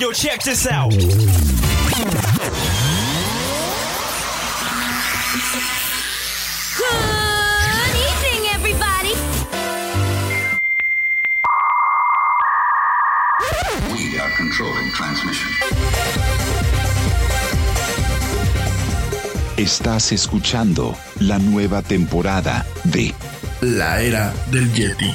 Yo, check this out. Good evening, everybody. We are controlling transmission. Estás escuchando la nueva temporada de La era del Yeti.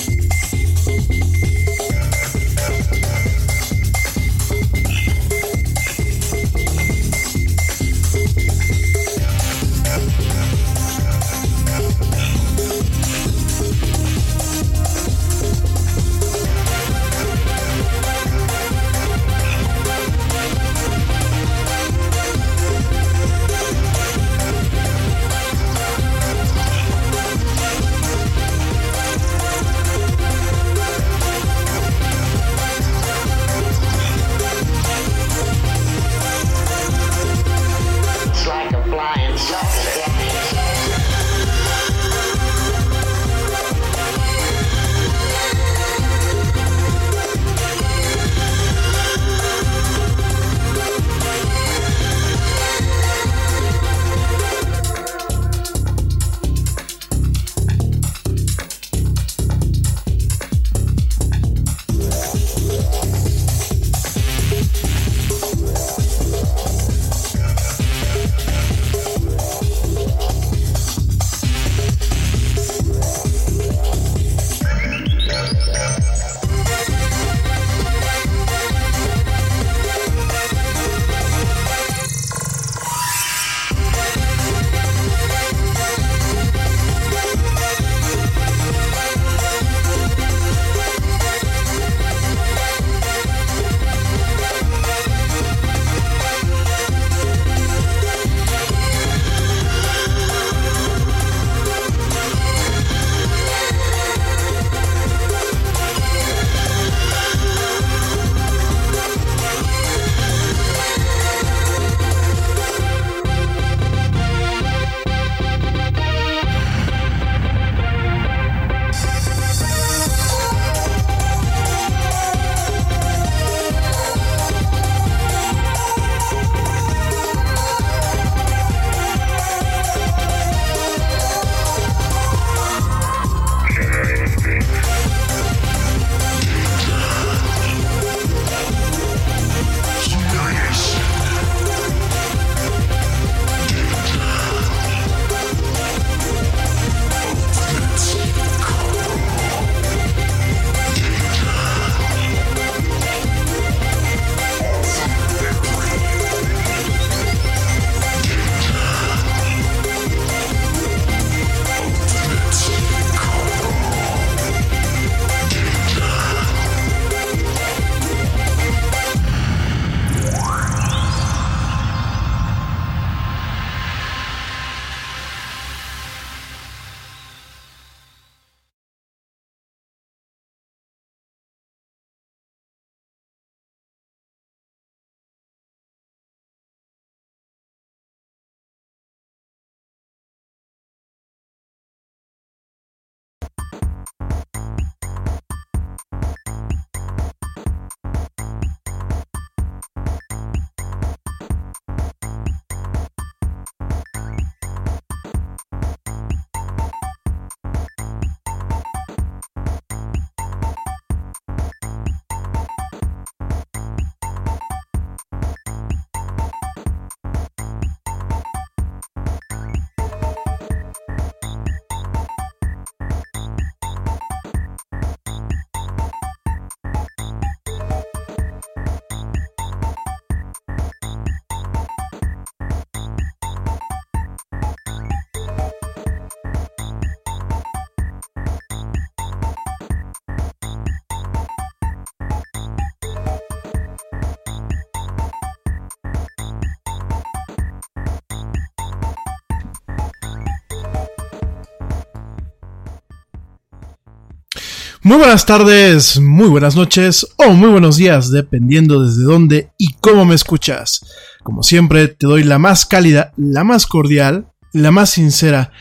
Muy buenas tardes, muy buenas noches o muy buenos días, dependiendo desde dónde y cómo me escuchas. Como siempre, te doy la más cálida, la más cordial, la más sincera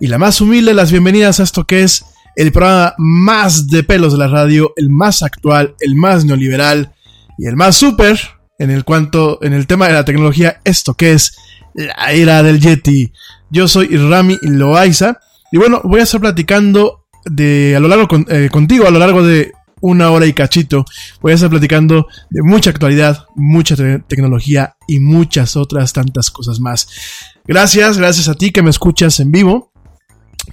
y la más humilde las bienvenidas a esto que es el programa más de pelos de la radio, el más actual, el más neoliberal y el más súper en el cuanto en el tema de la tecnología, esto que es la era del Yeti. Yo soy Rami Loaiza y bueno, voy a estar platicando de a lo largo eh, contigo a lo largo de una hora y cachito. Voy a estar platicando de mucha actualidad, mucha tecnología y muchas otras tantas cosas más. Gracias, gracias a ti que me escuchas en vivo,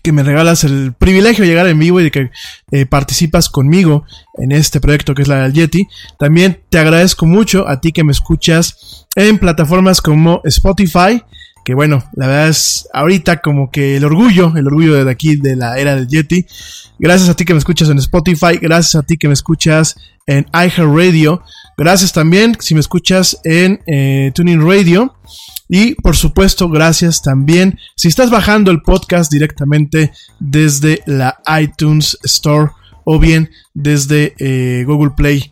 que me regalas el privilegio de llegar en vivo y de que eh, participas conmigo en este proyecto que es la del Yeti. También te agradezco mucho a ti que me escuchas en plataformas como Spotify, que bueno, la verdad es ahorita como que el orgullo, el orgullo de aquí de la era del Yeti. Gracias a ti que me escuchas en Spotify, gracias a ti que me escuchas en iHeartRadio, gracias también si me escuchas en eh, Tuning Radio. Y por supuesto, gracias también si estás bajando el podcast directamente desde la iTunes Store o bien desde eh, Google Play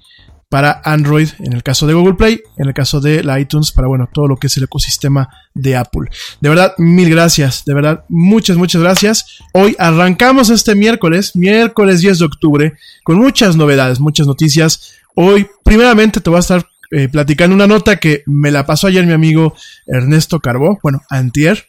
para Android en el caso de Google Play, en el caso de la iTunes para bueno, todo lo que es el ecosistema de Apple. De verdad, mil gracias, de verdad, muchas, muchas gracias. Hoy arrancamos este miércoles, miércoles 10 de octubre, con muchas novedades, muchas noticias. Hoy, primeramente, te voy a estar eh, platicando una nota que me la pasó ayer mi amigo Ernesto Carbó, bueno, antier.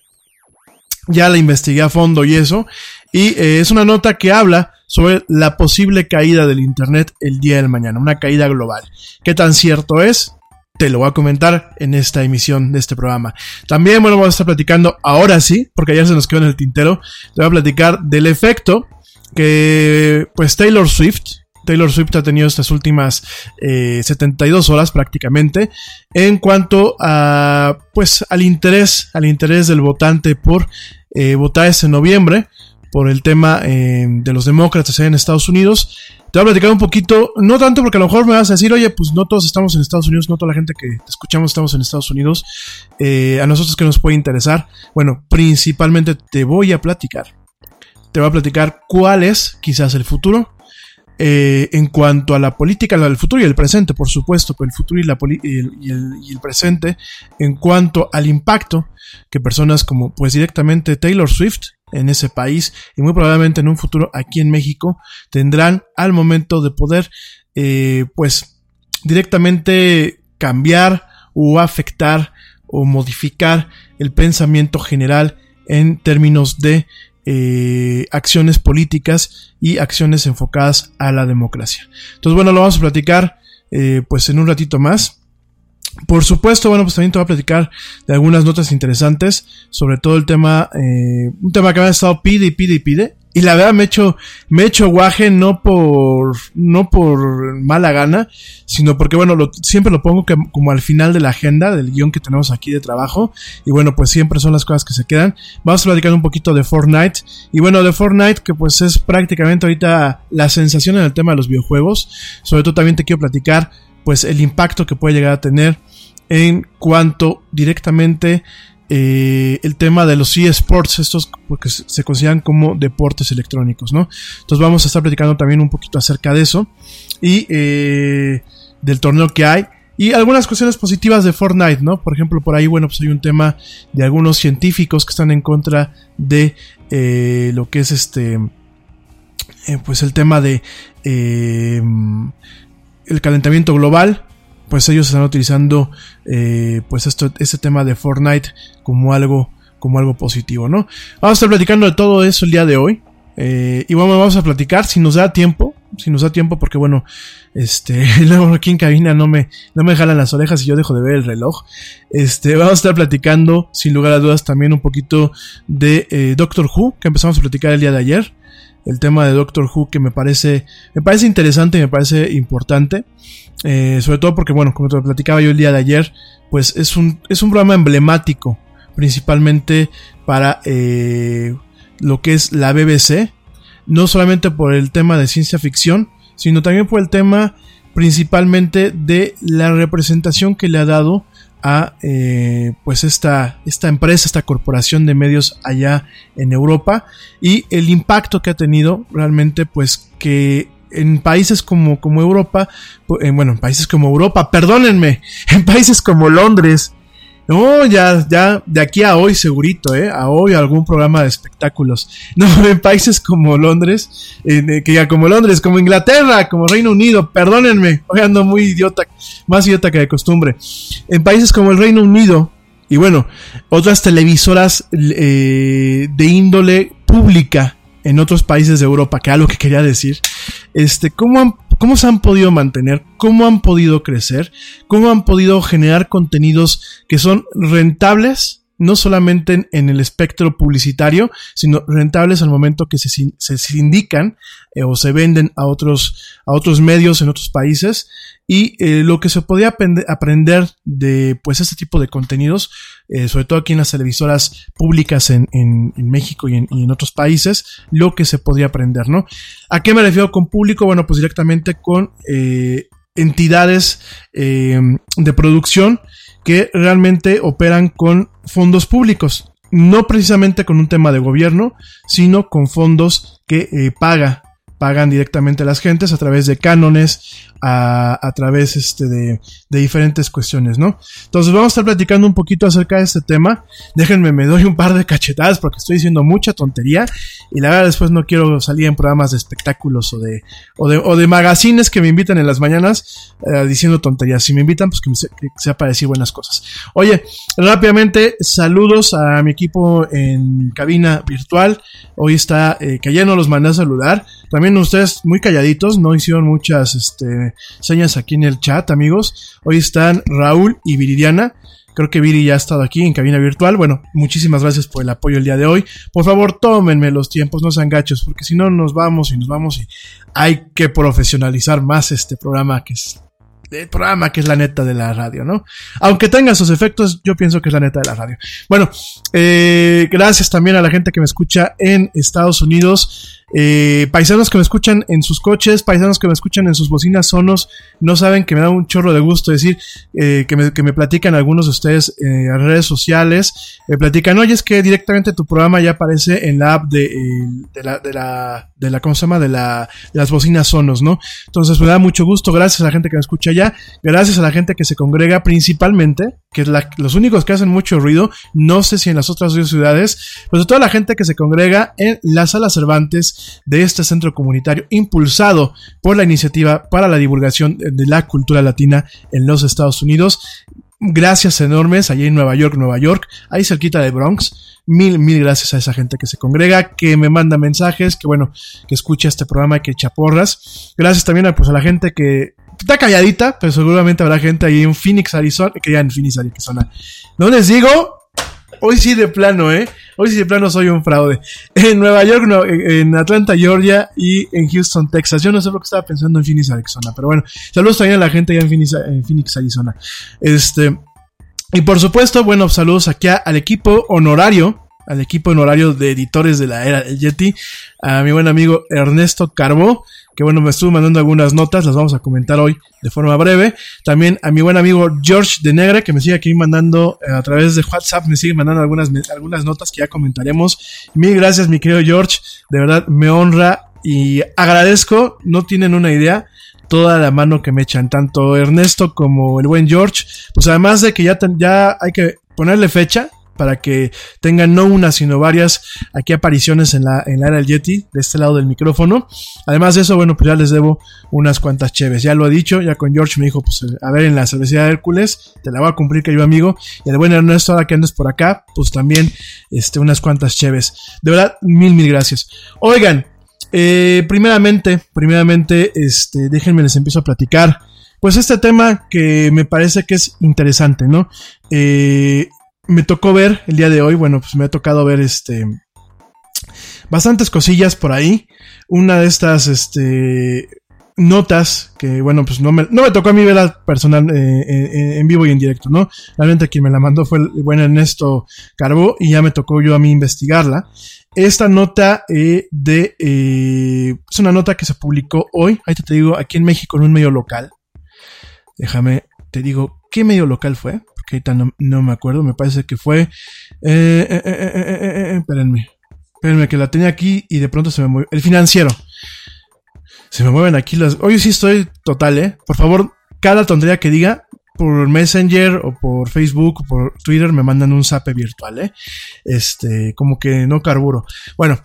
Ya la investigué a fondo y eso. Y eh, es una nota que habla sobre la posible caída del Internet el día del mañana, una caída global. ¿Qué tan cierto es? Te lo voy a comentar en esta emisión de este programa. También, bueno, vamos a estar platicando ahora sí, porque ayer se nos quedó en el tintero. Te voy a platicar del efecto que, pues, Taylor Swift, Taylor Swift ha tenido estas últimas 72 eh, horas prácticamente en cuanto a pues al interés al interés del votante por eh, votar este noviembre por el tema eh, de los demócratas en Estados Unidos. Te voy a platicar un poquito, no tanto porque a lo mejor me vas a decir, oye, pues no todos estamos en Estados Unidos, no toda la gente que escuchamos estamos en Estados Unidos. Eh, a nosotros que nos puede interesar. Bueno, principalmente te voy a platicar. Te voy a platicar cuál es quizás el futuro eh, en cuanto a la política del futuro y el presente, por supuesto, el futuro y, la y, el, presente, en cuanto al impacto que personas como pues directamente Taylor Swift en ese país y muy probablemente en un futuro aquí en México tendrán al momento de poder eh, pues directamente cambiar o afectar o modificar el pensamiento general en términos de eh, acciones políticas y acciones enfocadas a la democracia. Entonces, bueno, lo vamos a platicar eh, pues en un ratito más. Por supuesto, bueno, pues también te voy a platicar de algunas notas interesantes, sobre todo el tema, eh, un tema que me ha estado pide y pide y pide, y la verdad me he hecho, me he hecho guaje no por, no por mala gana, sino porque bueno, siempre lo pongo como al final de la agenda, del guion que tenemos aquí de trabajo. Y bueno, pues siempre son las cosas que se quedan. Vamos a platicar un poquito de Fortnite. Y bueno, de Fortnite, que pues es prácticamente ahorita la sensación en el tema de los videojuegos. Sobre todo también te quiero platicar pues el impacto que puede llegar a tener en cuanto directamente eh, el tema de los eSports, estos porque se consideran como deportes electrónicos, ¿no? Entonces vamos a estar platicando también un poquito acerca de eso y eh, del torneo que hay y algunas cuestiones positivas de Fortnite, ¿no? Por ejemplo, por ahí, bueno, pues hay un tema de algunos científicos que están en contra de eh, lo que es este, pues el tema de el calentamiento global pues ellos están utilizando eh, pues esto, este tema de Fortnite como algo, como algo positivo, ¿no? Vamos a estar platicando de todo eso el día de hoy. Eh, y bueno, vamos a platicar si nos da tiempo, si nos da tiempo, porque bueno, este, luego aquí en cabina no me, no me jalan las orejas y yo dejo de ver el reloj. Este, vamos a estar platicando, sin lugar a dudas, también un poquito de eh, Doctor Who, que empezamos a platicar el día de ayer. El tema de Doctor Who que me parece, me parece interesante y me parece importante. Eh, sobre todo porque, bueno, como te platicaba yo el día de ayer, pues es un, es un programa emblemático, principalmente para eh, lo que es la BBC, no solamente por el tema de ciencia ficción, sino también por el tema principalmente de la representación que le ha dado a eh, pues esta, esta empresa, esta corporación de medios allá en Europa. Y el impacto que ha tenido realmente pues que en países como, como Europa, bueno, en países como Europa, perdónenme, en países como Londres, no, ya, ya, de aquí a hoy segurito, ¿eh? A hoy algún programa de espectáculos. No, en países como Londres, eh, que ya como Londres, como Inglaterra, como Reino Unido, perdónenme, hoy ando muy idiota, más idiota que de costumbre. En países como el Reino Unido, y bueno, otras televisoras eh, de índole pública en otros países de Europa, que era lo que quería decir, este, ¿cómo han cómo se han podido mantener, cómo han podido crecer, cómo han podido generar contenidos que son rentables, no solamente en, el espectro publicitario, sino rentables al momento que se, se sindican eh, o se venden a otros, a otros medios en otros países. Y eh, lo que se podía aprender de pues este tipo de contenidos, eh, sobre todo aquí en las televisoras públicas en, en, México y en, y en, otros países, lo que se podía aprender, ¿no? ¿A qué me refiero con público? Bueno, pues directamente con entidades de producción que realmente operan con fondos públicos. No precisamente con un tema de gobierno, sino con fondos que eh, paga pagan directamente a las gentes a través de cánones, a, a través este, de, de, diferentes cuestiones, ¿no? Entonces vamos a estar platicando un poquito acerca de este tema. Déjenme, me doy un par de cachetadas porque estoy diciendo mucha tontería y la verdad después no quiero salir en programas de espectáculos o de, o de, o de magazines que me invitan en las mañanas eh, diciendo tonterías. Si me invitan, pues que, me, que sea para decir buenas cosas. Oye, rápidamente, saludos a mi equipo en cabina virtual. Hoy está, eh, los mandé a saludar. También ustedes muy calladitos, no hicieron muchas este, señas aquí en el chat, amigos. Hoy están Raúl y Viridiana. Creo que Viri ya ha estado aquí en cabina virtual. Bueno, muchísimas gracias por el apoyo el día de hoy. Por favor, tómenme los tiempos, no sean gachos, porque si no nos vamos y nos vamos y hay que profesionalizar más este programa que es el programa que es la neta de la radio, ¿no? Aunque tenga sus efectos, yo pienso que es la neta de la radio. Bueno, eh, gracias también a la gente que me escucha en Estados Unidos. Eh, paisanos que me escuchan en sus coches, paisanos que me escuchan en sus bocinas sonos, no saben que me da un chorro de gusto decir eh, que, me, que, me, platican algunos de ustedes eh, en redes sociales. Me platican, oye, es que directamente tu programa ya aparece en la app de, de, la, de, la, de la, ¿cómo se llama? De, la, de las bocinas sonos, ¿no? Entonces me da mucho gusto, gracias a la gente que me escucha allá, gracias a la gente que se congrega principalmente, que es los únicos que hacen mucho ruido, no sé si en las otras ciudades, pero toda la gente que se congrega en la sala Cervantes de este centro comunitario impulsado por la iniciativa para la divulgación de la cultura latina en los Estados Unidos. Gracias enormes allí en Nueva York, Nueva York, ahí cerquita de Bronx. Mil, mil gracias a esa gente que se congrega, que me manda mensajes, que bueno, que escucha este programa, que echa porras. Gracias también a, pues, a la gente que está calladita, pero seguramente habrá gente ahí en Phoenix, Arizona, que ya en Phoenix, Arizona. No les digo, Hoy sí de plano, ¿eh? Hoy sí de plano soy un fraude. En Nueva York, no, en Atlanta, Georgia y en Houston, Texas. Yo no sé por qué estaba pensando en Phoenix, Arizona, pero bueno. Saludos también a la gente allá en Phoenix, en Phoenix Arizona. Este. Y por supuesto, bueno, saludos aquí al equipo honorario al equipo honorario de editores de la era del Yeti, a mi buen amigo Ernesto Carbó, que bueno, me estuvo mandando algunas notas, las vamos a comentar hoy de forma breve. También a mi buen amigo George de Negra, que me sigue aquí mandando eh, a través de WhatsApp, me sigue mandando algunas, algunas notas que ya comentaremos. Mil gracias, mi querido George, de verdad me honra y agradezco, no tienen una idea toda la mano que me echan, tanto Ernesto como el buen George. Pues además de que ya, ya hay que ponerle fecha, para que tengan no una, sino varias aquí apariciones en la, en la era del Yeti, de este lado del micrófono. Además de eso, bueno, pues ya les debo unas cuantas cheves. Ya lo he dicho, ya con George me dijo, pues a ver, en la cervecería de Hércules, te la voy a cumplir, que yo amigo. Y el buen Ernesto, ahora que andes por acá, pues también, este, unas cuantas cheves. De verdad, mil, mil gracias. Oigan, eh, primeramente, primeramente, este, déjenme les empiezo a platicar. Pues este tema que me parece que es interesante, ¿no? Eh, me tocó ver el día de hoy, bueno, pues me ha tocado ver este bastantes cosillas por ahí. Una de estas este notas que bueno, pues no me, no me tocó a mí verla personal eh, eh, en vivo y en directo, ¿no? Realmente quien me la mandó fue el buen Ernesto Carbó y ya me tocó yo a mí investigarla. Esta nota eh, de es una nota que se publicó hoy, ahí te digo, aquí en México en un medio local. Déjame, te digo, ¿qué medio local fue? Que ahorita no, me acuerdo, me parece que fue... Eh, eh, eh, espérenme, espérenme que la tenía aquí y de pronto se me movió. El financiero. Se me mueven aquí las. Hoy sí estoy total, ¿eh? Por favor, cada tontería que diga por Messenger o por Facebook o por Twitter me mandan un zape virtual, ¿eh? Este, como que no carburo. Bueno,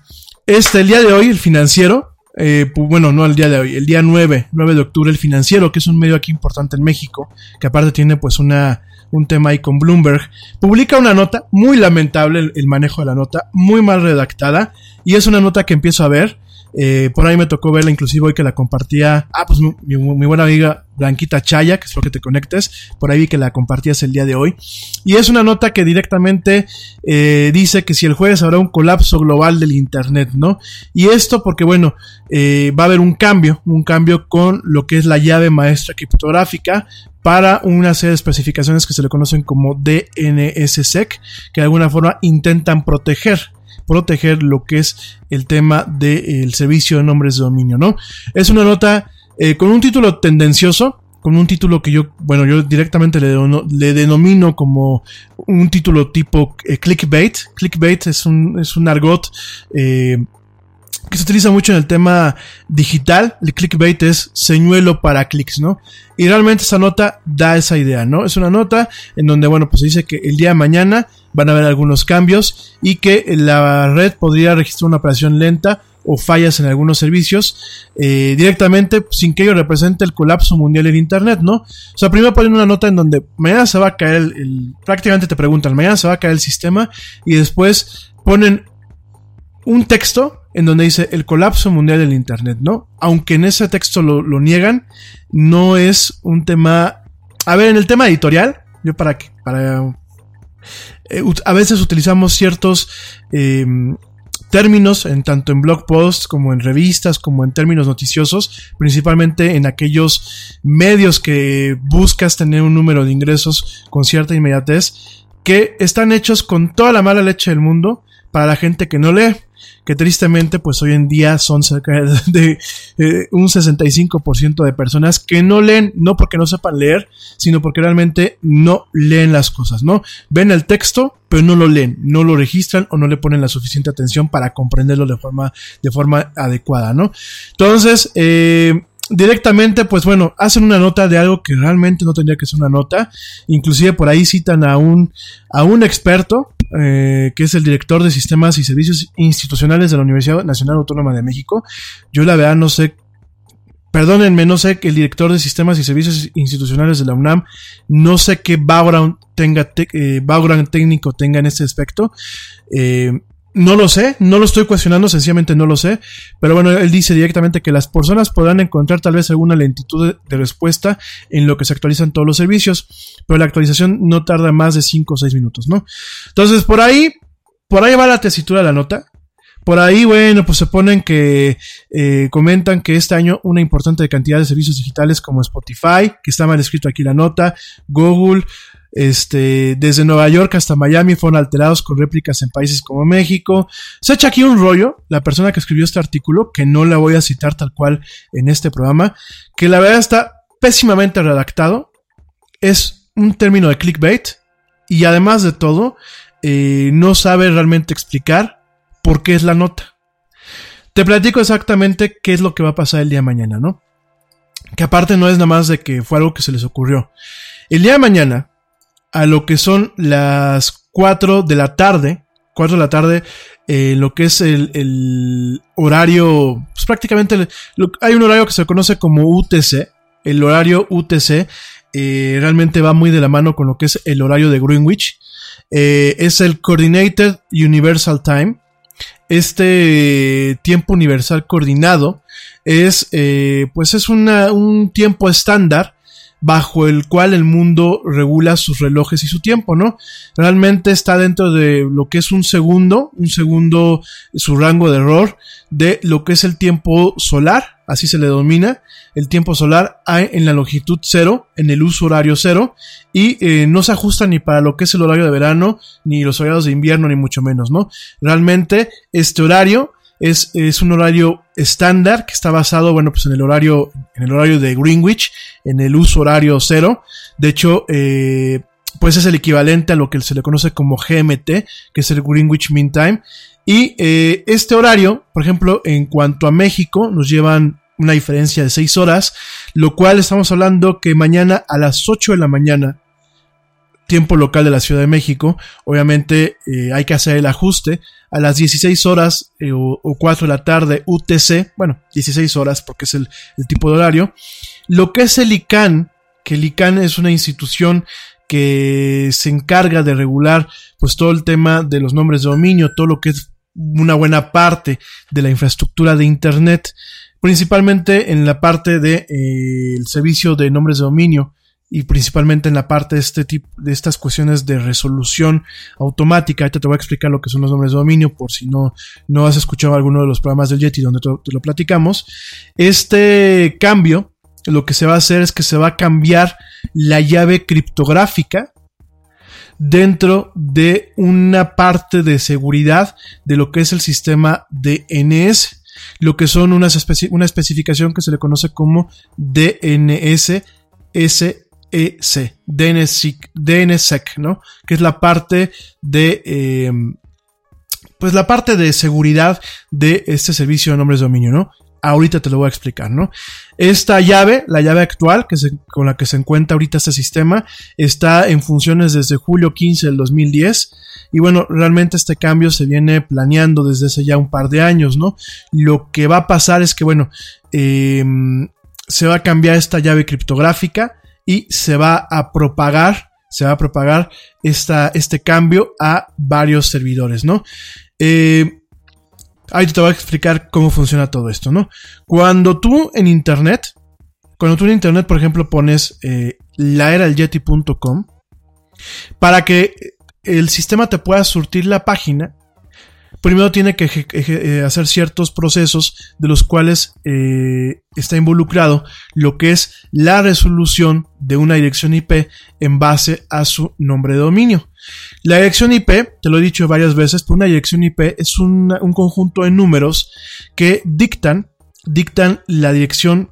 este, el día de hoy, el financiero, eh, bueno, no el día de hoy, el día 9, 9 de octubre, el financiero, que es un medio aquí importante en México, que aparte tiene pues una, un tema ahí con Bloomberg, publica una nota, muy lamentable el, el manejo de la nota, muy mal redactada, y es una nota que empiezo a ver, eh, por ahí me tocó verla inclusive hoy que la compartía, ah, pues mi, buena amiga Blanquita Chaya, que espero que te conectes, por ahí vi que la compartías el día de hoy, y es una nota que directamente eh, dice que si el jueves habrá un colapso global del Internet, ¿no? Y esto porque, bueno, eh, va a haber un cambio, un cambio con lo que es la llave maestra criptográfica para una serie de especificaciones que se le conocen como DNSSEC, que de alguna forma intentan proteger proteger lo que es el tema del servicio de nombres de dominio, ¿no? Es una nota eh, con un título tendencioso, con un título que yo, bueno, yo directamente le, le denomino como un título tipo eh, clickbait. Clickbait es un, es un argot eh, que se utiliza mucho en el tema digital. El clickbait es señuelo para clics, ¿no? Y realmente esa nota da esa idea, ¿no? Es una nota en donde, bueno, pues se dice que el día de mañana van a haber algunos cambios y que la red podría registrar una operación lenta o fallas en algunos servicios eh, directamente sin que ello represente el colapso mundial en internet, ¿no? O sea, primero ponen una nota en donde mañana se va a caer el- prácticamente te preguntan, mañana se va a caer el sistema y después ponen un texto en donde dice el colapso mundial del Internet, ¿no? Aunque en ese texto lo, niegan, no es un tema... A ver, en el tema editorial, yo para que... Para, eh, a veces utilizamos ciertos eh, términos, en tanto en blog posts como en revistas, como en términos noticiosos, principalmente en aquellos medios que buscas tener un número de ingresos con cierta inmediatez, que están hechos con toda la mala leche del mundo para la gente que no lee que tristemente pues hoy en día son cerca de, eh, un 65% de personas que no leen, no porque no sepan leer, sino porque realmente no leen las cosas, ¿no? Ven el texto, pero no lo leen, no lo registran o no le ponen la suficiente atención para comprenderlo de forma, de forma adecuada, ¿no? Entonces, eh, directamente, pues bueno, hacen una nota de algo que realmente no tendría que ser una nota. Inclusive por ahí citan a un, a un experto, eh, que es el director de sistemas y servicios institucionales de la Universidad Nacional Autónoma de México. Yo la verdad no sé, perdónenme, no sé que el director de sistemas y servicios institucionales de la UNAM, no sé qué background tenga, te- eh, background técnico tenga en este aspecto. Eh, no lo sé, no lo estoy cuestionando, sencillamente no lo sé. Pero bueno, él dice directamente que las personas podrán encontrar tal vez alguna lentitud de, respuesta en lo que se actualizan todos los servicios, pero la actualización no tarda más de 5 o 6 minutos, ¿no? Entonces, por ahí, por ahí va la tesitura de la nota. Por ahí, bueno, pues se ponen que eh, comentan que este año una importante cantidad de servicios digitales como Spotify, que está mal escrito aquí la nota, Google, este, desde Nueva York hasta Miami fueron alterados con réplicas en países como México. Se echa aquí un rollo, la persona que escribió este artículo, que no la voy a citar tal cual en este programa, que la verdad está pésimamente redactado, es un término de clickbait y además de todo, eh, no sabe realmente explicar por qué es la nota. Te platico exactamente qué es lo que va a pasar el día de mañana, ¿no? Que aparte no es nada más de que fue algo que se les ocurrió. El día de mañana, a lo que son las 4 de la tarde, 4 de la tarde, eh, lo que es el, el horario, pues prácticamente hay un horario que se conoce como UTC, el horario UTC eh, realmente va muy de la mano con lo que es el horario de Greenwich, Eh, es el Coordinated Universal Time, este tiempo universal coordinado es, pues es una, un tiempo estándar bajo el cual el mundo regula sus relojes y su tiempo, ¿no? Realmente está dentro de lo que es un segundo, un segundo, su rango de error de lo que es el tiempo solar, así se le denomina, el tiempo solar en la longitud cero, en el uso horario cero, y eh, no se ajusta ni para lo que es el horario de verano, ni los horarios de invierno, ni mucho menos, ¿no? Realmente este horario es, es un horario estándar que está basado, bueno, pues en el horario, en el horario de Greenwich, en el uso horario cero. De hecho, eh, pues es el equivalente a lo que se le conoce como GMT, que es el Greenwich Mean Time. Y eh, este horario, por ejemplo, en cuanto a México, nos llevan una diferencia de 6 horas, lo cual estamos hablando que mañana a las 8 de la mañana, tiempo local de la Ciudad de México, obviamente eh, hay que hacer el ajuste, a las 16 horas eh, o, o 4 de la tarde UTC, bueno, 16 horas porque es el, tipo de horario, lo que es el ICANN, que el ICANN es una institución que se encarga de regular pues todo el tema de los nombres de dominio, todo lo que es una buena parte de la infraestructura de Internet, principalmente en la parte de eh, servicio de nombres de dominio y principalmente en la parte de este tipo de estas cuestiones de resolución automática. Ahorita te voy a explicar lo que son los nombres de dominio por si no, no has escuchado alguno de los programas del Yeti donde te, lo platicamos. Este cambio lo que se va a hacer es que se va a cambiar la llave criptográfica dentro de una parte de seguridad de lo que es el sistema DNS, lo que son unas especi una especificación que se le conoce como DNS SEC, DNSSEC, DNSSEC, ¿no? Que es la parte de, eh, pues la parte de seguridad de este servicio de nombres de dominio, ¿no? Ahorita te lo voy a explicar, ¿no? Esta llave, la llave actual que con la que se encuentra ahorita este sistema, está en funciones desde julio 15 del 2010. Y bueno, realmente este cambio se viene planeando desde hace ya un par de años, ¿no? Lo que va a pasar es que, bueno, eh, se va a cambiar esta llave criptográfica y se va a propagar, se va a propagar esta, este cambio a varios servidores, ¿no? Eh, Ahí te voy a explicar cómo funciona todo esto, ¿no? Cuando tú en internet, cuando tú en internet, por ejemplo, pones eh, para que el sistema te pueda surtir la página, primero tiene que eh, hacer ciertos procesos de los cuales eh, está involucrado lo que es la resolución de una dirección IP en base a su nombre de dominio. La dirección IP, te lo he dicho varias veces, una dirección IP es un conjunto de números que dictan, dictan la dirección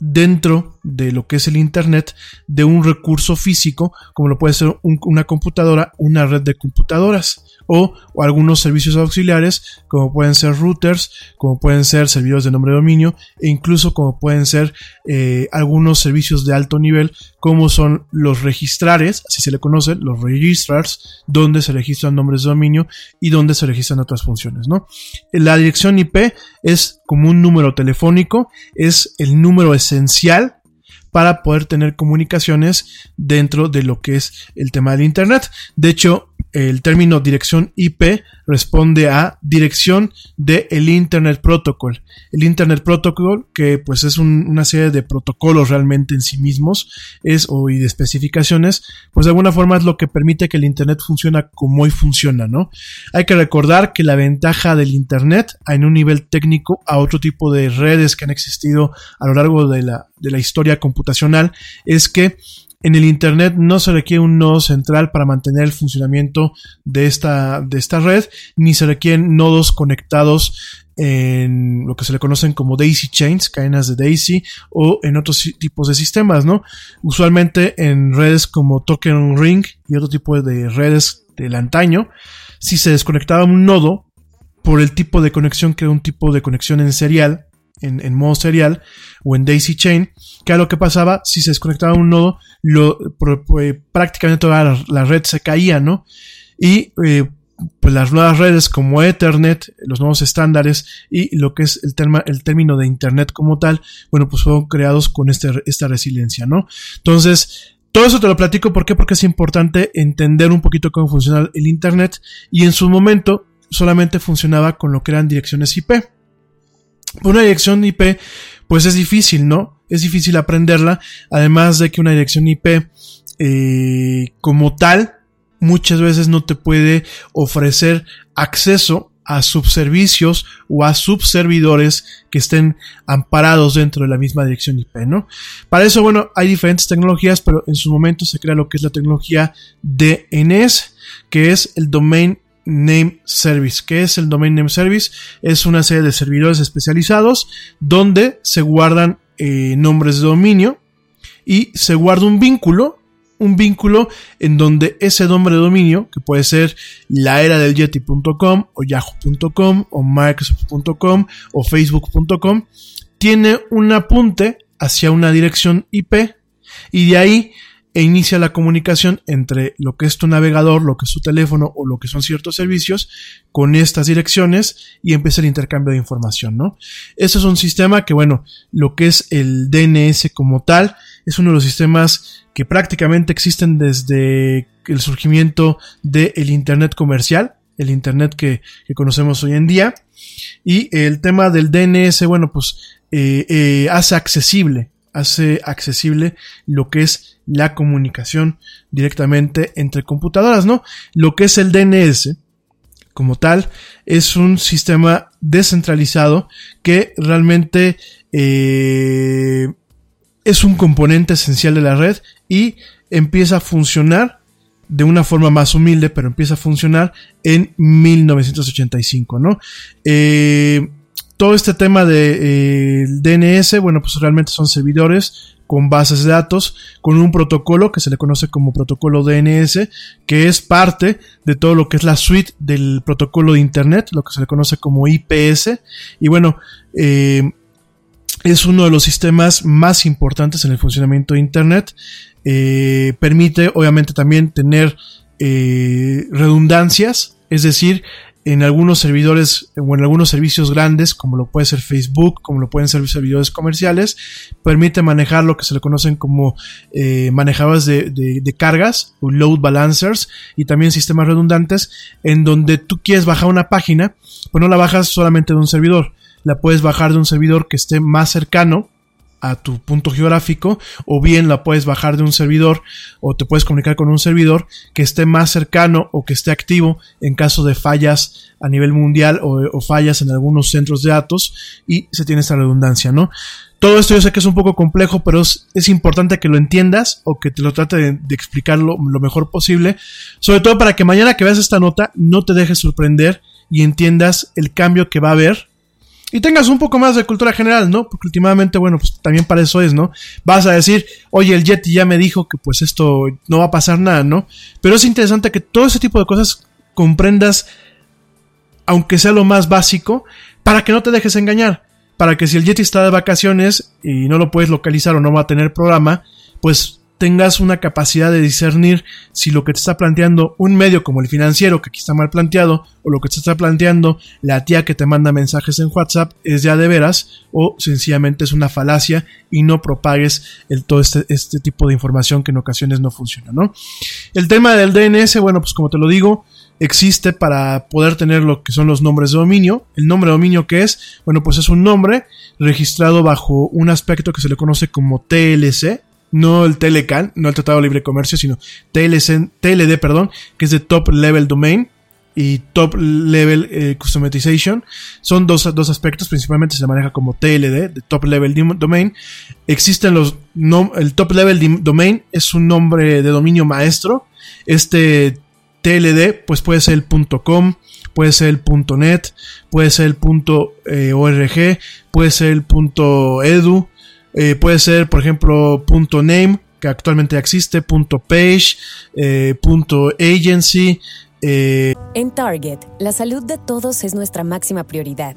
dentro de lo que es el Internet de un recurso físico, como lo puede ser una computadora, una red de computadoras o, o, algunos servicios auxiliares, como pueden ser routers, como pueden ser servidores de nombre de dominio e incluso como pueden ser eh, algunos servicios de alto nivel, como son los registrares, así se le conoce, los registrars, donde se registran nombres de dominio y donde se registran otras funciones, ¿no? La dirección IP es como un número telefónico, es el número esencial para poder tener comunicaciones dentro de lo que es el tema del Internet. De hecho, el término dirección IP responde a dirección del el Internet Protocol. El Internet Protocol, que pues es un, una serie de protocolos realmente en sí mismos, es o y de especificaciones, pues de alguna forma es lo que permite que el Internet funcione como hoy funciona, ¿no? Hay que recordar que la ventaja del Internet en un nivel técnico a otro tipo de redes que han existido a lo largo de la, de la historia computacional es que en el Internet no se requiere un nodo central para mantener el funcionamiento de esta, de esta red, ni se requieren nodos conectados en lo que se le conocen como daisy chains, cadenas de daisy, o en otros tipos de sistemas, ¿no? Usualmente en redes como Token Ring y otro tipo de redes del antaño, si se desconectaba un nodo por el tipo de conexión que era un tipo de conexión en serial, en, modo serial o en daisy chain, que era lo que pasaba si se desconectaba un nodo, lo, pues, prácticamente toda la, la, red se caía, ¿no? Y eh, pues las nuevas redes como Ethernet, los nuevos estándares y lo que es el, tema, el término de Internet como tal, bueno, pues fueron creados con este, esta resiliencia, ¿no? Entonces, todo eso te lo platico, ¿por qué? Porque es importante entender un poquito cómo funciona el Internet y en su momento solamente funcionaba con lo que eran direcciones IP. Una dirección IP, pues es difícil, ¿no? Es difícil aprenderla, además de que una dirección IP eh, como tal muchas veces no te puede ofrecer acceso a subservicios o a subservidores que estén amparados dentro de la misma dirección IP, ¿no? Para eso, bueno, hay diferentes tecnologías, pero en su momento se crea lo que es la tecnología DNS, que es el Domain Name Service. ¿Qué es el Domain Name Service? Es una serie de servidores especializados donde se guardan eh, nombres de dominio y se guarda un vínculo un vínculo en donde ese nombre de dominio, que puede ser la era del yeti.com o yahoo.com o microsoft.com o facebook.com, tiene un apunte hacia una dirección IP y de ahí e inicia la comunicación entre lo que es tu navegador, lo que es tu teléfono o lo que son ciertos servicios con estas direcciones y empieza el intercambio de información, ¿no? Este es un sistema que, bueno, lo que es el DNS como tal, es uno de los sistemas que prácticamente existen desde el surgimiento del Internet comercial, el Internet que, que, conocemos hoy en día. Y el tema del DNS, bueno, pues eh, eh, hace accesible, hace accesible lo que es la comunicación directamente entre computadoras, ¿no? Lo que es el DNS, como tal, es un sistema descentralizado que realmente eh, es un componente esencial de la red y empieza a funcionar de una forma más humilde, pero empieza a funcionar en 1985, ¿no? Eh, todo este tema de eh, DNS, bueno, pues realmente son servidores con bases de datos, con un protocolo que se le conoce como protocolo DNS, que es parte de todo lo que es la suite del protocolo de Internet, lo que se le conoce como IPS. Y bueno, eh, es uno de los sistemas más importantes en el funcionamiento de Internet. Eh, permite, obviamente, también tener redundancias, es decir, en algunos servidores o en algunos servicios grandes, como lo puede ser Facebook, como lo pueden ser servidores comerciales, permite manejar lo que se le conocen como eh, manejadores de, de, cargas o load balancers y también sistemas redundantes en donde tú quieres bajar una página, pues no la bajas solamente de un servidor, la puedes bajar de un servidor que esté más cercano a tu punto geográfico o bien la puedes bajar de un servidor o te puedes comunicar con un servidor que esté más cercano o que esté activo en caso de fallas a nivel mundial o, fallas en algunos centros de datos y se tiene esta redundancia, ¿no? Todo esto yo sé que es un poco complejo, pero es, importante que lo entiendas o que te lo trate de, explicarlo lo mejor posible, sobre todo para que mañana que veas esta nota no te dejes sorprender y entiendas el cambio que va a haber y tengas un poco más de cultura general, ¿no? Porque últimamente, bueno, pues también para eso es, ¿no? Vas a decir, oye, el Yeti ya me dijo que pues esto no va a pasar nada, ¿no? Pero es interesante que todo ese tipo de cosas comprendas, aunque sea lo más básico, para que no te dejes engañar. Para que si el Yeti está de vacaciones y no lo puedes localizar o no va a tener programa, pues tengas una capacidad de discernir si lo que te está planteando un medio como el financiero, que aquí está mal planteado, o lo que te está planteando la tía que te manda mensajes en WhatsApp es ya de veras, o sencillamente es una falacia y no propagues todo este, este tipo de información que en ocasiones no funciona, ¿no? El tema del DNS, bueno, pues como te lo digo, existe para poder tener lo que son los nombres de dominio. El nombre de dominio que es, bueno, pues es un nombre registrado bajo un aspecto que se le conoce como TLC, no el Telecan, no el Tratado de Libre Comercio, sino TLC, TLD, perdón, que es de Top Level Domain y Top Level eh, Customization. Son dos, dos, aspectos, principalmente se maneja como TLD, de Top Level Domain. Existen los, el Top Level Domain es un nombre de dominio maestro. Este TLD, pues puede ser el .com, puede ser el .net, puede ser el eh, .org, puede ser el .edu, eh, puede ser, por ejemplo, .name, que actualmente ya existe, .page, eh, .agency. Eh. En Target, la salud de todos es nuestra máxima prioridad.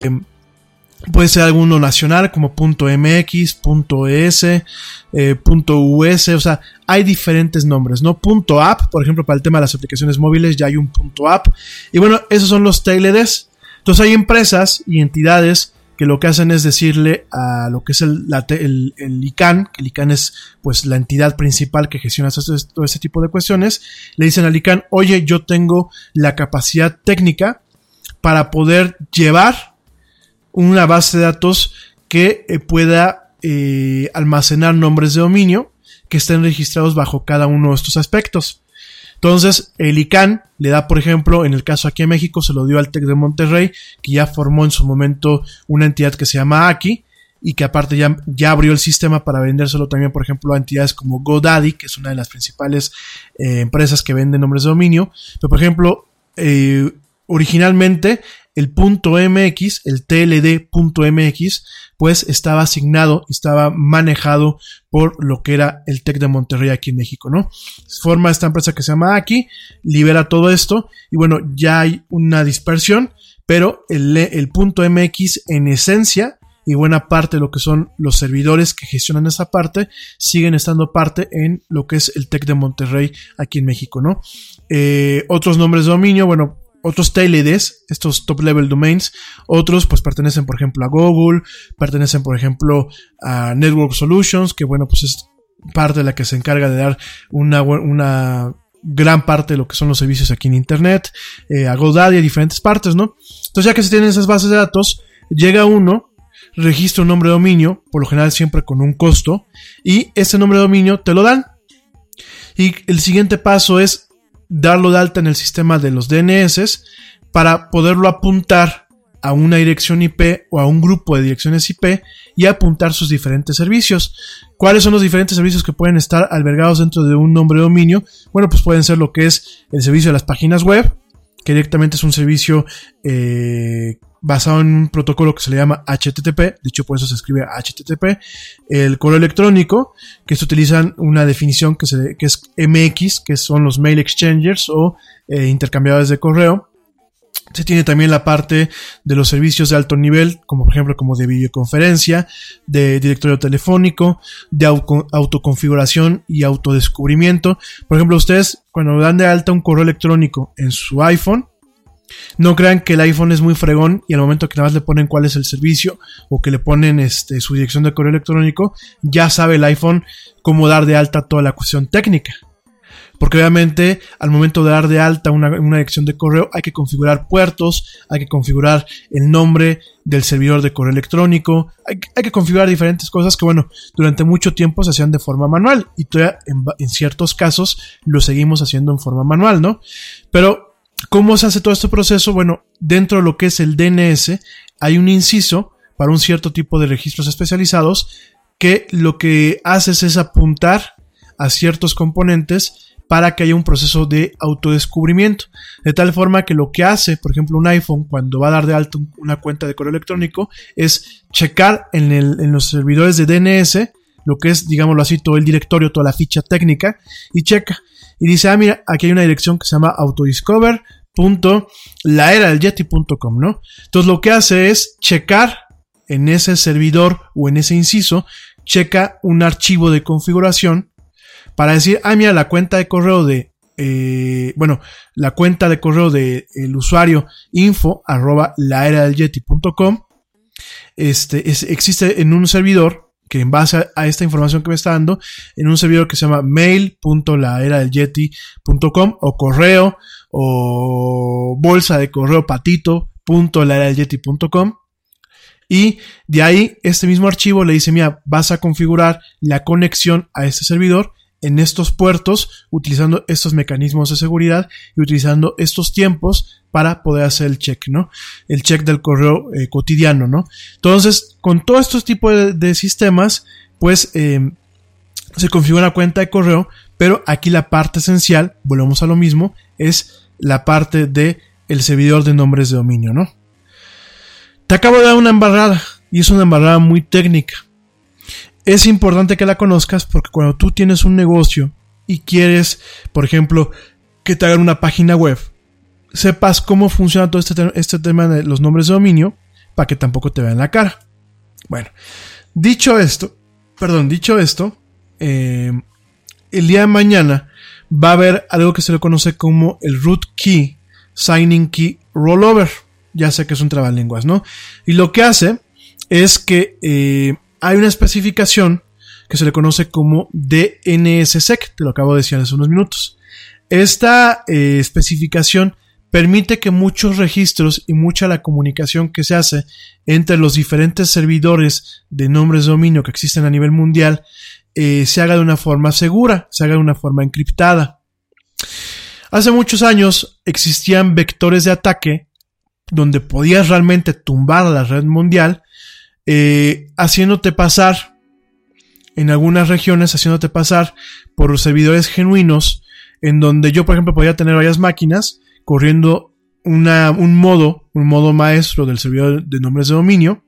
Em, puede ser alguno nacional como .mx, .es, .us, o sea, hay diferentes nombres, ¿no? .app, por ejemplo, para el tema de las aplicaciones móviles ya hay un .app. Y bueno, esos son los TLDs. Entonces hay empresas y entidades que lo que hacen es decirle a lo que es el, el, el, ICANN, que el ICANN es pues la entidad principal que gestiona todo este tipo de cuestiones, le dicen al ICANN, oye, yo tengo la capacidad técnica para poder llevar una base de datos que eh, pueda eh, almacenar nombres de dominio que estén registrados bajo cada uno de estos aspectos. Entonces, el ICANN le da, por ejemplo, en el caso aquí en México, se lo dio al TEC de Monterrey, que ya formó en su momento una entidad que se llama AKI, y que aparte ya, ya abrió el sistema para vendérselo también, por ejemplo, a entidades como GoDaddy, que es una de las principales eh, empresas que venden nombres de dominio. Pero, por ejemplo, originalmente el punto .mx, el TLD.mx, pues estaba asignado y estaba manejado por lo que era el TEC de Monterrey aquí en México, ¿no? Forma esta empresa que se llama Aki, libera todo esto y bueno, ya hay una dispersión, pero el, el punto .mx en esencia y buena parte de lo que son los servidores que gestionan esa parte siguen estando parte en lo que es el TEC de Monterrey aquí en México, ¿no? Eh, otros nombres de dominio, bueno, otros TLDs, estos top level domains, otros pues pertenecen por ejemplo a Google, pertenecen por ejemplo a Network Solutions, que bueno pues es parte de la que se encarga de dar una, una gran parte de lo que son los servicios aquí en Internet, eh, a GoDaddy, a diferentes partes, ¿no? Entonces ya que se tienen esas bases de datos, llega uno, registra un nombre de dominio, por lo general siempre con un costo, y ese nombre de dominio te lo dan. Y el siguiente paso es darlo de alta en el sistema de los DNS para poderlo apuntar a una dirección IP o a un grupo de direcciones IP y apuntar sus diferentes servicios. ¿Cuáles son los diferentes servicios que pueden estar albergados dentro de un nombre de dominio? Bueno, pues pueden ser lo que es el servicio de las páginas web, que directamente es un servicio eh, basado en un protocolo que se le llama HTTP, de hecho por eso se escribe HTTP, el correo electrónico, que se utilizan una definición que, se, es MX, que son los mail exchangers o eh, intercambiadores de correo. Se tiene también la parte de los servicios de alto nivel, como por ejemplo como de videoconferencia, de directorio telefónico, de autoconfiguración y autodescubrimiento. Por ejemplo, ustedes cuando dan de alta un correo electrónico en su iPhone, no crean que el iPhone es muy fregón y al momento que nada más le ponen cuál es el servicio o que le ponen este, su dirección de correo electrónico, ya sabe el iPhone cómo dar de alta toda la cuestión técnica. Porque obviamente al momento de dar de alta una, dirección de correo hay que configurar puertos, hay que configurar el nombre del servidor de correo electrónico, hay, que configurar diferentes cosas que bueno, durante mucho tiempo se hacían de forma manual y todavía en, en ciertos casos lo seguimos haciendo en forma manual, ¿no? Pero ¿Cómo se hace todo este proceso? Bueno, dentro de lo que es el DNS hay un inciso para un cierto tipo de registros especializados que lo que hace es apuntar a ciertos componentes para que haya un proceso de autodescubrimiento. De tal forma que lo que hace, por ejemplo, un iPhone cuando va a dar de alto una cuenta de correo electrónico es checar en, en los servidores de DNS lo que es, digámoslo así, todo el directorio, toda la ficha técnica y checa y dice, ah, mira, aquí hay una dirección que se llama autodiscover.laeradeljeti.com, ¿no? Entonces lo que hace es checar en ese servidor o en ese inciso, checa un archivo de configuración para decir, ah, mira, la cuenta de correo de, eh, bueno, la cuenta de correo del el usuario info arroba este, existe en un servidor que en base a, esta información que me está dando, en un servidor que se llama mail.laeradeljeti.com o correo o bolsa de correo patito.laeradeljeti.com y de ahí este mismo archivo le dice, mira, vas a configurar la conexión a este servidor en estos puertos utilizando estos mecanismos de seguridad y utilizando estos tiempos para poder hacer el check, ¿no? El check del correo eh, cotidiano, ¿no? Entonces, con todos estos tipos de, sistemas, pues em, se configura una cuenta de correo, pero aquí la parte esencial, volvemos a lo mismo, es la parte de el servidor de nombres de dominio, ¿no? Te acabo de dar una embarrada y es una embarrada muy técnica es importante que la conozcas porque cuando tú tienes un negocio y quieres, por ejemplo, que te hagan una página web, sepas cómo funciona todo este, este tema de los nombres de dominio para que tampoco te vean la cara. Bueno, dicho esto, perdón, dicho esto, eh, el día de mañana va a haber algo que se le conoce como el root key, signing key rollover. Ya sé que es un trabalenguas, ¿no? Y lo que hace es que eh, hay una especificación que se le conoce como DNSSEC, te lo acabo de decir hace unos minutos. Esta eh, especificación permite que muchos registros y mucha la comunicación que se hace entre los diferentes servidores de nombres de dominio que existen a nivel mundial eh, se haga de una forma segura, se haga de una forma encriptada. Hace muchos años existían vectores de ataque donde podías realmente tumbar la red mundial eh, haciéndote pasar en algunas regiones, haciéndote pasar por servidores genuinos en donde yo, por ejemplo, podía tener varias máquinas corriendo una, un modo, un modo maestro del servidor de nombres de dominio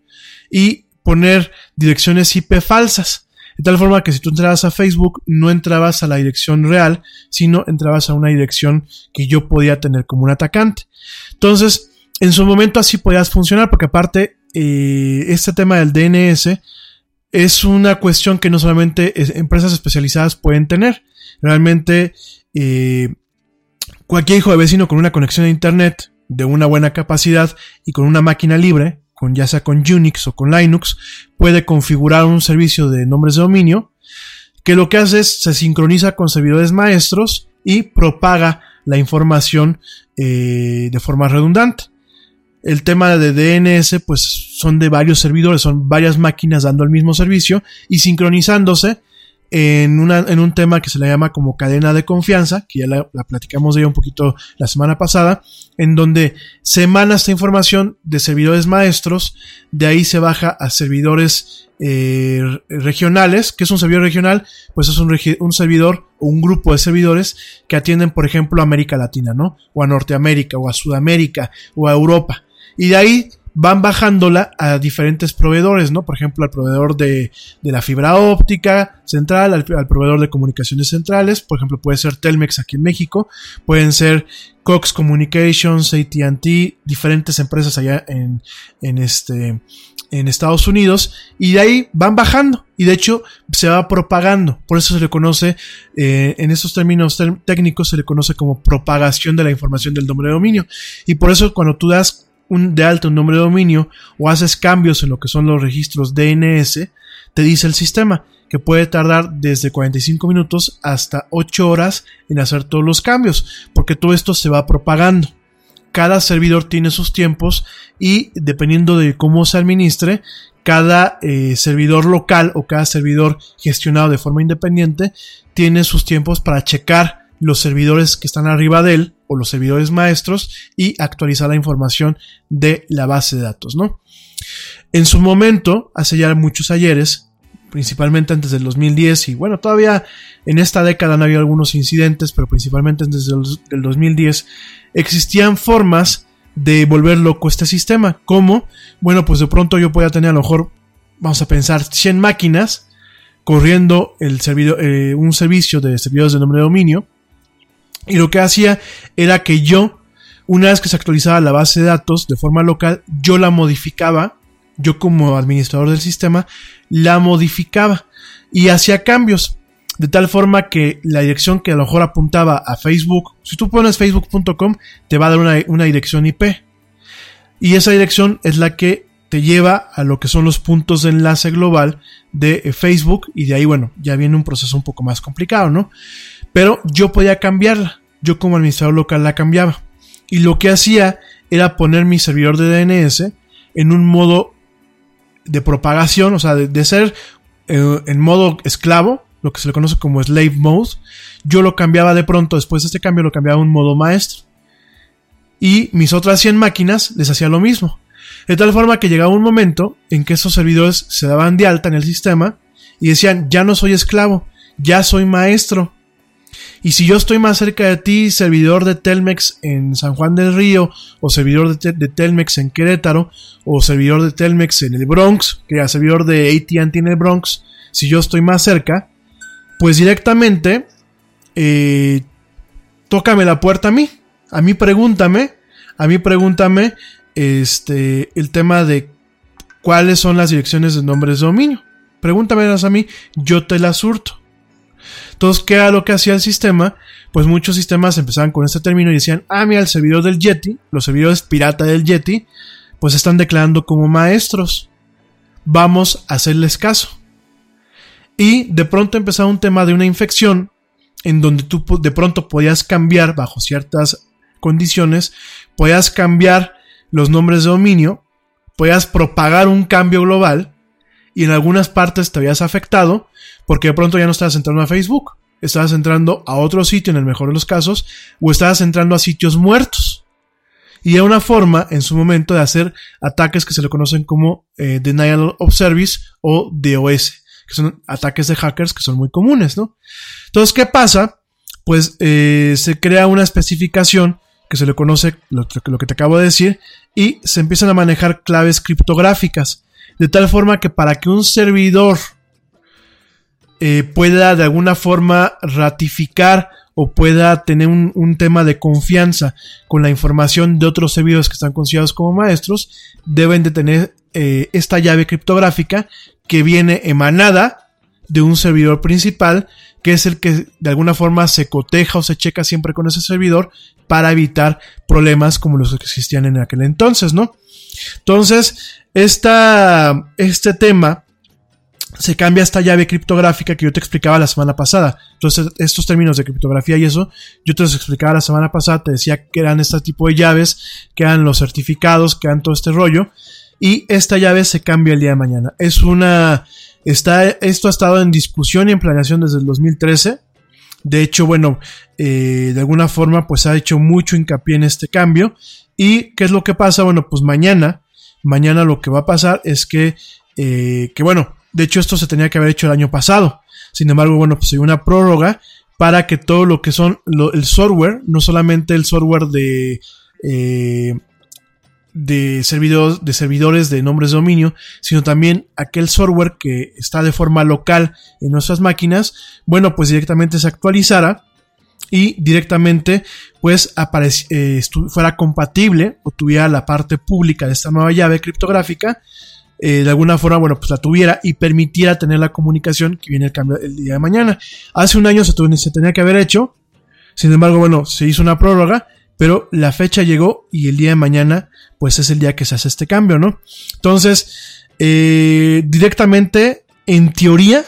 y poner direcciones IP falsas. De tal forma que si tú entrabas a Facebook, no entrabas a la dirección real, sino entrabas a una dirección que yo podía tener como un atacante. Entonces, en su momento así podías funcionar, porque aparte, este tema del DNS es una cuestión que no solamente empresas especializadas pueden tener. Realmente, eh, cualquier hijo de vecino con una conexión a Internet de una buena capacidad y con una máquina libre con ya sea con Unix o con Linux, puede configurar un servicio de nombres de dominio que lo que hace es se sincroniza con servidores maestros y propaga la información eh, de forma redundante. El tema de DNS pues son de varios servidores, son varias máquinas dando el mismo servicio y sincronizándose en, una, en un tema que se le llama como cadena de confianza, que ya la, platicamos de ella un poquito la semana pasada, en donde se emana esta información de servidores maestros, de ahí se baja a servidores eh, regionales. que es un servidor regional? Pues es un, un servidor o un grupo de servidores que atienden, por ejemplo, a América Latina, ¿no? O a Norteamérica, o a Sudamérica, o a Europa. Y de ahí van bajándola a diferentes proveedores, ¿no? Por ejemplo, al proveedor de, de la fibra óptica central, al, proveedor de comunicaciones centrales, por ejemplo, puede ser Telmex aquí en México, pueden ser Cox Communications, ATT, diferentes empresas allá en, en este, en Estados Unidos, y de ahí van bajando, y de hecho se va propagando, por eso se le conoce, eh, en estos términos técnicos se le conoce como propagación de la información del nombre de dominio, y por eso cuando tú das un, de alto un nombre de dominio o haces cambios en lo que son los registros DNS, te dice el sistema que puede tardar desde 45 minutos hasta 8 horas en hacer todos los cambios, porque todo esto se va propagando. Cada servidor tiene sus tiempos y dependiendo de cómo se administre, cada eh, servidor local o cada servidor gestionado de forma independiente tiene sus tiempos para checar los servidores que están arriba de él o los servidores maestros y actualizar la información de la base de datos, ¿no? En su momento, hace ya muchos ayeres, principalmente antes del 2010 y bueno, todavía en esta década han habido algunos incidentes, pero principalmente desde el 2010 existían formas de volver loco este sistema, como, bueno, pues de pronto yo podía tener a lo mejor, vamos a pensar, 100 máquinas corriendo el eh, un servicio de servidores de nombre de dominio, y lo que hacía era que yo, una vez que se actualizaba la base de datos de forma local, yo la modificaba, yo como administrador del sistema, la modificaba y hacía cambios. De tal forma que la dirección que a lo mejor apuntaba a Facebook, si tú pones facebook.com, te va a dar una, una dirección IP. Y esa dirección es la que te lleva a lo que son los puntos de enlace global de Facebook y de ahí, bueno, ya viene un proceso un poco más complicado, ¿no? Pero yo podía cambiarla. Yo como administrador local la cambiaba. Y lo que hacía era poner mi servidor de DNS en un modo de propagación, o sea, de, ser eh, en modo esclavo, lo que se le conoce como slave mode. Yo lo cambiaba de pronto, después de este cambio lo cambiaba a un modo maestro. Y mis otras 100 máquinas les hacía lo mismo. De tal forma que llegaba un momento en que esos servidores se daban de alta en el sistema y decían, ya no soy esclavo, ya soy maestro. Y si yo estoy más cerca de ti, servidor de Telmex en San Juan del Río, o servidor de, Telmex en Querétaro, o servidor de Telmex en el Bronx, que era servidor de ATT en el Bronx, si yo estoy más cerca, pues directamente, eh, tócame la puerta a mí. A mí pregúntame, a mí pregúntame, este, el tema de cuáles son las direcciones de nombres de dominio. Pregúntamelas a mí, yo te las surto. Entonces, ¿qué era lo que hacía el sistema? Pues muchos sistemas empezaban con este término y decían, ah, mira, el servidor del Yeti, los servidores pirata del Yeti, pues están declarando como maestros. vamos a hacerles caso. Y de pronto empezaba un tema de una infección en donde tú de pronto podías cambiar bajo ciertas condiciones, podías cambiar los nombres de dominio, podías propagar un cambio global y en algunas partes te habías afectado porque de pronto ya no estabas entrando a Facebook, estabas entrando a otro sitio en el mejor de los casos o estabas entrando a sitios muertos. Y era una forma en su momento de hacer ataques que se le conocen como eh, Denial of Service o DOS, que son ataques de hackers que son muy comunes, ¿no? Entonces, ¿qué pasa? Pues eh, se crea una especificación que se le conoce lo, que te acabo de decir y se empiezan a manejar claves criptográficas de tal forma que para que un servidor eh, pueda de alguna forma ratificar o pueda tener un, tema de confianza con la información de otros servidores que están considerados como maestros, deben de tener eh, esta llave criptográfica que viene emanada de un servidor principal, que es el que de alguna forma se coteja o se checa siempre con ese servidor para evitar problemas como los que existían en aquel entonces, ¿no? Entonces, esta, este tema se cambia esta llave criptográfica que yo te explicaba la semana pasada. Entonces, estos términos de criptografía y eso, yo te los explicaba la semana pasada, te decía que eran este tipo de llaves, que eran los certificados, que eran todo este rollo. Y esta llave se cambia el día de mañana. Es una, está, esto ha estado en discusión y en planeación desde el 2013. De hecho, bueno, eh, de alguna forma, pues ha hecho mucho hincapié en este cambio. ¿Y qué es lo que pasa? Bueno, pues mañana, mañana lo que va a pasar es que, eh, que bueno, de hecho, esto se tenía que haber hecho el año pasado. Sin embargo, bueno, pues hay una prórroga para que todo lo que son el software, no solamente el software de, eh, de, servidores, de servidores de nombres de dominio, sino también aquel software que está de forma local en nuestras máquinas, bueno, pues directamente se actualizara y directamente pues eh, fuera compatible o tuviera la parte pública de esta nueva llave criptográfica eh, de alguna forma, bueno, pues la tuviera y permitiera tener la comunicación que viene el cambio el día de mañana. Hace un año se, tenía que haber hecho, sin embargo, bueno, se hizo una prórroga, pero la fecha llegó y el día de mañana, pues es el día que se hace este cambio, ¿no? Entonces, eh, directamente, en teoría,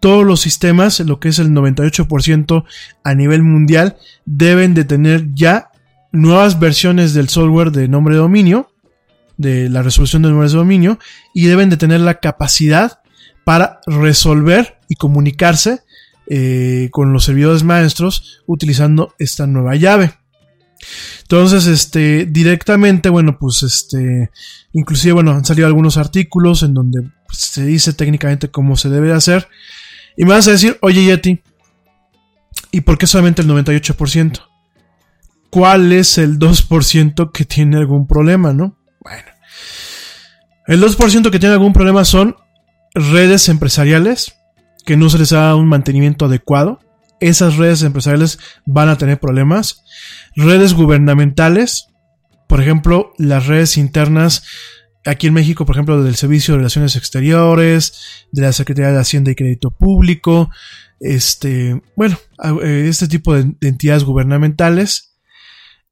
todos los sistemas, lo que es el 98% a nivel mundial, deben de tener ya nuevas versiones del software de nombre de dominio de la resolución de números de dominio y deben de tener la capacidad para resolver y comunicarse eh, con los servidores maestros utilizando esta nueva llave. Entonces, este, directamente, bueno, pues este, inclusive, bueno, han salido algunos artículos en donde pues, se dice técnicamente cómo se debe hacer. Y me vas a decir, oye Yeti, ¿y por qué solamente el 98%? ¿Cuál es el 2% que tiene algún problema, no? Bueno. El 2% que tiene algún problema son redes empresariales que no se les da un mantenimiento adecuado. Esas redes empresariales van a tener problemas. Redes gubernamentales, por ejemplo, las redes internas aquí en México, por ejemplo, del Servicio de Relaciones Exteriores, de la Secretaría de Hacienda y Crédito Público, este, bueno, eh, este tipo de, entidades gubernamentales.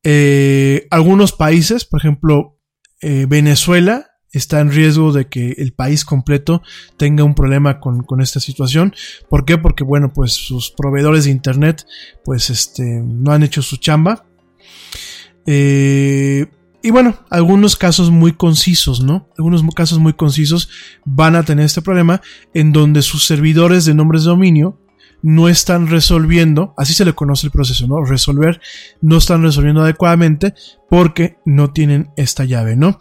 Eh, algunos países, por ejemplo, eh, Venezuela está en riesgo de que el país completo tenga un problema con, esta situación. ¿Por qué? Porque, bueno, pues sus proveedores de Internet, pues, este, no han hecho su chamba. Y bueno, algunos casos muy concisos, ¿no? Algunos casos muy concisos van a tener este problema en donde sus servidores de nombres de dominio no están resolviendo, así se le conoce el proceso, ¿no? Resolver, no están resolviendo adecuadamente porque no tienen esta llave, ¿no?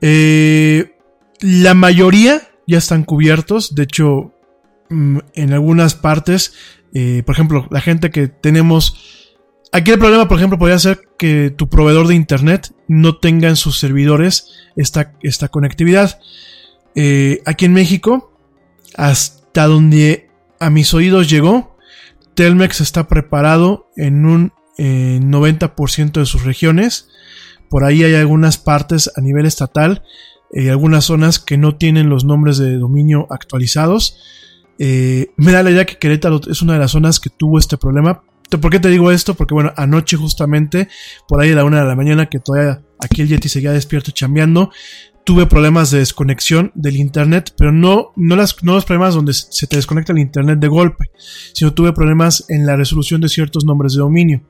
Eh, la mayoría ya están cubiertos. De hecho, mm, en algunas partes, eh, por ejemplo, la gente que tenemos... Aquí el problema, por ejemplo, podría ser que tu proveedor de Internet no tenga en sus servidores esta, esta conectividad. Eh, aquí en México, hasta donde a mis oídos llegó, Telmex está preparado en un 90% de sus regiones. Por ahí hay algunas partes a nivel estatal y algunas zonas que no tienen los nombres de dominio actualizados. me da la idea que Querétaro es una de las zonas que tuvo este problema, ¿Por qué te digo esto? Porque bueno, anoche justamente, por ahí a la una de la mañana, que todavía aquí el Yeti seguía despierto chambeando, tuve problemas de desconexión del internet, pero no, no, las, no los problemas donde se te desconecta el internet de golpe, sino tuve problemas en la resolución de ciertos nombres de dominio.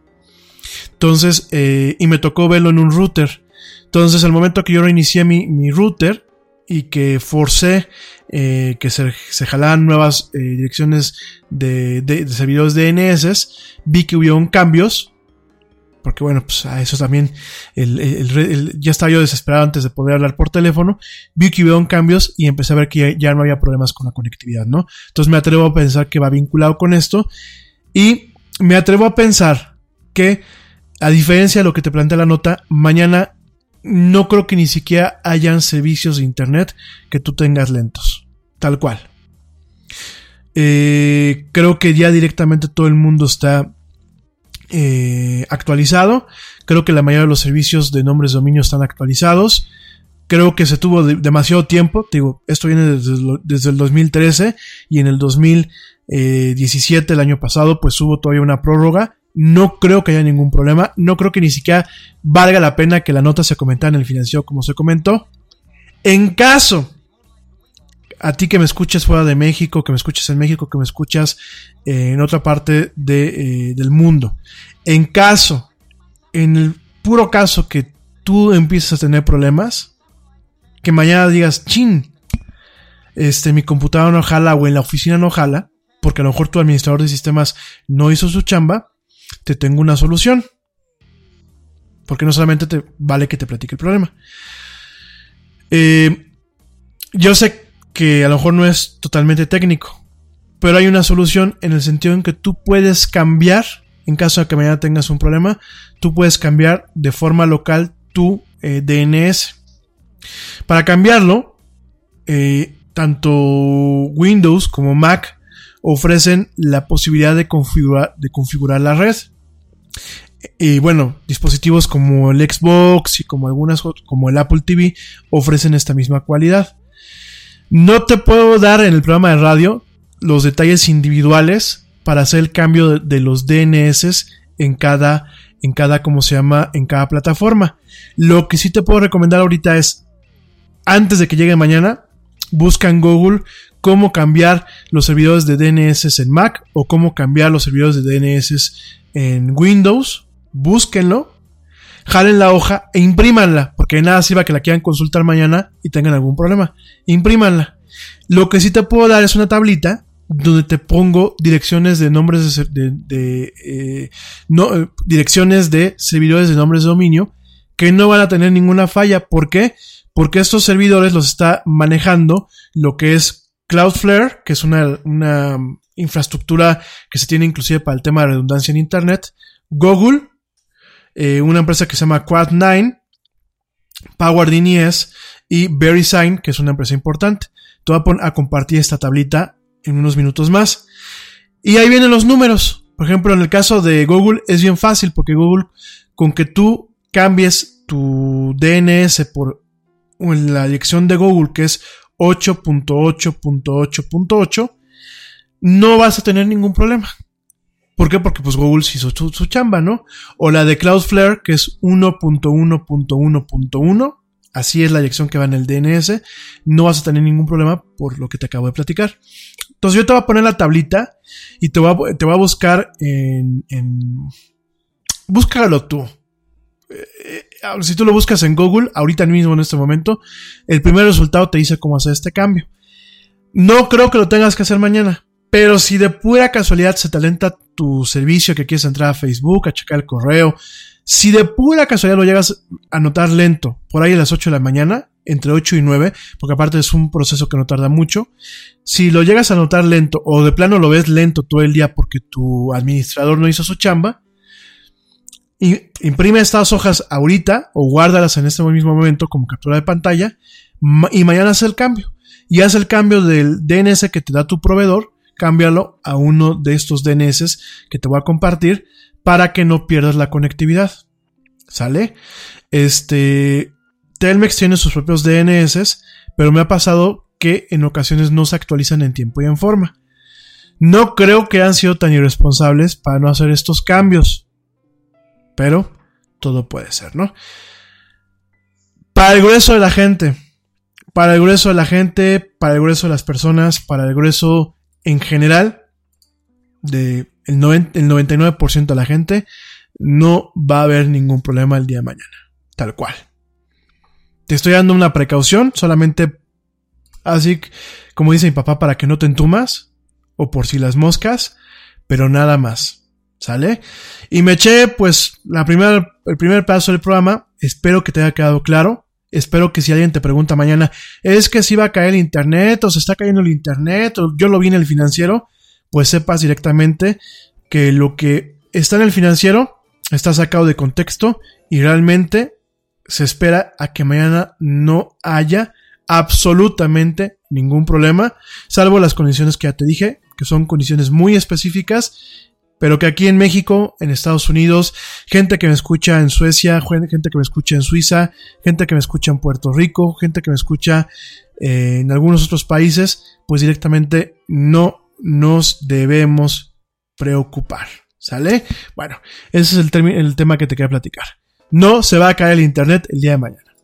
Entonces, eh, y me tocó verlo en un router. Entonces, al momento que yo reinicié mi, mi router, y que forcé eh, que se, jalaran nuevas eh, direcciones de, de, de, servidores DNS, vi que hubieron cambios, porque bueno, pues a eso también el, ya estaba yo desesperado antes de poder hablar por teléfono, vi que hubieron cambios y empecé a ver que ya, ya no había problemas con la conectividad, ¿no? Entonces me atrevo a pensar que va vinculado con esto y me atrevo a pensar que a diferencia de lo que te plantea la nota, mañana no creo que ni siquiera hayan servicios de internet que tú tengas lentos. Tal cual. Eh, creo que ya directamente todo el mundo está eh, actualizado. Creo que la mayoría de los servicios de nombres de dominio están actualizados. Creo que se tuvo demasiado tiempo. digo, esto viene desde, desde, el 2013 y en el 2017, el año pasado, pues hubo todavía una prórroga no creo que haya ningún problema. No creo que ni siquiera valga la pena que la nota se comentara en el financiero como se comentó. En caso, a ti que me escuches fuera de México, que me escuches en México, que me escuchas eh, en otra parte de, eh, del mundo. En caso, en el puro caso que tú empieces a tener problemas, que mañana digas, chin, este, mi computadora no jala o en la oficina no jala, porque a lo mejor tu administrador de sistemas no hizo su chamba, te tengo una solución. Porque no solamente te vale que te platique el problema. Eh, yo sé que a lo mejor no es totalmente técnico, pero hay una solución en el sentido en que tú puedes cambiar, en caso de que mañana tengas un problema, tú puedes cambiar de forma local tu eh, DNS. Para cambiarlo, eh, tanto Windows como Mac ofrecen la posibilidad de de configurar la red. Y bueno, dispositivos como el Xbox y como algunas como el Apple TV ofrecen esta misma cualidad. No te puedo dar en el programa de radio los detalles individuales para hacer el cambio de, los DNS en cada en cada como se llama en cada plataforma. Lo que sí te puedo recomendar ahorita es antes de que llegue mañana, busca en Google cómo cambiar los servidores de DNS en Mac o cómo cambiar los servidores de DNS en Windows. Búsquenlo, jalen la hoja e imprímanla, porque de nada sirva que la quieran consultar mañana y tengan algún problema. Imprímanla. Lo que sí te puedo dar es una tablita donde te pongo direcciones de nombres de, eh, no, eh, direcciones de servidores de nombres de dominio que no van a tener ninguna falla. ¿Por qué? Porque estos servidores los está manejando lo que es Cloudflare, que es una, infraestructura que se tiene inclusive para el tema de redundancia en Internet. Google, eh, una empresa que se llama Quad9, PowerDNS y VeriSign, que es una empresa importante. Te voy a, a compartir esta tablita en unos minutos más. Y ahí vienen los números. Por ejemplo, en el caso de Google es bien fácil porque Google, con que tú cambies tu DNS por la dirección de Google, que es 8.8.8.8, no vas a tener ningún problema. ¿Por qué? Porque pues Google hizo su, su chamba, ¿no? O la de Cloudflare, que es 1.1.1.1, así es la dirección que va en el DNS, no vas a tener ningún problema por lo que te acabo de platicar. Entonces yo te voy a poner la tablita y te voy a, te a buscar en, en... Búscalo tú. Si tú lo buscas en Google, ahorita mismo en este momento, el primer resultado te dice cómo hacer este cambio. No creo que lo tengas que hacer mañana, pero si de pura casualidad se talenta tu servicio que quieres entrar a Facebook, a checar el correo, si de pura casualidad lo llegas a notar lento, por ahí a las 8 de la mañana, entre 8 y 9, porque aparte es un proceso que no tarda mucho, si lo llegas a notar lento o de plano lo ves lento todo el día porque tu administrador no hizo su chamba, imprime estas hojas ahorita o guárdalas en este mismo momento como captura de pantalla y mañana hace el cambio. y haz el cambio del DNS que te da tu proveedor, cámbialo a uno de estos DNS que te voy a compartir para que no pierdas la conectividad. ¿Sale? Este, Telmex tiene sus propios DNS, pero me ha pasado que en ocasiones no se actualizan en tiempo y en forma. No creo que han sido tan irresponsables para no hacer estos cambios. Pero todo puede ser, ¿no? Para el grueso de la gente, para el grueso de la gente, para el grueso de las personas, para el grueso en general, de el, 99% de la gente, no va a haber ningún problema el día de mañana. Tal cual. Te estoy dando una precaución, solamente así como dice mi papá, para que no te entumas, o por si las moscas, pero nada más. ¿Sale? Y me eché, pues, la primera, el primer paso del programa. Espero que te haya quedado claro. Espero que si alguien te pregunta mañana, es que si va a caer el internet, o se está cayendo el internet, o yo lo vi en el financiero, pues sepas directamente que lo que está en el financiero está sacado de contexto y realmente se espera a que mañana no haya absolutamente ningún problema, salvo las condiciones que ya te dije, que son condiciones muy específicas, pero que aquí en México, en Estados Unidos, gente que me escucha en Suecia, gente que me escucha en Suiza, gente que me escucha en Puerto Rico, gente que me escucha eh, en algunos otros países, pues directamente no nos debemos preocupar. ¿Sale? Bueno, ese es el, el tema que te quería platicar. No se va a caer el Internet el día de mañana.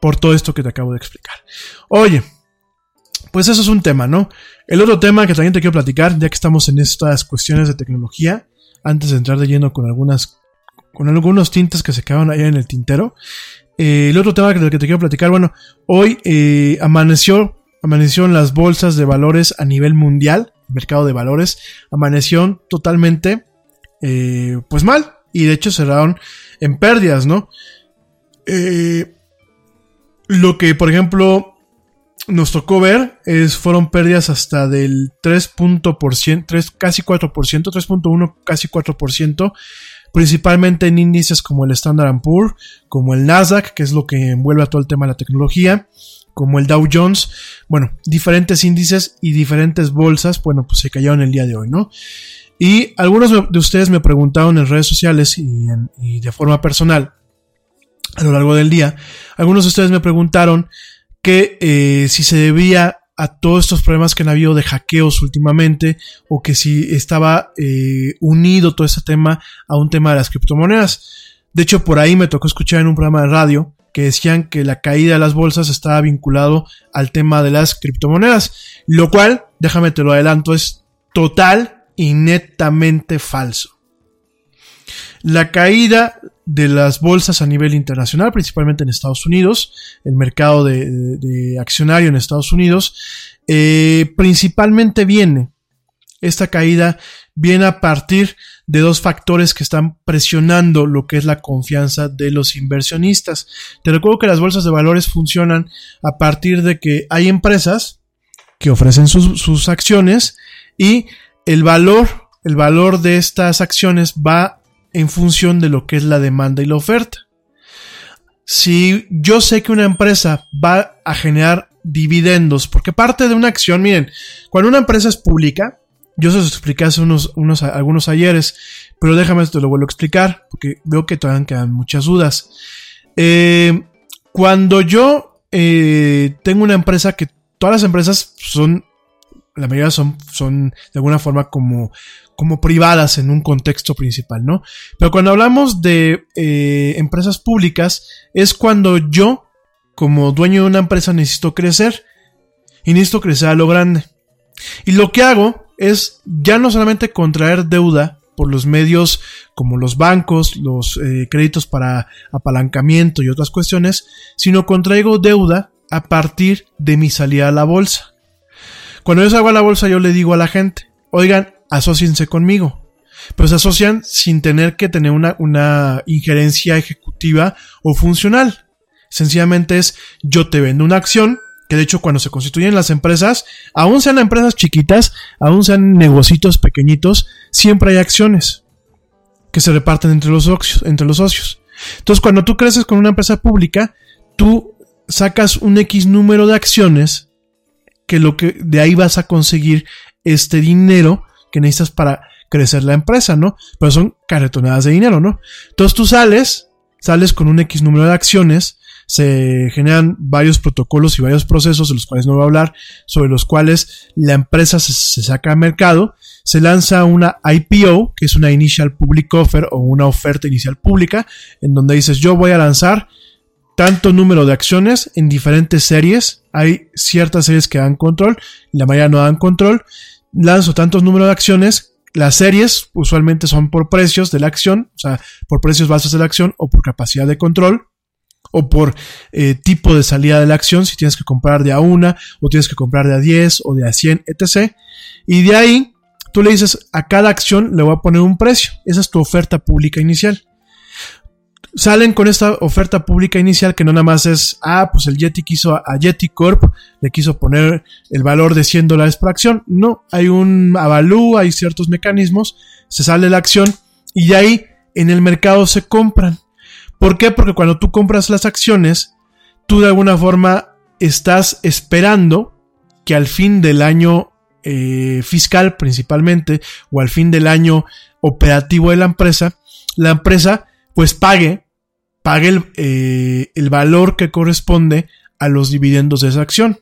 Por todo esto que te acabo de explicar. Oye, pues eso es un tema, ¿no? El otro tema que también te quiero platicar, ya que estamos en estas cuestiones de tecnología, antes de entrar de lleno con algunas, con algunos tintes que se quedaron allá en el tintero. Eh, el otro tema que, que te quiero platicar, bueno, hoy eh, amaneció, amaneció las bolsas de valores a nivel mundial, mercado de valores, amaneció totalmente, eh, pues mal, y de hecho cerraron en pérdidas, ¿no? lo que, por ejemplo, nos tocó ver fueron pérdidas hasta del 3, 3 casi 4%, 3.1, casi 4%, principalmente en índices como el Standard Poor's, como el Nasdaq, que es lo que envuelve a todo el tema de la tecnología, como el Dow Jones, bueno, diferentes índices y diferentes bolsas, bueno, pues se cayeron el día de hoy, ¿no? Y algunos de ustedes me preguntaron en redes sociales y, y de forma personal a lo largo del día, algunos de ustedes me preguntaron que eh, si se debía a todos estos problemas que han habido de hackeos últimamente o que si estaba eh, unido todo este tema a un tema de las criptomonedas. De hecho, por ahí me tocó escuchar en un programa de radio que decían que la caída de las bolsas estaba vinculado al tema de las criptomonedas, lo cual, déjame te lo adelanto, es total y netamente falso. La caída de las bolsas a nivel internacional, principalmente en Estados Unidos, el mercado de, accionario en Estados Unidos, eh, principalmente viene, esta caída viene a partir de dos factores que están presionando lo que es la confianza de los inversionistas. Te recuerdo que las bolsas de valores funcionan a partir de que hay empresas que ofrecen sus, sus acciones y el valor, el valor de estas acciones va en función de lo que es la demanda y la oferta. Si yo sé que una empresa va a generar dividendos, porque parte de una acción, miren, cuando una empresa es pública, yo se los expliqué hace unos, unos, algunos ayeres, pero déjame te lo vuelvo a explicar, porque veo que todavía quedan muchas dudas. Eh, cuando yo eh, tengo una empresa que todas las empresas son, la mayoría son, son de alguna forma como como privadas en un contexto principal, ¿no? Pero cuando hablamos de eh, empresas públicas, es cuando yo, como dueño de una empresa, necesito crecer. Y necesito crecer a lo grande. Y lo que hago es ya no solamente contraer deuda por los medios como los bancos, los eh, créditos para apalancamiento y otras cuestiones, sino contraigo deuda a partir de mi salida a la bolsa. Cuando yo salgo a la bolsa yo le digo a la gente, oigan, asociense conmigo. Pero se asocian sin tener que tener una, una injerencia ejecutiva o funcional. Sencillamente es yo te vendo una acción, que de hecho cuando se constituyen las empresas, aún sean empresas chiquitas, aún sean negocios pequeñitos, siempre hay acciones que se reparten entre los socios, entre los socios. Entonces, cuando tú creces con una empresa pública, tú sacas un X número de acciones que lo que de ahí vas a conseguir este dinero que necesitas para crecer la empresa, ¿no? Pero son carretonadas de dinero, ¿no? Entonces tú sales, sales con un X número de acciones, se generan varios protocolos y varios procesos de los cuales no voy a hablar, sobre los cuales la empresa se, saca al mercado, se lanza una IPO, que es una Initial Public Offer o una oferta inicial pública, en donde dices yo voy a lanzar tanto número de acciones en diferentes series. Hay ciertas series que dan control, la mayoría no dan control. Lanzo tantos números de acciones. Las series usualmente son por precios de la acción, o sea, por precios bases de la acción o por capacidad de control o por eh, tipo de salida de la acción, si tienes que comprar de a una o tienes que comprar de a 10 o de a 100, etc. Y de ahí tú le dices a cada acción le voy a poner un precio. Esa es tu oferta pública inicial salen con esta oferta pública inicial que no nada más es, ah, pues el Yeti quiso a Yeti Corp, le quiso poner el valor de 100 dólares por acción. No, hay un avalú, hay ciertos mecanismos, se sale la acción y de ahí en el mercado se compran. ¿Por qué? Porque cuando tú compras las acciones, tú de alguna forma estás esperando que al fin del año eh, fiscal principalmente o al fin del año operativo de la empresa, la empresa pues pague, pague el, eh, el valor que corresponde a los dividendos de esa acción.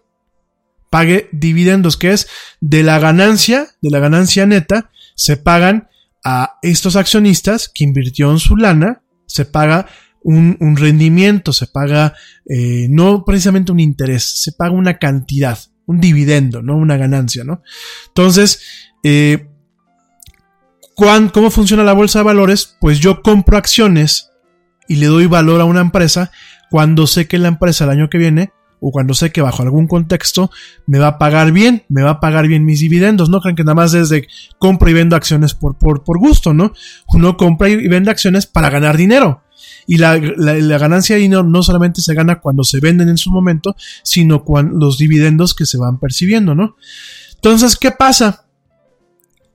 Pague dividendos, que es de la ganancia, de la ganancia neta, se pagan a estos accionistas que invirtió en su lana, se paga un, un rendimiento, se paga eh, no precisamente un interés, se paga una cantidad, un dividendo, no una ganancia, ¿no? Entonces, eh, ¿Cómo funciona la bolsa de valores? Pues yo compro acciones y le doy valor a una empresa cuando sé que la empresa el año que viene o cuando sé que bajo algún contexto me va a pagar bien, me va a pagar bien mis dividendos. No crean que nada más desde compro y vendo acciones por, por, por gusto, ¿no? Uno compra y vende acciones para ganar dinero. Y la, la, ganancia de dinero no solamente se gana cuando se venden en su momento, sino con los dividendos que se van percibiendo, ¿no? Entonces, ¿qué pasa?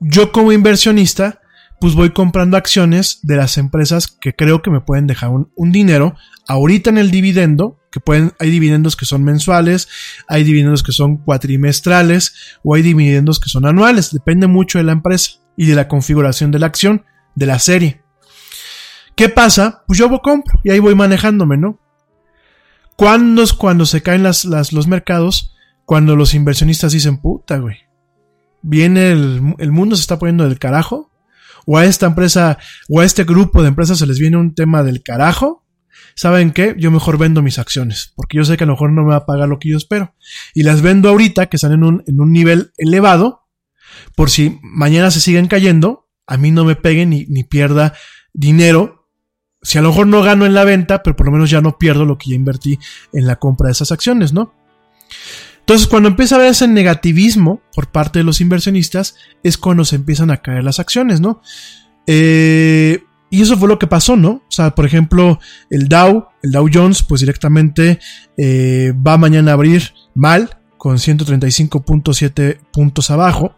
Yo como inversionista, pues voy comprando acciones de las empresas que creo que me pueden dejar un, dinero ahorita en el dividendo, que pueden, hay dividendos que son mensuales, hay dividendos que son cuatrimestrales o hay dividendos que son anuales, depende mucho de la empresa y de la configuración de la acción, de la serie. ¿Qué pasa? Pues yo compro y ahí voy manejándome, ¿no? ¿Cuándo es cuando se caen las, los mercados? Cuando los inversionistas dicen, puta, güey viene el, el mundo se está poniendo del carajo, o a esta empresa, o a este grupo de empresas se les viene un tema del carajo, ¿saben qué? Yo mejor vendo mis acciones, porque yo sé que a lo mejor no me va a pagar lo que yo espero. Y las vendo ahorita, que están en un, en un nivel elevado, por si mañana se siguen cayendo, a mí no me peguen ni, ni pierda dinero. Si a lo mejor no gano en la venta, pero por lo menos ya no pierdo lo que ya invertí en la compra de esas acciones, ¿no? Entonces, cuando empieza a haber ese negativismo por parte de los inversionistas, es cuando se empiezan a caer las acciones, ¿no? Eh, y eso fue lo que pasó, ¿no? O sea, por ejemplo, el Dow, el Dow Jones, pues directamente eh, va mañana a abrir mal, con 135.7 puntos abajo.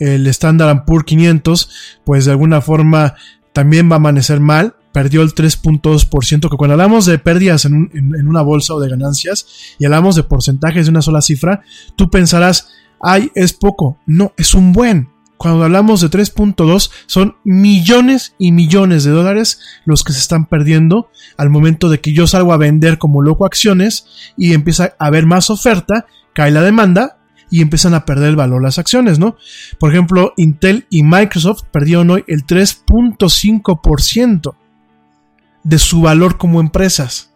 El Standard Poor's 500, pues de alguna forma también va a amanecer mal, perdió el 3.2%, que cuando hablamos de pérdidas en, una bolsa o de ganancias y hablamos de porcentajes de una sola cifra, tú pensarás, ay, es poco. No, es un buen. Cuando hablamos de 3.2 son millones y millones de dólares los que se están perdiendo al momento de que yo salgo a vender como loco acciones y empieza a haber más oferta, cae la demanda y empiezan a perder el valor las acciones, ¿no? Por ejemplo, Intel y Microsoft perdieron hoy el 3.5% de su valor como empresas.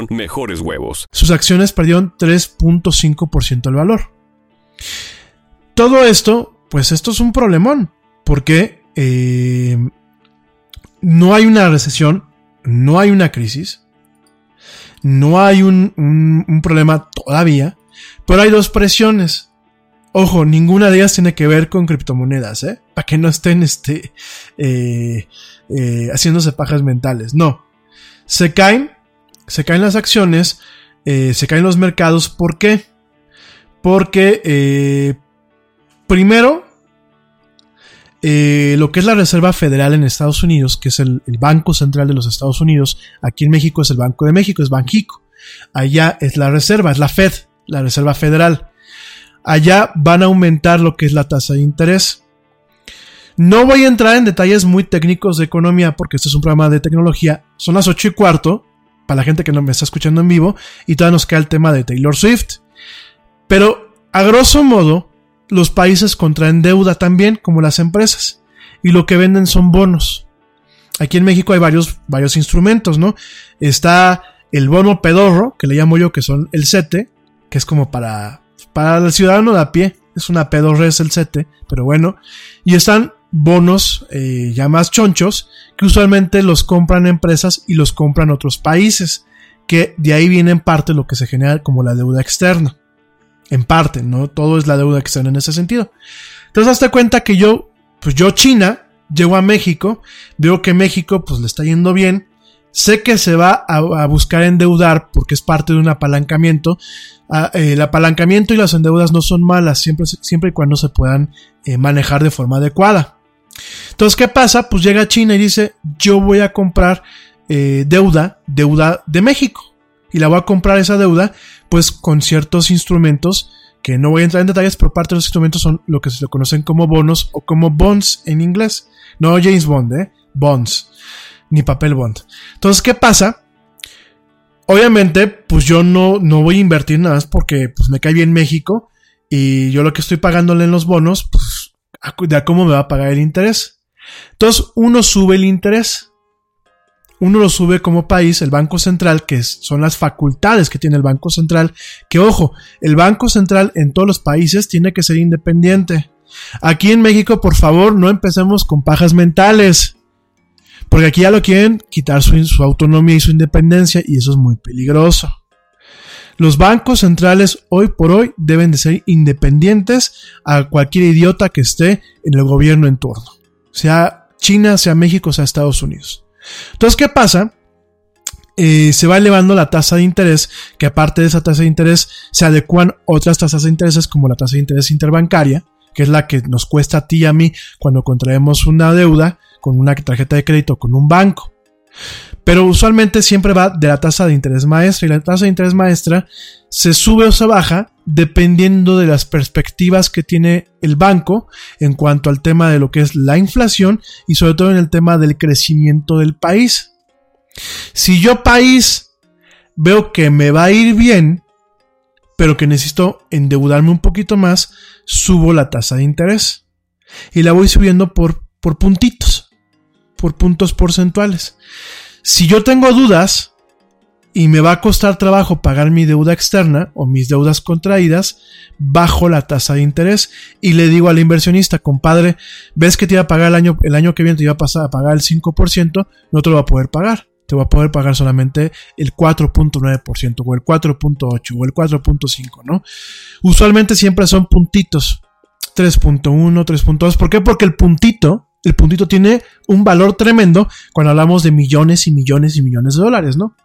mejores huevos. Sus acciones perdieron 3.5% el valor. Todo esto, pues esto es un problemón, porque eh, no hay una recesión, no hay una crisis, no hay un, un problema todavía, pero hay dos presiones. Ojo, ninguna de ellas tiene que ver con criptomonedas, ¿eh? Para que no estén este, eh, eh, haciéndose pajas mentales. No. Se caen, se caen las acciones, eh, se caen los mercados. ¿Por qué? Porque, primero, lo que es la Reserva Federal en Estados Unidos, que es el, el, Banco Central de los Estados Unidos, aquí en México es el Banco de México, es Banjico. Allá es la Reserva, es la Fed, la Reserva Federal allá van a aumentar lo que es la tasa de interés. No voy a entrar en detalles muy técnicos de economía porque este es un programa de tecnología. Son las 8 y cuarto, para la gente que no me está escuchando en vivo, y todavía nos queda el tema de Taylor Swift. Pero, a grosso modo, los países contraen deuda también, como las empresas, y lo que venden son bonos. Aquí en México hay varios, varios instrumentos, ¿no? Está el bono pedorro, que le llamo yo, que son el CETE, que es como para para el ciudadano de a pie, es una pedorres el sete, pero bueno. Y están bonos eh, ya más chonchos, que usualmente los compran empresas y los compran otros países, que de ahí viene en parte lo que se genera como la deuda externa. En parte, no todo es la deuda externa en ese sentido. Entonces, hazte cuenta que yo, pues yo China, llego a México, veo que México pues le está yendo bien, sé que se va a, buscar endeudar porque es parte de un apalancamiento, Ah, eh, el apalancamiento y las endeudas no son malas siempre, y cuando se puedan eh, manejar de forma adecuada. Entonces, ¿qué pasa? Pues llega China y dice, yo voy a comprar eh, deuda, deuda de México. Y la voy a comprar esa deuda, pues con ciertos instrumentos, que no voy a entrar en detalles, pero parte de los instrumentos son lo que se conocen como bonos o como bonds en inglés. No James Bond, ¿eh? Bonds. Ni papel bond. Entonces, ¿qué pasa? Obviamente, pues yo no, no voy a invertir nada más porque pues, me cae bien México y yo lo que estoy pagándole en los bonos, pues de a cómo me va a pagar el interés. Entonces, uno sube el interés. Uno lo sube como país, el Banco Central, que son las facultades que tiene el Banco Central. Que ojo, el Banco Central en todos los países tiene que ser independiente. Aquí en México, por favor, no empecemos con pajas mentales. Porque aquí ya lo quieren quitar su, autonomía y su independencia y eso es muy peligroso. Los bancos centrales hoy por hoy deben de ser independientes a cualquier idiota que esté en el gobierno en turno. Sea China, sea México, sea Estados Unidos. Entonces, ¿qué pasa? Eh, se va elevando la tasa de interés, que aparte de esa tasa de interés se adecuan otras tasas de interés como la tasa de interés interbancaria, que es la que nos cuesta a ti y a mí cuando contraemos una deuda con una tarjeta de crédito con un banco. Pero usualmente siempre va de la tasa de interés maestra y la tasa de interés maestra se sube o se baja dependiendo de las perspectivas que tiene el banco en cuanto al tema de lo que es la inflación y sobre todo en el tema del crecimiento del país. Si yo país veo que me va a ir bien, pero que necesito endeudarme un poquito más, subo la tasa de interés y la voy subiendo por, por puntitos por puntos porcentuales. Si yo tengo dudas y me va a costar trabajo pagar mi deuda externa o mis deudas contraídas, bajo la tasa de interés y le digo al inversionista, compadre, ves que te iba a pagar el año, el año que viene te iba a pasar a pagar el 5%, no te lo va a poder pagar. Te va a poder pagar solamente el 4.9% o el 4.8 o el 4.5, ¿no? Usualmente siempre son puntitos. 3.1, 3.2. ¿Por qué? Porque el puntito el puntito tiene un valor tremendo cuando hablamos de millones y millones y millones de dólares, ¿no?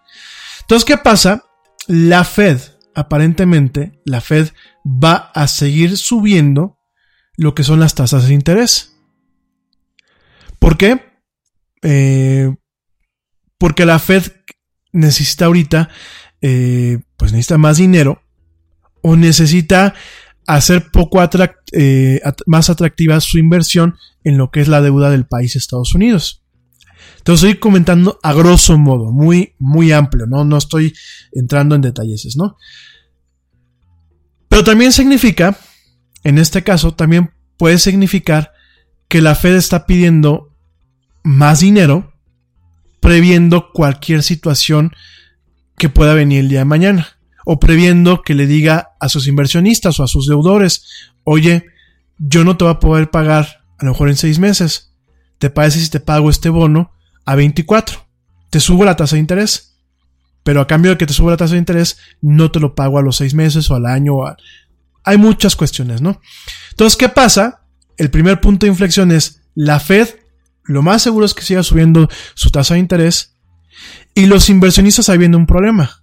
Entonces, ¿qué pasa? La Fed, aparentemente, la Fed va a seguir subiendo lo que son las tasas de interés. ¿Por qué? Eh, porque la Fed necesita ahorita eh, pues necesita más dinero o necesita hacer poco eh, más atractiva su inversión en lo que es la deuda del país Estados Unidos. Entonces estoy comentando a grosso modo, muy, muy amplio, ¿no? No estoy entrando en detalles, ¿no? Pero también significa, en este caso, también puede significar que la Fed está pidiendo más dinero previendo cualquier situación que pueda venir el día de mañana o previendo que le diga a sus inversionistas o a sus deudores, oye, yo no te voy a poder pagar a lo mejor en seis meses. ¿Te parece si te pago este bono a 24? Te subo la tasa de interés. Pero a cambio de que te suba la tasa de interés, no te lo pago a los seis meses o al año. Hay muchas cuestiones, ¿no? Entonces, ¿qué pasa? El primer punto de inflexión es la Fed, lo más seguro es que siga subiendo su tasa de interés y los inversionistas ahí viendo un problema.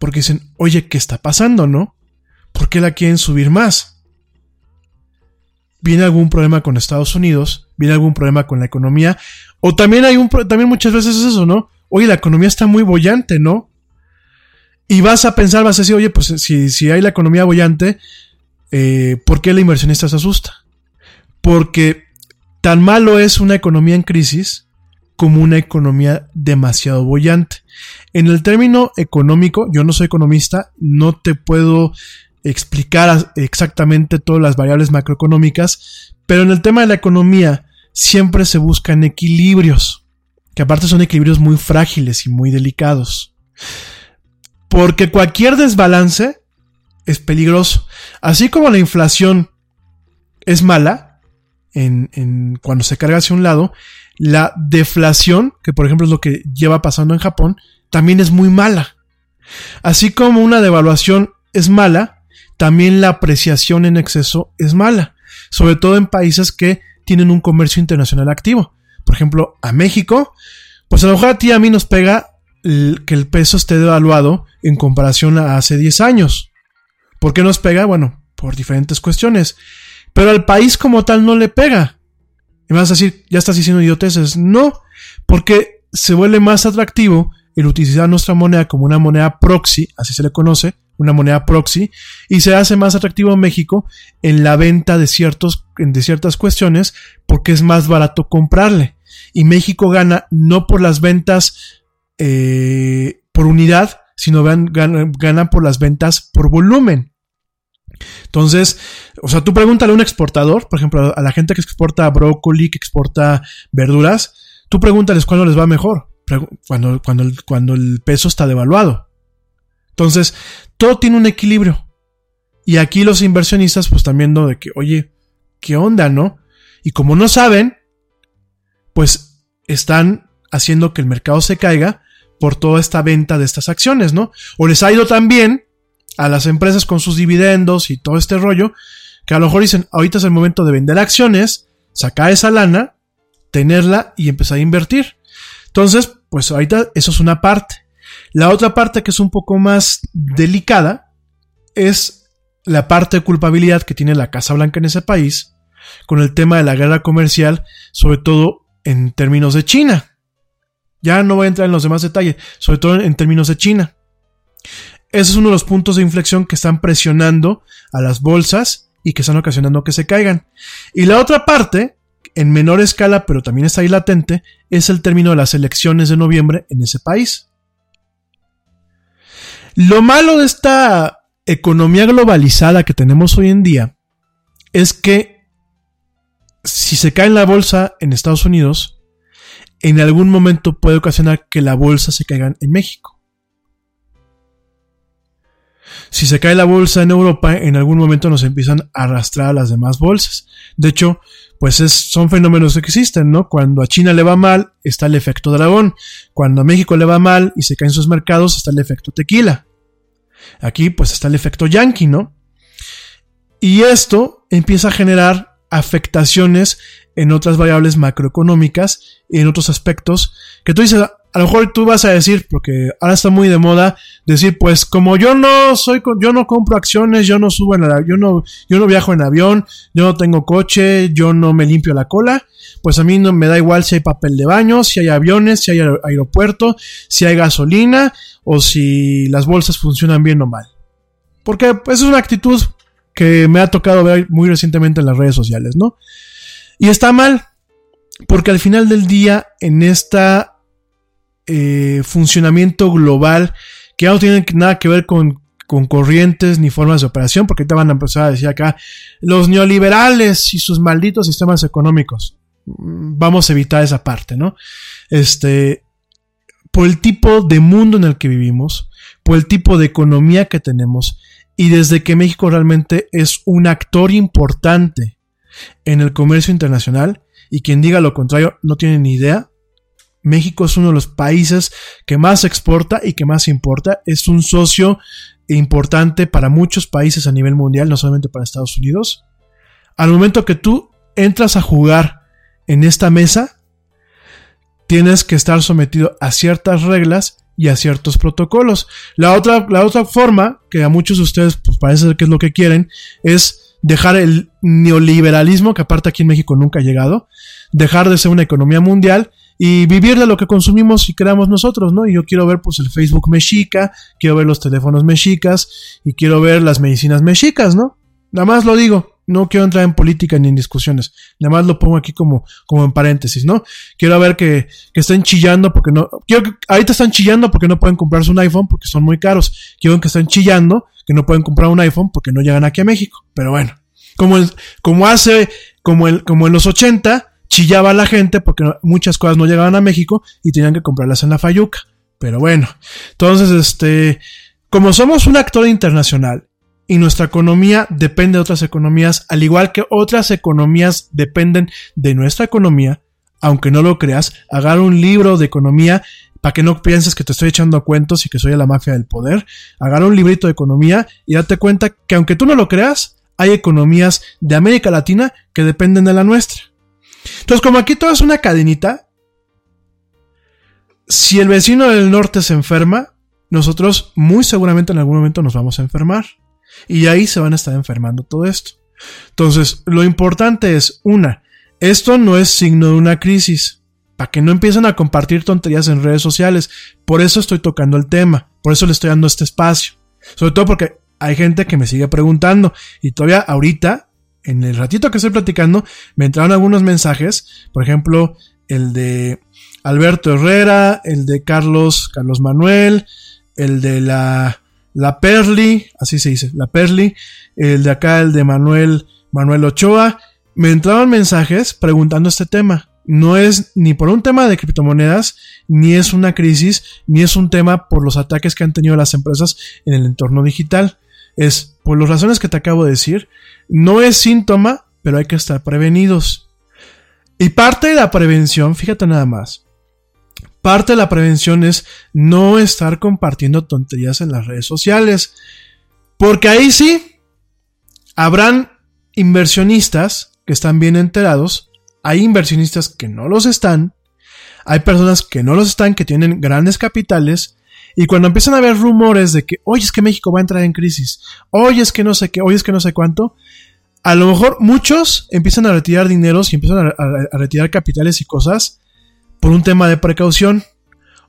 Porque dicen, oye, ¿qué está pasando, no? ¿Por qué la quieren subir más? ¿Viene algún problema con Estados Unidos? ¿Viene algún problema con la economía? O también hay un, también muchas veces es eso, ¿no? Oye, la economía está muy bollante, ¿no? Y vas a pensar, vas a decir, oye, pues si, si hay la economía bollante, eh, ¿por qué la inversionista se asusta? Porque tan malo es una economía en crisis como una economía demasiado bollante. En el término económico, yo no soy economista, no te puedo explicar exactamente todas las variables macroeconómicas, pero en el tema de la economía siempre se buscan equilibrios, que aparte son equilibrios muy frágiles y muy delicados. Porque cualquier desbalance es peligroso. Así como la inflación es mala, en, cuando se carga hacia un lado, la deflación, que por ejemplo es lo que lleva pasando en Japón, también es muy mala. Así como una devaluación es mala, también la apreciación en exceso es mala, sobre todo en países que tienen un comercio internacional activo. Por ejemplo, a México, pues a lo mejor a ti y a mí nos pega que el peso esté devaluado en comparación a hace 10 años. ¿Por qué nos pega? Bueno, por diferentes cuestiones. Pero al país como tal no le pega. Y me vas a decir, ya estás diciendo idioteces. No, porque se vuelve más atractivo el utilizar nuestra moneda como una moneda proxy, así se le conoce, una moneda proxy, y se hace más atractivo en México en la venta de, ciertos, de ciertas cuestiones porque es más barato comprarle. Y México gana no por las ventas eh, por unidad, sino gana, gana por las ventas por volumen. Entonces, o sea, tú pregúntale a un exportador, por ejemplo, a la gente que exporta brócoli, que exporta verduras, tú pregúntales cuándo les va mejor, cuando, cuando, el, cuando el peso está devaluado. Entonces, todo tiene un equilibrio. Y aquí los inversionistas pues están viendo de que, oye, ¿qué onda, no? Y como no saben, pues están haciendo que el mercado se caiga por toda esta venta de estas acciones, ¿no? O les ha ido tan bien a las empresas con sus dividendos y todo este rollo, que a lo mejor dicen, ahorita es el momento de vender acciones, sacar esa lana, tenerla y empezar a invertir. Entonces, pues ahorita eso es una parte. La otra parte que es un poco más delicada es la parte de culpabilidad que tiene la Casa Blanca en ese país con el tema de la guerra comercial, sobre todo en términos de China. Ya no voy a entrar en los demás detalles, sobre todo en términos de China. Ese es uno de los puntos de inflexión que están presionando a las bolsas y que están ocasionando que se caigan. Y la otra parte, en menor escala, pero también está ahí latente, es el término de las elecciones de noviembre en ese país. Lo malo de esta economía globalizada que tenemos hoy en día es que si se cae en la bolsa en Estados Unidos, en algún momento puede ocasionar que la bolsa se caiga en México. Si se cae la bolsa en Europa, en algún momento nos empiezan a arrastrar a las demás bolsas. De hecho, pues es, son fenómenos que existen, ¿no? Cuando a China le va mal, está el efecto dragón. Cuando a México le va mal y se caen sus mercados, está el efecto tequila. Aquí, pues está el efecto yankee, ¿no? Y esto empieza a generar afectaciones en otras variables macroeconómicas y en otros aspectos que tú dices, a lo mejor tú vas a decir, porque ahora está muy de moda, decir, pues como yo no soy, yo no compro acciones, yo no subo en la, yo no, yo no viajo en avión, yo no tengo coche, yo no me limpio la cola, pues a mí no me da igual si hay papel de baño, si hay aviones, si hay aeropuerto, si hay gasolina o si las bolsas funcionan bien o mal. Porque pues, es una actitud que me ha tocado ver muy recientemente en las redes sociales, ¿no? Y está mal, porque al final del día, en esta eh, funcionamiento global que ya no tienen nada que ver con, corrientes ni formas de operación, porque te van a empezar a decir acá los neoliberales y sus malditos sistemas económicos. Mm, vamos a evitar esa parte, ¿no? Este, por el tipo de mundo en el que vivimos, por el tipo de economía que tenemos, y desde que México realmente es un actor importante en el comercio internacional, y quien diga lo contrario no tiene ni idea, México es uno de los países que más exporta y que más importa. Es un socio importante para muchos países a nivel mundial, no solamente para Estados Unidos. Al momento que tú entras a jugar en esta mesa, tienes que estar sometido a ciertas reglas y a ciertos protocolos. La otra, la otra forma, que a muchos de ustedes pues, parece que es lo que quieren, es dejar el neoliberalismo, que aparte aquí en México nunca ha llegado, dejar de ser una economía mundial y vivir de lo que consumimos y creamos nosotros, ¿no? Y yo quiero ver pues el Facebook mexica, quiero ver los teléfonos mexicas y quiero ver las medicinas mexicas, ¿no? Nada más lo digo, no quiero entrar en política ni en discusiones, nada más lo pongo aquí como, como en paréntesis, ¿no? Quiero ver que, que estén chillando porque no, quiero que, ahorita están chillando porque no pueden comprarse un iPhone porque son muy caros, quiero que estén chillando que no pueden comprar un iPhone porque no llegan aquí a México, pero bueno, como, el, como hace, como, el, como en los 80, chillaba la gente porque muchas cosas no llegaban a México y tenían que comprarlas en la Fayuca. Pero bueno, entonces, este, como somos un actor internacional y nuestra economía depende de otras economías, al igual que otras economías dependen de nuestra economía, aunque no lo creas, agarra un libro de economía para que no pienses que te estoy echando cuentos y que soy la mafia del poder. Agarra un librito de economía y date cuenta que aunque tú no lo creas, hay economías de América Latina que dependen de la nuestra. Entonces, como aquí todo es una cadenita, si el vecino del norte se enferma, nosotros muy seguramente en algún momento nos vamos a enfermar. Y ahí se van a estar enfermando todo esto. Entonces, lo importante es, una, esto no es signo de una crisis. Para que no empiecen a compartir tonterías en redes sociales. Por eso estoy tocando el tema. Por eso le estoy dando este espacio. Sobre todo porque hay gente que me sigue preguntando. Y todavía ahorita en el ratito que estoy platicando, me entraron algunos mensajes, por ejemplo, el de Alberto Herrera, el de Carlos, Carlos Manuel, el de la, la Perli, así se dice, la Perli, el de acá, el de Manuel, Manuel Ochoa, me entraron mensajes preguntando este tema. No es ni por un tema de criptomonedas, ni es una crisis, ni es un tema por los ataques que han tenido las empresas en el entorno digital. Es por las razones que te acabo de decir, no es síntoma, pero hay que estar prevenidos. Y parte de la prevención, fíjate nada más, parte de la prevención es no estar compartiendo tonterías en las redes sociales. Porque ahí sí, habrán inversionistas que están bien enterados, hay inversionistas que no los están, hay personas que no los están, que tienen grandes capitales, y cuando empiezan a haber rumores de que, oye, es que México va a entrar en crisis, oye, es que no sé qué, oye, es que no sé cuánto, a lo mejor muchos empiezan a retirar dineros y empiezan a, retirar capitales y cosas por un tema de precaución.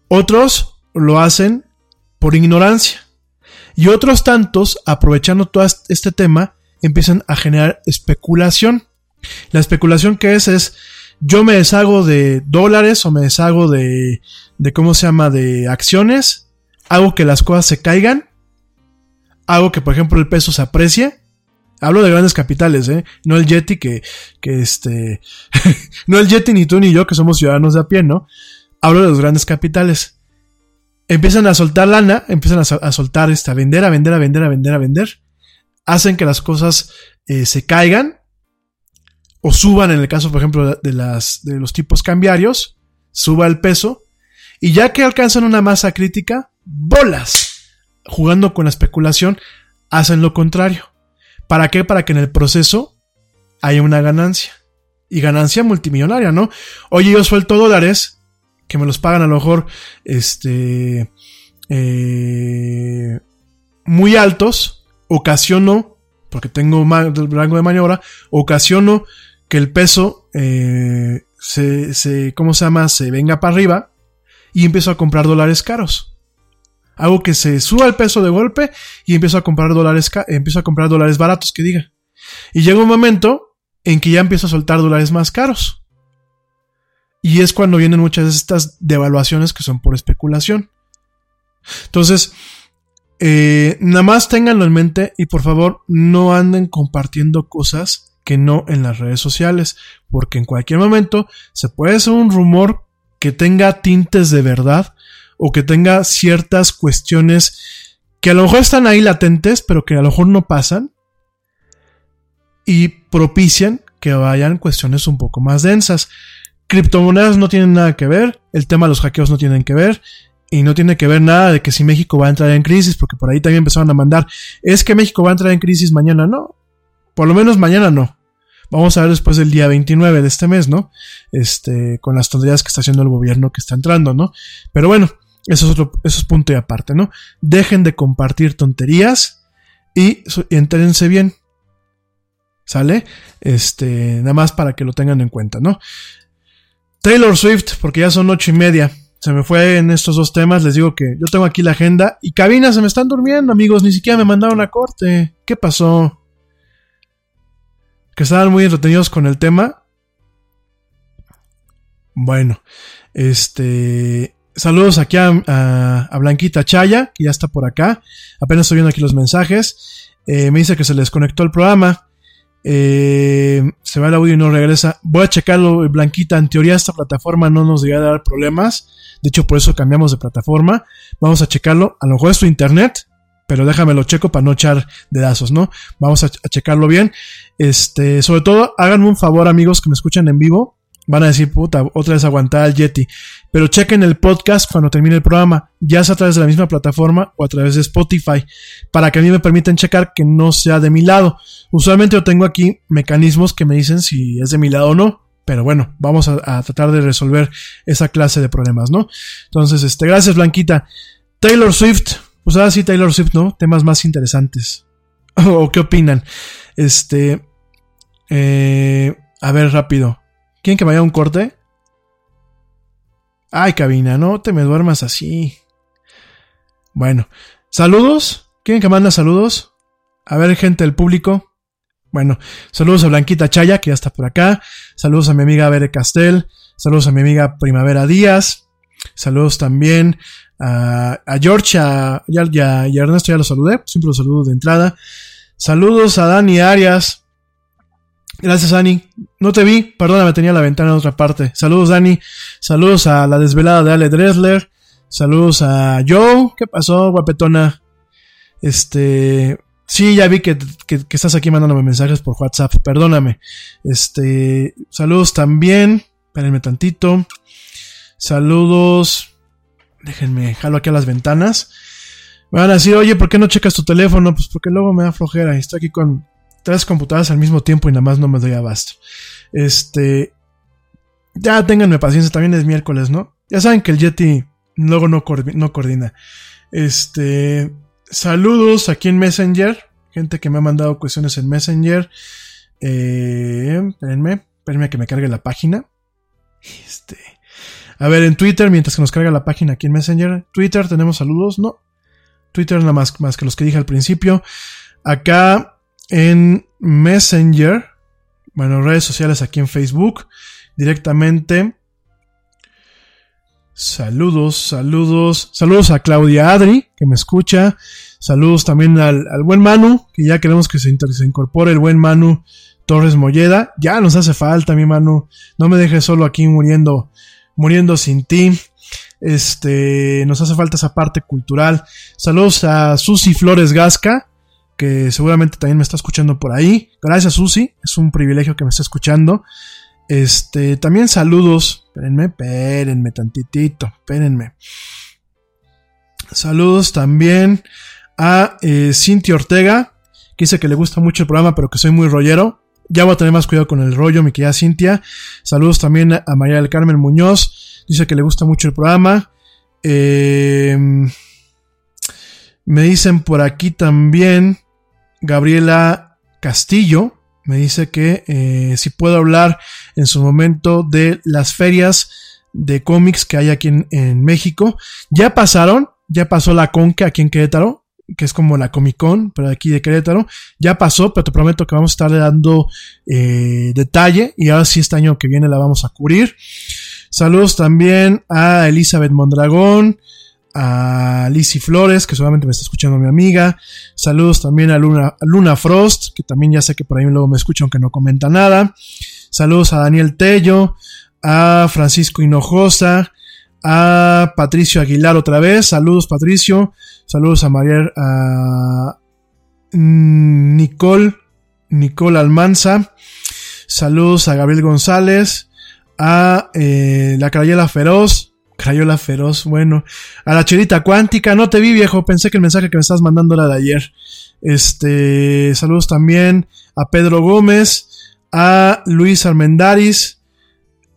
Otros lo hacen por ignorancia. Y otros tantos, aprovechando todo este tema, empiezan a generar especulación. La especulación que es es, yo me deshago de dólares o me deshago de, de ¿cómo se llama?, de acciones hago que las cosas se caigan, hago que, por ejemplo, el peso se aprecie. Hablo de grandes capitales, ¿eh? No el Yeti que, que este, no el Yeti ni tú ni yo que somos ciudadanos de a pie, ¿no? Hablo de los grandes capitales. Empiezan a soltar lana, empiezan a, soltar esta, a vender, a vender, a vender, a vender, a vender. Hacen que las cosas eh, se caigan o suban, en el caso, por ejemplo, de, las, de los tipos cambiarios, suba el peso. Y ya que alcanzan una masa crítica, bolas, jugando con la especulación, hacen lo contrario. ¿Para qué? Para que en el proceso haya una ganancia. Y ganancia multimillonaria, ¿no? Oye, yo suelto dólares, que me los pagan a lo mejor, este, eh, muy altos, ocasiono, porque tengo rango de maniobra, ocasiono que el peso eh, se, se, ¿cómo se llama? Se venga para arriba y empiezo a comprar dólares caros. Hago que se suba el peso de golpe y empiezo a comprar dólares, empiezo a comprar dólares baratos, que diga. Y llega un momento en que ya empiezo a soltar dólares más caros. Y es cuando vienen muchas de estas devaluaciones que son por especulación. Entonces, eh, nada más ténganlo en mente y por favor no anden compartiendo cosas que no en las redes sociales, porque en cualquier momento se puede hacer un rumor que tenga tintes de verdad o que tenga ciertas cuestiones que a lo mejor están ahí latentes, pero que a lo mejor no pasan y propician que vayan cuestiones un poco más densas. Criptomonedas no tienen nada que ver, el tema de los hackeos no tienen que ver, y no tiene que ver nada de que si México va a entrar en crisis, porque por ahí también empezaron a mandar, es que México va a entrar en crisis mañana, no, por lo menos mañana no. Vamos a ver después del día 29 de este mes, ¿no? Este, con las tonterías que está haciendo el gobierno que está entrando, ¿no? Pero bueno, eso es, otro, eso es punto y aparte, ¿no? Dejen de compartir tonterías y, entérense bien. ¿Sale? Este, nada más para que lo tengan en cuenta, ¿no? Taylor Swift, porque ya son ocho y media. Se me fue en estos dos temas. Les digo que yo tengo aquí la agenda y cabina se me están durmiendo, amigos. Ni siquiera me mandaron a corte. ¿Qué pasó? Que estaban muy entretenidos con el tema. Bueno, este. Saludos aquí a, Blanquita Chaya, que ya está por acá. Apenas estoy viendo aquí los mensajes. Eh, me dice que se les conectó el programa. Eh, se va el audio y no regresa. Voy a checarlo, Blanquita. En teoría, esta plataforma no nos debería dar problemas. De hecho, por eso cambiamos de plataforma. Vamos a checarlo. A lo mejor es tu internet, pero déjame lo checo para no echar dedazos, ¿no? Vamos a, a checarlo bien. Este, sobre todo, háganme un favor, amigos que me escuchan en vivo Van a decir, puta, otra vez aguantar al Yeti. Pero chequen el podcast cuando termine el programa, ya sea a través de la misma plataforma o a través de Spotify, para que a mí me permitan checar que no sea de mi lado. Usualmente yo tengo aquí mecanismos que me dicen si es de mi lado o no. Pero bueno, vamos a, tratar de resolver esa clase de problemas, ¿no? Entonces, este, gracias, Blanquita. Taylor Swift. Pues ahora sí, Taylor Swift, ¿no? Temas más interesantes. ¿O qué opinan? Este. Eh, a ver, rápido. ¿Quieren que vaya a un corte? Ay, cabina, no te me duermas así. Bueno, saludos. ¿Quieren que mande saludos? A ver, gente del público. Bueno, saludos a Blanquita Chaya, que ya está por acá. Saludos a mi amiga Bere Castel. Saludos a mi amiga Primavera Díaz. Saludos también a, a George a, y, a, y a Ernesto, ya los saludé. Siempre los saludo de entrada. Saludos a Dani Arias. Gracias, Dani. No te vi, perdóname, tenía la ventana en otra parte. Saludos, Dani. Saludos a la desvelada de Ale Dresler. Saludos a Joe. ¿Qué pasó, guapetona? Este. Sí, ya vi que, que, estás aquí mandándome mensajes por WhatsApp. Perdóname. Este. Saludos también. Espérenme tantito. Saludos. Déjenme, jalo aquí a las ventanas. Me van a decir, oye, ¿por qué no checas tu teléfono? Pues porque luego me da flojera. Estoy aquí con, tres computadoras al mismo tiempo y nada más no me doy abasto. Este. Ya ténganme paciencia, también es miércoles, ¿no? Ya saben que el Yeti luego no, coordina. Este. Saludos aquí en Messenger. Gente que me ha mandado cuestiones en Messenger. Eh, espérenme, espérenme que me cargue la página. Este. A ver, en Twitter, mientras que nos carga la página aquí en Messenger. Twitter, tenemos saludos, ¿no? Twitter nada más, más que los que dije al principio. Acá en Messenger, bueno, redes sociales aquí en Facebook, directamente. Saludos, saludos, saludos a Claudia Adri, que me escucha. Saludos también al, buen Manu, que ya queremos que se, se, incorpore el buen Manu Torres Molleda. Ya nos hace falta, mi Manu. No me dejes solo aquí muriendo, muriendo sin ti. Este, nos hace falta esa parte cultural. Saludos a Susi Flores Gasca, que seguramente también me está escuchando por ahí. Gracias, Susi. Es un privilegio que me esté escuchando. Este, también saludos. Espérenme, espérenme tantitito, espérenme. Saludos también a eh, Cintia Ortega, que dice que le gusta mucho el programa, pero que soy muy rollero. ya voy a tener más cuidado con el rollo, mi querida Cintia. Saludos también a María del Carmen Muñoz. Dice que le gusta mucho el programa. Eh, me dicen por aquí también Gabriela Castillo. Me dice que eh, si puedo hablar en su momento de las ferias de cómics que hay aquí en, México. Ya pasaron, ya pasó la Conca aquí en Querétaro que es como la Comic Con, pero aquí de Querétaro. Ya pasó, pero te prometo que vamos a estarle dando eh, detalle y ahora sí este año que viene la vamos a cubrir. Saludos también a Elizabeth Mondragón, a Lizzy Flores, que solamente me está escuchando mi amiga. Saludos también a Luna, Luna Frost, que también ya sé que por ahí luego me escucha aunque no comenta nada. Saludos a Daniel Tello, a Francisco Hinojosa, a Patricio Aguilar otra vez. Saludos, Patricio. Saludos a María, a Nicole, Nicole Almanza. Saludos a Gabriel González. A eh, la Crayola Feroz. Crayola Feroz, bueno. A la Cherita Cuántica. No te vi, viejo. Pensé que el mensaje que me estás mandando era de ayer. Este, saludos también a Pedro Gómez. A Luis Armendaris.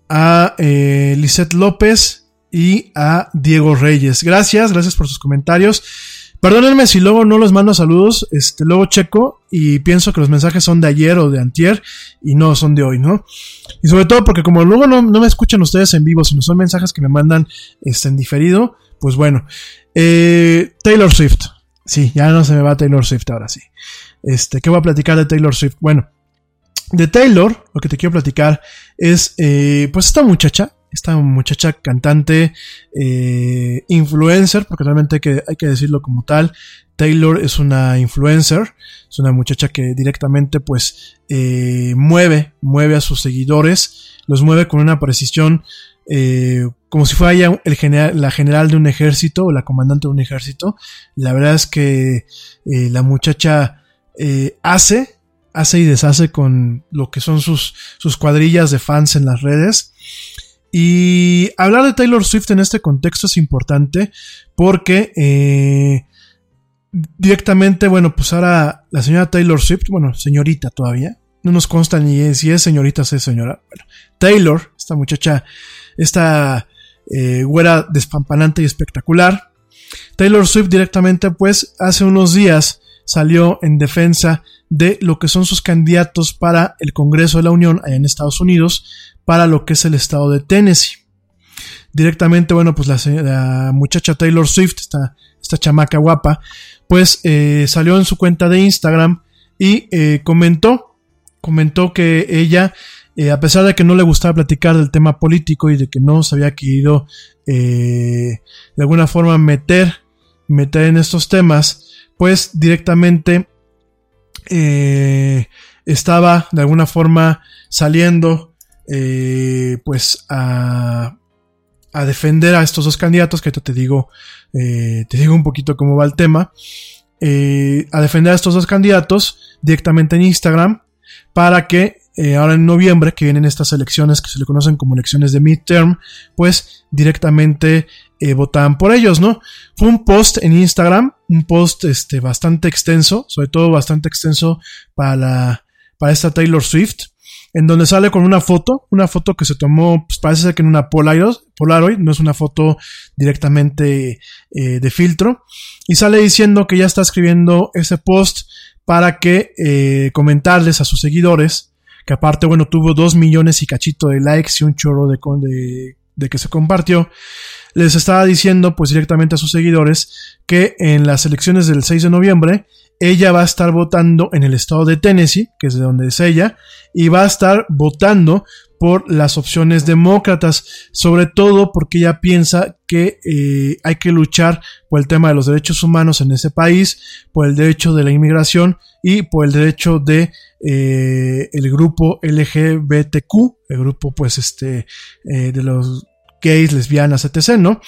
A eh, Lisette López y a Diego Reyes. Gracias, gracias por sus comentarios. Perdónenme si luego no les mando saludos, este, luego checo y pienso que los mensajes son de ayer o de antier y no son de hoy, ¿no? Y sobre todo porque como luego no, me escuchan ustedes en vivo, sino son mensajes que me mandan este, en diferido, pues bueno. Eh, Taylor Swift. Sí, ya no se me va Taylor Swift ahora sí. Este, ¿qué voy a platicar de Taylor Swift? Bueno, de Taylor, lo que te quiero platicar es, eh, pues esta muchacha, esta muchacha cantante, eh, influencer, porque realmente hay que, hay que decirlo como tal, Taylor es una influencer, es una muchacha que directamente pues eh, mueve, mueve a sus seguidores, los mueve con una precisión eh, como si fuera el general, la general de un ejército o la comandante de un ejército. La verdad es que la muchacha hace, hace y deshace con lo que son sus, sus cuadrillas de fans en las redes. Y hablar de Taylor Swift en este contexto es importante porque eh, directamente, bueno, pues ahora la señora Taylor Swift, bueno, señorita todavía, no nos consta ni si es señorita si es señora. Bueno, Taylor, esta muchacha, esta eh, güera despampanante y espectacular. Taylor Swift directamente, pues, hace unos días salió en defensa de lo que son sus candidatos para el Congreso de la Unión allá en Estados Unidos, para lo que es el estado de Tennessee. Directamente, bueno, pues la, muchacha Taylor Swift, esta, esta chamaca guapa, pues eh, salió en su cuenta de Instagram y eh, comentó, comentó que ella, eh, a pesar de que no le gustaba platicar del tema político y de que no se había querido de alguna forma meter, meter en estos temas, pues directamente estaba de alguna forma saliendo eh, pues a, defender a estos dos candidatos, que te digo, eh, te digo un poquito cómo va el tema, eh, a defender a estos dos candidatos directamente en Instagram para que ahora en noviembre, que vienen estas elecciones que se le conocen como elecciones de midterm, pues directamente votaban por ellos, ¿no? Fue un post en Instagram, un post este, bastante extenso, sobre todo bastante extenso para, para esta Taylor Swift, en donde sale con una foto, una foto que se tomó, pues parece ser que en una Polaroid, Polaroid, no es una foto directamente eh, de filtro, y sale diciendo que ya está escribiendo ese post para que eh, comentarles a sus seguidores, que aparte, bueno, tuvo dos millones y cachito de likes y un chorro de, de, de que se compartió, les estaba diciendo pues directamente a sus seguidores que en las elecciones del 6 de noviembre ella va a estar votando en el estado de Tennessee, que es de donde es ella, y va a estar votando por las opciones demócratas, sobre todo porque ella piensa que eh, hay que luchar por el tema de los derechos humanos en ese país, por el derecho de la inmigración y por el derecho de eh, el grupo LGBTQ, el grupo pues este eh, de los gays, lesbianas, etc., ¿no?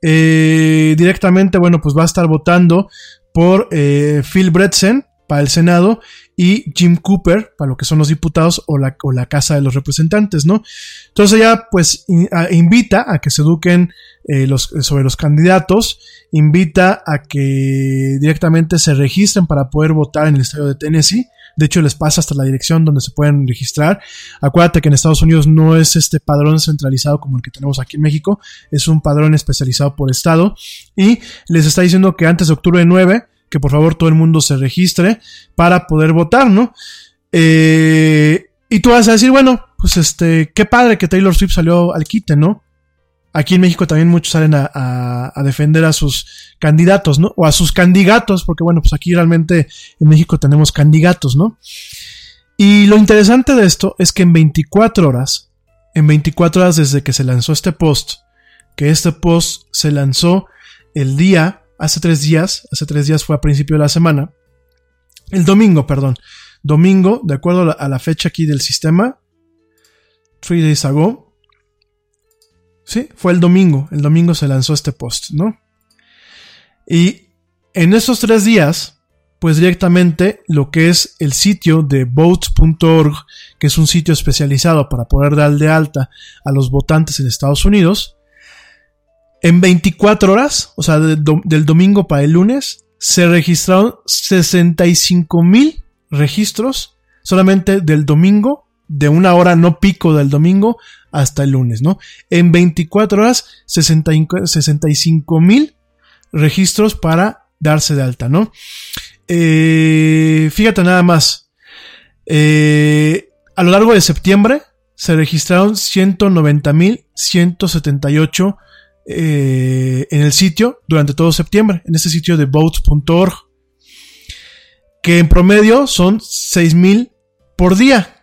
directamente, bueno, pues va a estar votando por eh, Phil Bretsen para el Senado y Jim Cooper para lo que son los diputados o la, o la Casa de los Representantes, ¿no? Entonces ella pues invita a que se eduquen eh, los, sobre los candidatos, invita a que directamente se registren para poder votar en el estado de Tennessee, De hecho, les pasa hasta la dirección donde se pueden registrar. Acuérdate que en Estados Unidos no es este padrón centralizado como el que tenemos aquí en México, es un padrón especializado por estado. Y les está diciendo que antes de octubre 9, que por favor todo el mundo se registre para poder votar, ¿no? Eh, y tú vas a decir, bueno, pues este, qué padre que Taylor Swift salió al quite, ¿no? Aquí en México también muchos salen a, defender a sus candidatos, ¿no? O a sus candidatos, porque bueno, pues aquí realmente en México tenemos candidatos, ¿no? Y lo interesante de esto es que en 24 horas, en 24 horas desde que se lanzó este post, que este post se lanzó el día, hace tres días, hace tres días fue a principio de la semana, el domingo, perdón, domingo, de acuerdo a la, fecha aquí del sistema, three days ago, Sí, fue el domingo. El domingo se lanzó este post, ¿no? Y en esos tres días, pues directamente lo que es el sitio de votes.org, que es un sitio especializado para poder dar de alta a los votantes en Estados Unidos, en 24 horas, o sea, del domingo para el lunes, se registraron 65 mil registros solamente del domingo de una hora no pico del domingo hasta el lunes, ¿no? En 24 horas, 65 mil registros para darse de alta, ¿no? Eh, fíjate nada más. Eh, a lo largo de septiembre se registraron 190 mil 178 eh, en el sitio durante todo septiembre, en este sitio de votes.org, que en promedio son 6 mil por día.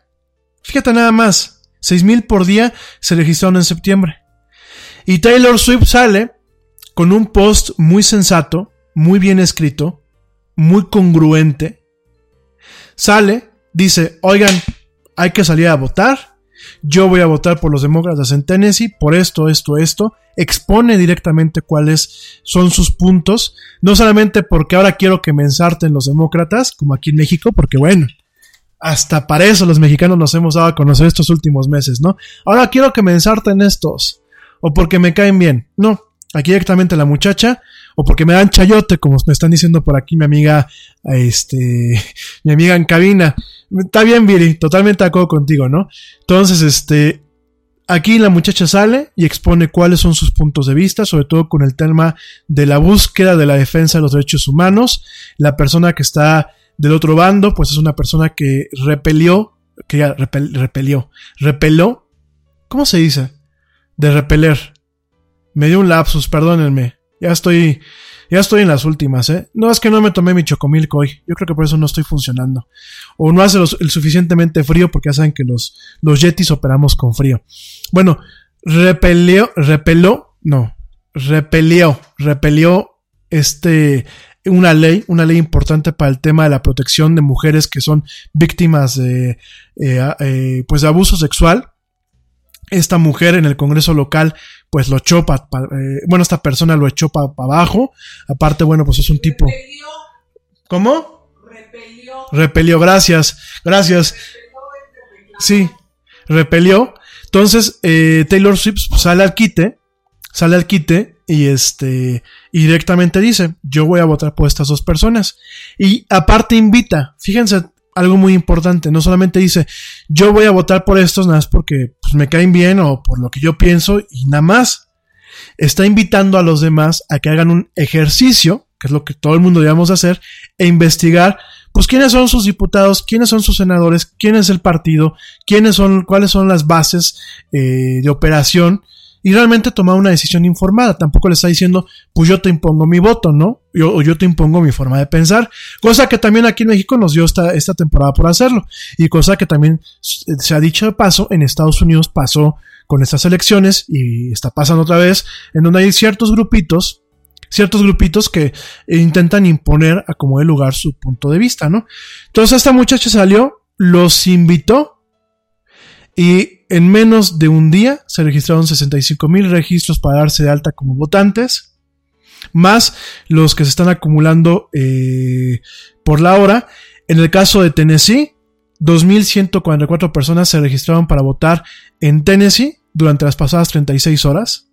Fíjate nada más, 6.000 por día se registraron en septiembre. Y Taylor Swift sale con un post muy sensato, muy bien escrito, muy congruente. Sale, dice, oigan, hay que salir a votar. Yo voy a votar por los demócratas en Tennessee, por esto, esto, esto. Expone directamente cuáles son sus puntos. No solamente porque ahora quiero que me ensarten los demócratas, como aquí en México, porque bueno, hasta para eso los mexicanos nos hemos dado a conocer estos últimos meses, ¿no? Ahora quiero que me ensarten estos. O porque me caen bien. No. Aquí directamente la muchacha. O porque me dan chayote, como me están diciendo por aquí mi amiga, este, mi amiga en cabina. Está bien, Viri, totalmente de acuerdo contigo, ¿no? Entonces, este, aquí la muchacha sale y expone cuáles son sus puntos de vista, sobre todo con el tema de la búsqueda de la defensa de los derechos humanos. La persona que está del otro bando, pues es una persona que repelió, que ya repelió, repeló, ¿cómo se dice? De repeler. Me dio un lapsus, perdónenme. Ya estoy, ya estoy en las últimas, ¿eh? No es que no me tomé mi chocomilk hoy. Yo creo que por eso no estoy funcionando. O no hace el suficientemente frío porque ya saben que los, los yetis operamos con frío. Bueno, repelió, repeló, no, repelió, repelió este, una ley, una ley importante para el tema de la protección de mujeres que son víctimas de, eh, eh, pues de abuso sexual. Esta mujer en el Congreso local, pues lo echó eh, bueno, esta persona lo echó para abajo. Aparte, bueno, pues es un tipo. ¿Cómo? Repelió. Repelió, gracias, gracias. Sí, repelió. Entonces, Taylor Swift sale al quite, sale al quite y este directamente dice, yo voy a votar por estas dos personas. Y aparte invita, fíjense algo muy importante, no solamente dice, yo voy a votar por estos nada más porque pues, me caen bien o por lo que yo pienso y nada más. Está invitando a los demás a que hagan un ejercicio, que es lo que todo el mundo debemos hacer, e investigar pues quiénes son sus diputados, quiénes son sus senadores, quién es el partido, quiénes son, cuáles son las bases eh, de operación y realmente tomar una decisión informada. Tampoco le está diciendo, pues yo te impongo mi voto, ¿no? Yo, o yo te impongo mi forma de pensar. Cosa que también aquí en México nos dio esta, esta temporada por hacerlo. Y cosa que también se ha dicho de paso, en Estados Unidos pasó con estas elecciones y está pasando otra vez, en donde hay ciertos grupitos ciertos grupitos que intentan imponer a como de lugar su punto de vista, ¿no? Entonces esta muchacha salió, los invitó y en menos de un día se registraron 65 mil registros para darse de alta como votantes, más los que se están acumulando eh, por la hora. En el caso de Tennessee, 2.144 personas se registraron para votar en Tennessee durante las pasadas 36 horas.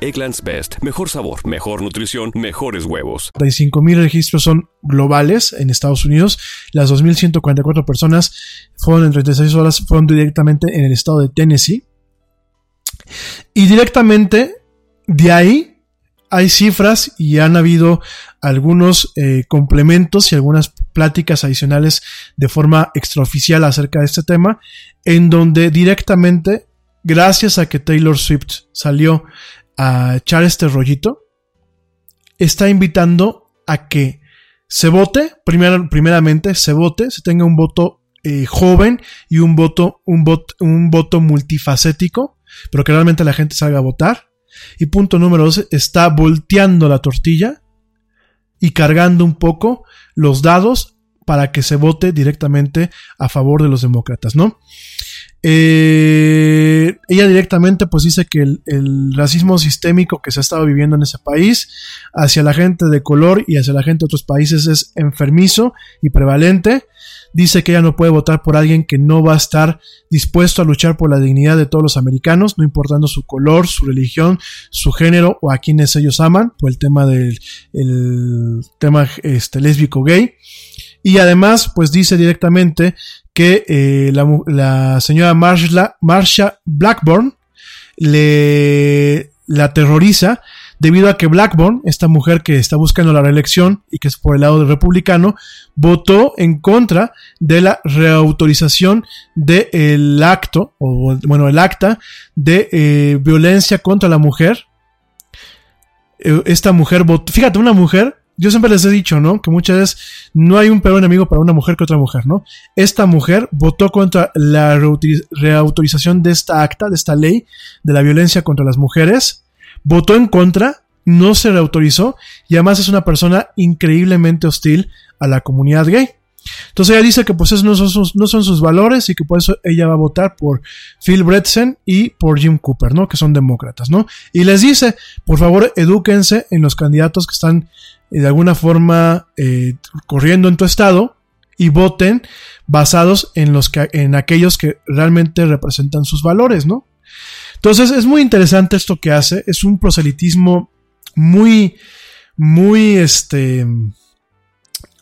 Egglands Best. Mejor sabor, mejor nutrición, mejores huevos. 35 mil registros son globales en Estados Unidos. Las 2.144 personas fueron en 36 horas, fueron directamente en el estado de Tennessee. Y directamente de ahí hay cifras y han habido algunos eh, complementos y algunas pláticas adicionales de forma extraoficial acerca de este tema, en donde directamente, gracias a que Taylor Swift salió a echar este rollito, está invitando a que se vote, primeramente se vote, se tenga un voto eh, joven y un voto, un, un voto multifacético, pero que realmente la gente salga a votar. Y punto número dos, está volteando la tortilla y cargando un poco los dados para que se vote directamente a favor de los demócratas, ¿no? Eh, ella directamente pues dice que el, racismo sistémico que se ha estado viviendo en ese país hacia la gente de color y hacia la gente de otros países es enfermizo y prevalente. Dice que ella no puede votar por alguien que no va a estar dispuesto a luchar por la dignidad de todos los americanos, no importando su color, su religión, su género o a quienes ellos aman, por el tema del el tema este, lésbico gay. Y además, pues dice directamente que eh, la, señora Marsha, Blackburn le la aterroriza debido a que Blackburn, esta mujer que está buscando la reelección y que es por el lado republicano, votó en contra de la reautorización del acto, o bueno, el acta de eh, violencia contra la mujer. Eh, esta mujer votó, fíjate, una mujer yo siempre les he dicho, ¿no? Que muchas veces no hay un peor enemigo para una mujer que otra mujer, ¿no? Esta mujer votó contra la reautorización de esta acta, de esta ley de la violencia contra las mujeres, votó en contra, no se reautorizó y además es una persona increíblemente hostil a la comunidad gay. Entonces ella dice que pues esos no son, sus, no son sus valores y que por eso ella va a votar por Phil Bretsen y por Jim Cooper, ¿no? Que son demócratas, ¿no? Y les dice, por favor, edúquense en los candidatos que están de alguna forma eh, corriendo en tu estado y voten basados en los que, en aquellos que realmente representan sus valores, ¿no? Entonces es muy interesante esto que hace, es un proselitismo muy, muy, este,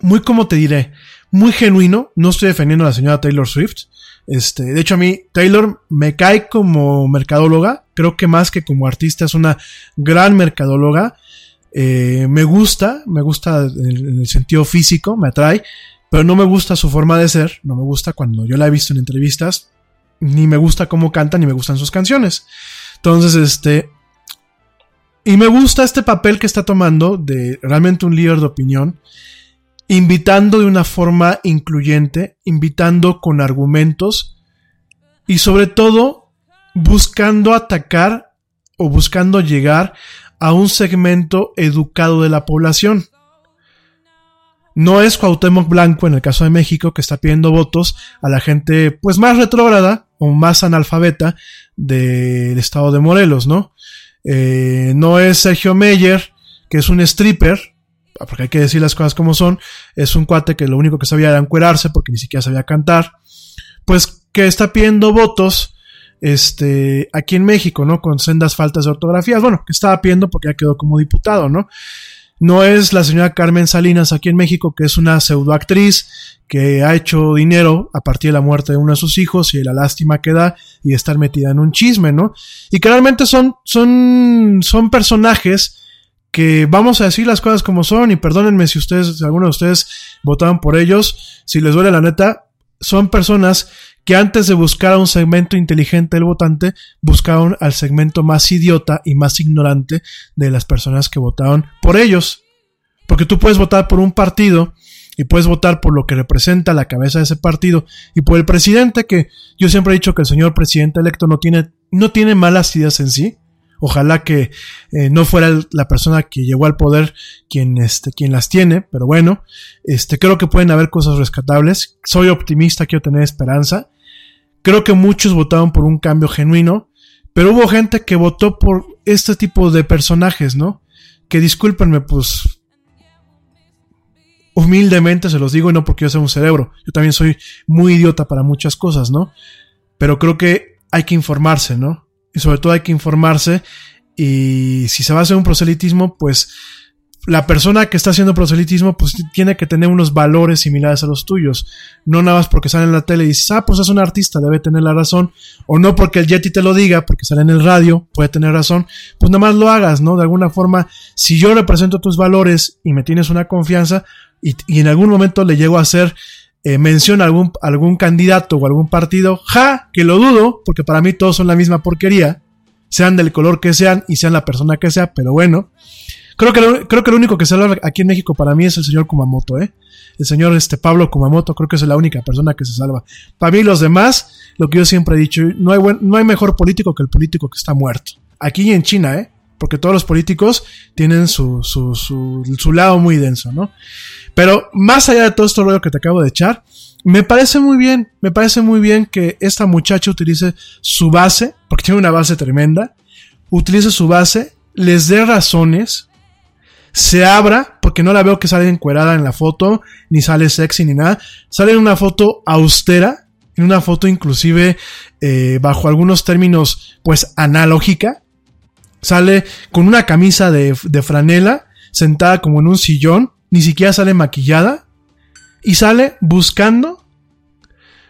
muy, como te diré, muy genuino. No estoy defendiendo a la señora Taylor Swift. Este, de hecho, a mí Taylor me cae como mercadóloga. Creo que más que como artista es una gran mercadóloga. Eh, me gusta, me gusta en el sentido físico, me atrae, pero no me gusta su forma de ser. No me gusta cuando yo la he visto en entrevistas. Ni me gusta cómo canta, ni me gustan sus canciones. Entonces, este. Y me gusta este papel que está tomando de realmente un líder de opinión invitando de una forma incluyente, invitando con argumentos y sobre todo buscando atacar o buscando llegar a un segmento educado de la población. No es Cuauhtémoc Blanco en el caso de México que está pidiendo votos a la gente pues más retrógrada o más analfabeta del estado de Morelos, ¿no? Eh, no es Sergio Meyer, que es un stripper, porque hay que decir las cosas como son, es un cuate que lo único que sabía era encuerarse porque ni siquiera sabía cantar, pues que está pidiendo votos este, aquí en México, ¿no? Con sendas faltas de ortografía, bueno, que estaba pidiendo porque ya quedó como diputado, ¿no? No es la señora Carmen Salinas aquí en México, que es una pseudoactriz que ha hecho dinero a partir de la muerte de uno de sus hijos y la lástima que da y estar metida en un chisme, ¿no? Y que realmente son, son, son personajes que vamos a decir las cosas como son y perdónenme si ustedes, si alguno de ustedes votaron por ellos, si les duele la neta, son personas que antes de buscar a un segmento inteligente del votante, buscaron al segmento más idiota y más ignorante de las personas que votaron por ellos. Porque tú puedes votar por un partido y puedes votar por lo que representa la cabeza de ese partido y por el presidente que yo siempre he dicho que el señor presidente electo no tiene, no tiene malas ideas en sí, Ojalá que eh, no fuera la persona que llegó al poder quien, este, quien las tiene, pero bueno, este, creo que pueden haber cosas rescatables. Soy optimista, quiero tener esperanza. Creo que muchos votaron por un cambio genuino, pero hubo gente que votó por este tipo de personajes, ¿no? Que discúlpenme, pues humildemente se los digo y no porque yo sea un cerebro. Yo también soy muy idiota para muchas cosas, ¿no? Pero creo que hay que informarse, ¿no? y sobre todo hay que informarse y si se va a hacer un proselitismo, pues la persona que está haciendo proselitismo pues tiene que tener unos valores similares a los tuyos. No nada más porque sale en la tele y dices, ah, pues es un artista, debe tener la razón. O no porque el Yeti te lo diga, porque sale en el radio, puede tener razón. Pues nada más lo hagas, ¿no? De alguna forma, si yo represento tus valores y me tienes una confianza y, en algún momento le llego a hacer eh, menciona algún, algún candidato o algún partido, ja, que lo dudo, porque para mí todos son la misma porquería, sean del color que sean y sean la persona que sea, pero bueno. Creo que, lo, creo que lo único que salva aquí en México para mí es el señor Kumamoto, ¿eh? El señor este, Pablo Kumamoto, creo que es la única persona que se salva. Para mí los demás, lo que yo siempre he dicho, no hay, no hay mejor político que el político que está muerto. Aquí y en China, ¿eh? Porque todos los políticos tienen su, su, su, su lado muy denso, ¿no? Pero más allá de todo esto rollo que te acabo de echar, me parece muy bien, me parece muy bien que esta muchacha utilice su base, porque tiene una base tremenda, utilice su base, les dé razones, se abra, porque no la veo que sale encuerada en la foto, ni sale sexy ni nada, sale en una foto austera, en una foto inclusive eh, bajo algunos términos pues analógica, sale con una camisa de, de franela, sentada como en un sillón, ni siquiera sale maquillada y sale buscando,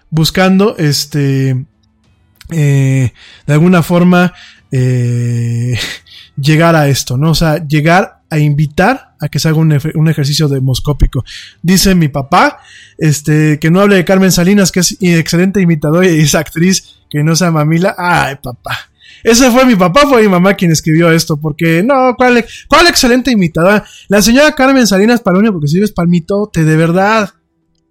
buscando, este, eh, de alguna forma, eh, llegar a esto, ¿no? O sea, llegar a invitar a que se haga un, un, ejercicio demoscópico. Dice mi papá, este, que no hable de Carmen Salinas, que es excelente imitadora y es actriz, que no sea mamila. Ay, papá. Ese fue mi papá, fue mi mamá quien escribió esto, porque no, ¿cuál, cuál excelente imitada? La señora Carmen Salinas Palonio, porque si ves palmitote, de verdad.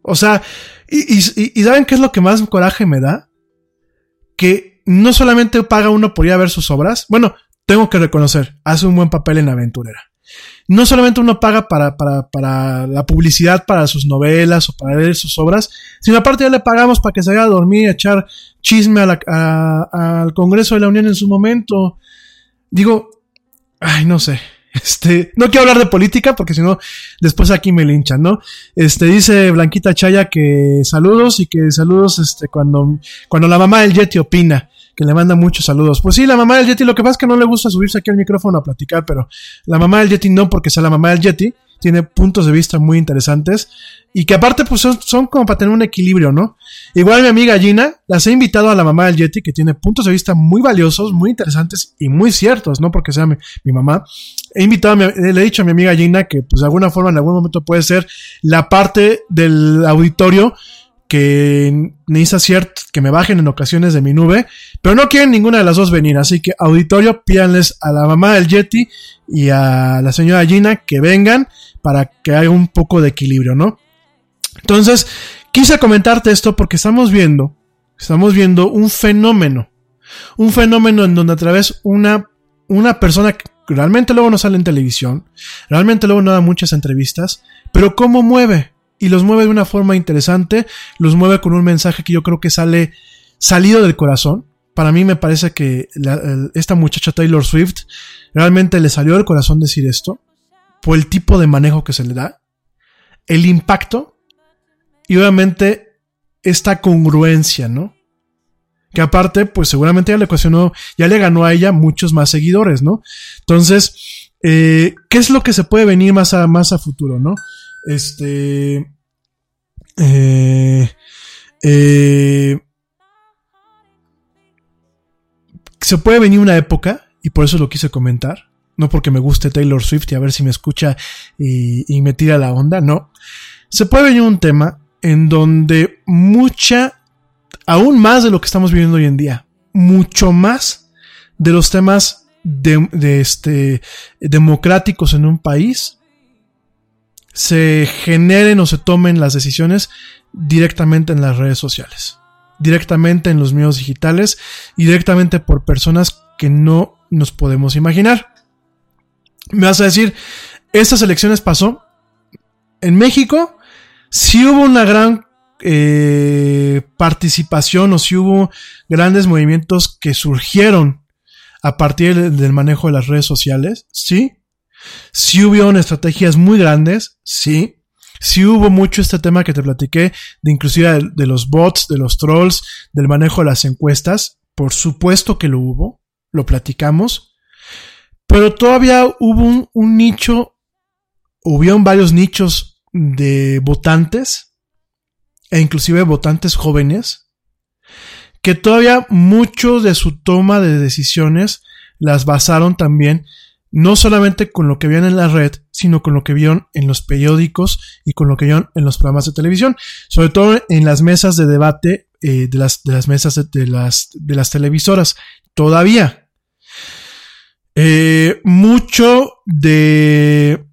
O sea, y, y, y, ¿saben qué es lo que más coraje me da? Que no solamente paga uno por ir a ver sus obras, bueno, tengo que reconocer, hace un buen papel en Aventurera no solamente uno paga para, para, para, la publicidad para sus novelas o para leer sus obras, sino aparte ya le pagamos para que se vaya a dormir y echar chisme al Congreso de la Unión en su momento. Digo, ay, no sé. Este, no quiero hablar de política porque si no, después aquí me linchan, ¿no? Este, dice Blanquita Chaya que saludos y que saludos, este, cuando, cuando la mamá del Yeti opina que le manda muchos saludos. Pues sí, la mamá del Yeti, lo que pasa es que no le gusta subirse aquí al micrófono a platicar, pero la mamá del Yeti no, porque sea la mamá del Yeti, tiene puntos de vista muy interesantes y que aparte pues son, como para tener un equilibrio, ¿no? Igual mi amiga Gina, las he invitado a la mamá del Yeti que tiene puntos de vista muy valiosos, muy interesantes y muy ciertos, no porque sea mi, mamá. He invitado, a mi, le he dicho a mi amiga Gina que pues de alguna forma en algún momento puede ser la parte del auditorio que necesita cierto que me bajen en ocasiones de mi nube, pero no quieren ninguna de las dos venir, así que auditorio, pídanles a la mamá del Yeti y a la señora Gina que vengan para que haya un poco de equilibrio, ¿no? Entonces, quise comentarte esto porque estamos viendo, estamos viendo un fenómeno, un fenómeno en donde a través una, una persona que realmente luego no sale en televisión, realmente luego no da muchas entrevistas, pero cómo mueve, y los mueve de una forma interesante, los mueve con un mensaje que yo creo que sale salido del corazón. Para mí me parece que esta muchacha Taylor Swift realmente le salió del corazón decir esto, por el tipo de manejo que se le da, el impacto y obviamente esta congruencia, ¿no? Que aparte, pues seguramente ya le ocasionó, ya le ganó a ella muchos más seguidores, ¿no? Entonces, eh, ¿qué es lo que se puede venir más a, más a futuro, no? Este. Eh, eh, se puede venir una época, y por eso lo quise comentar, no porque me guste Taylor Swift y a ver si me escucha y, me tira la onda, no. Se puede venir un tema en donde mucha, aún más de lo que estamos viviendo hoy en día, mucho más de los temas de este, democráticos en un país se generen o se tomen las decisiones directamente en las redes sociales, directamente en los medios digitales y directamente por personas que no nos podemos imaginar. Me vas a decir, estas elecciones pasó en México, si hubo una gran eh, participación o si hubo grandes movimientos que surgieron a partir del manejo de las redes sociales, sí. Si hubo estrategias muy grandes, sí. Si hubo mucho este tema que te platiqué, de inclusive de, los bots, de los trolls, del manejo de las encuestas, por supuesto que lo hubo, lo platicamos. Pero todavía hubo un, un nicho, hubieron varios nichos de votantes, e inclusive votantes jóvenes, que todavía mucho de su toma de decisiones las basaron también no solamente con lo que vieron en la red, sino con lo que vieron en los periódicos y con lo que vieron en los programas de televisión, sobre todo en las mesas de debate eh, de, las, mesas de, de, las, de las televisoras. Todavía. Eh, mucho de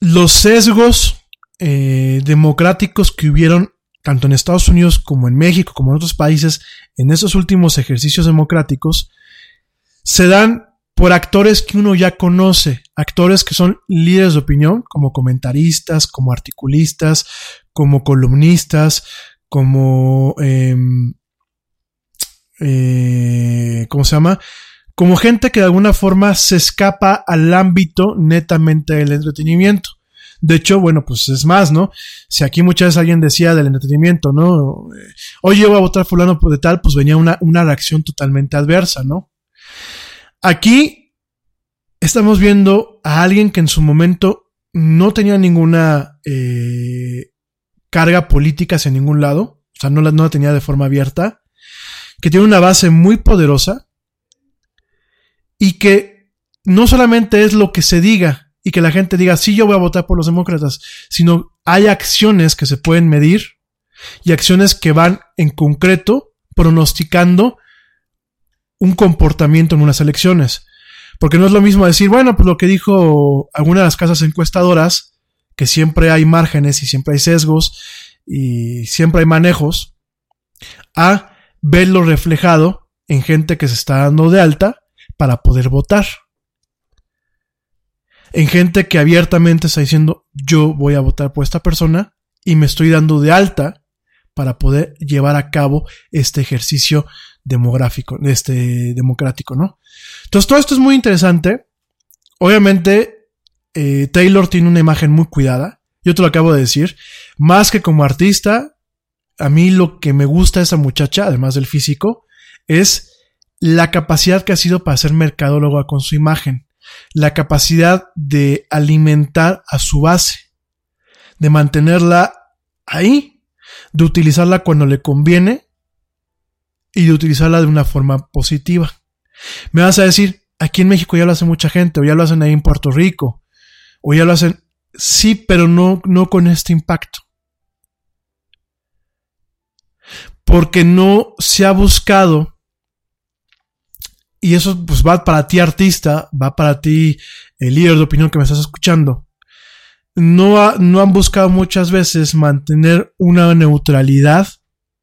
los sesgos eh, democráticos que hubieron tanto en Estados Unidos como en México, como en otros países, en esos últimos ejercicios democráticos, se dan por actores que uno ya conoce, actores que son líderes de opinión, como comentaristas, como articulistas, como columnistas, como... Eh, eh, ¿Cómo se llama? Como gente que de alguna forma se escapa al ámbito netamente del entretenimiento. De hecho, bueno, pues es más, ¿no? Si aquí muchas veces alguien decía del entretenimiento, ¿no? Oye, yo voy a votar fulano de tal, pues venía una, una reacción totalmente adversa, ¿no? Aquí estamos viendo a alguien que en su momento no tenía ninguna eh, carga política hacia ningún lado, o sea, no la, no la tenía de forma abierta, que tiene una base muy poderosa y que no solamente es lo que se diga, y que la gente diga, sí, yo voy a votar por los demócratas, sino hay acciones que se pueden medir y acciones que van en concreto pronosticando un comportamiento en unas elecciones. Porque no es lo mismo decir, bueno, pues lo que dijo alguna de las casas encuestadoras, que siempre hay márgenes y siempre hay sesgos y siempre hay manejos, a verlo reflejado en gente que se está dando de alta para poder votar en gente que abiertamente está diciendo yo voy a votar por esta persona y me estoy dando de alta para poder llevar a cabo este ejercicio demográfico, este democrático, ¿no? Entonces todo esto es muy interesante. Obviamente eh, Taylor tiene una imagen muy cuidada. Yo te lo acabo de decir. Más que como artista, a mí lo que me gusta de esa muchacha, además del físico, es la capacidad que ha sido para ser mercadóloga con su imagen la capacidad de alimentar a su base, de mantenerla ahí, de utilizarla cuando le conviene y de utilizarla de una forma positiva. Me vas a decir, aquí en México ya lo hace mucha gente, o ya lo hacen ahí en Puerto Rico, o ya lo hacen, sí, pero no, no con este impacto. Porque no se ha buscado y eso pues va para ti artista, va para ti el líder de opinión que me estás escuchando. No, no han buscado muchas veces mantener una neutralidad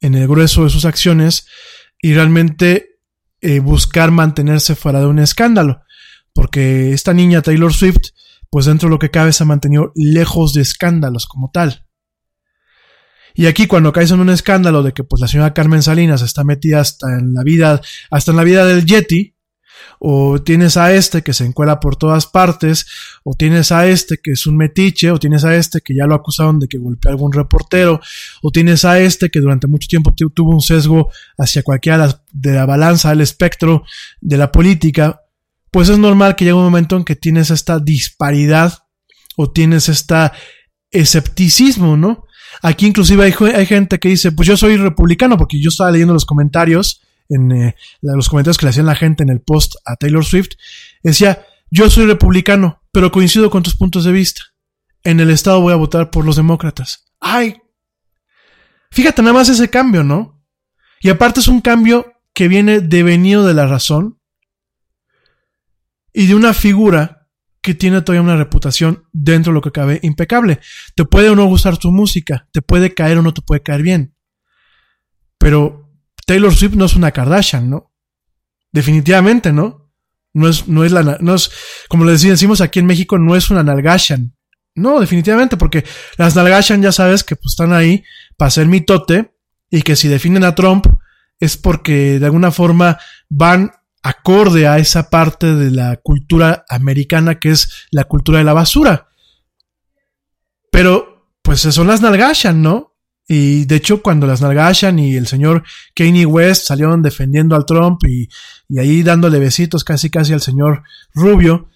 en el grueso de sus acciones y realmente eh, buscar mantenerse fuera de un escándalo. Porque esta niña Taylor Swift, pues dentro de lo que cabe se ha mantenido lejos de escándalos como tal. Y aquí cuando caes en un escándalo de que pues la señora Carmen Salinas está metida hasta en la vida, hasta en la vida del Yeti, o tienes a este que se encuela por todas partes, o tienes a este que es un metiche, o tienes a este que ya lo acusaron de que golpeó a algún reportero, o tienes a este que durante mucho tiempo tuvo un sesgo hacia cualquiera de la balanza del espectro de la política, pues es normal que llegue un momento en que tienes esta disparidad o tienes esta escepticismo, ¿no? Aquí inclusive hay, hay, gente que dice, pues yo soy republicano, porque yo estaba leyendo los comentarios, en eh, los comentarios que le hacían la gente en el post a Taylor Swift, decía, yo soy republicano, pero coincido con tus puntos de vista. En el estado voy a votar por los demócratas. Ay, fíjate nada más ese cambio, ¿no? Y aparte es un cambio que viene devenido de la razón y de una figura que tiene todavía una reputación dentro de lo que cabe impecable. Te puede o no gustar tu música, te puede caer o no te puede caer bien. Pero Taylor Swift no es una Kardashian, ¿no? Definitivamente, ¿no? No es, no es la, no es, como le decimos aquí en México, no es una Nalgashan. No, definitivamente, porque las Nalgashan ya sabes que pues, están ahí para ser mitote y que si definen a Trump es porque de alguna forma van acorde a esa parte de la cultura americana que es la cultura de la basura. Pero, pues son las Nalgashan, ¿no? Y de hecho, cuando las Nalgashan y el señor Kanye West salieron defendiendo al Trump y, y, ahí dándole besitos casi casi al señor Rubio,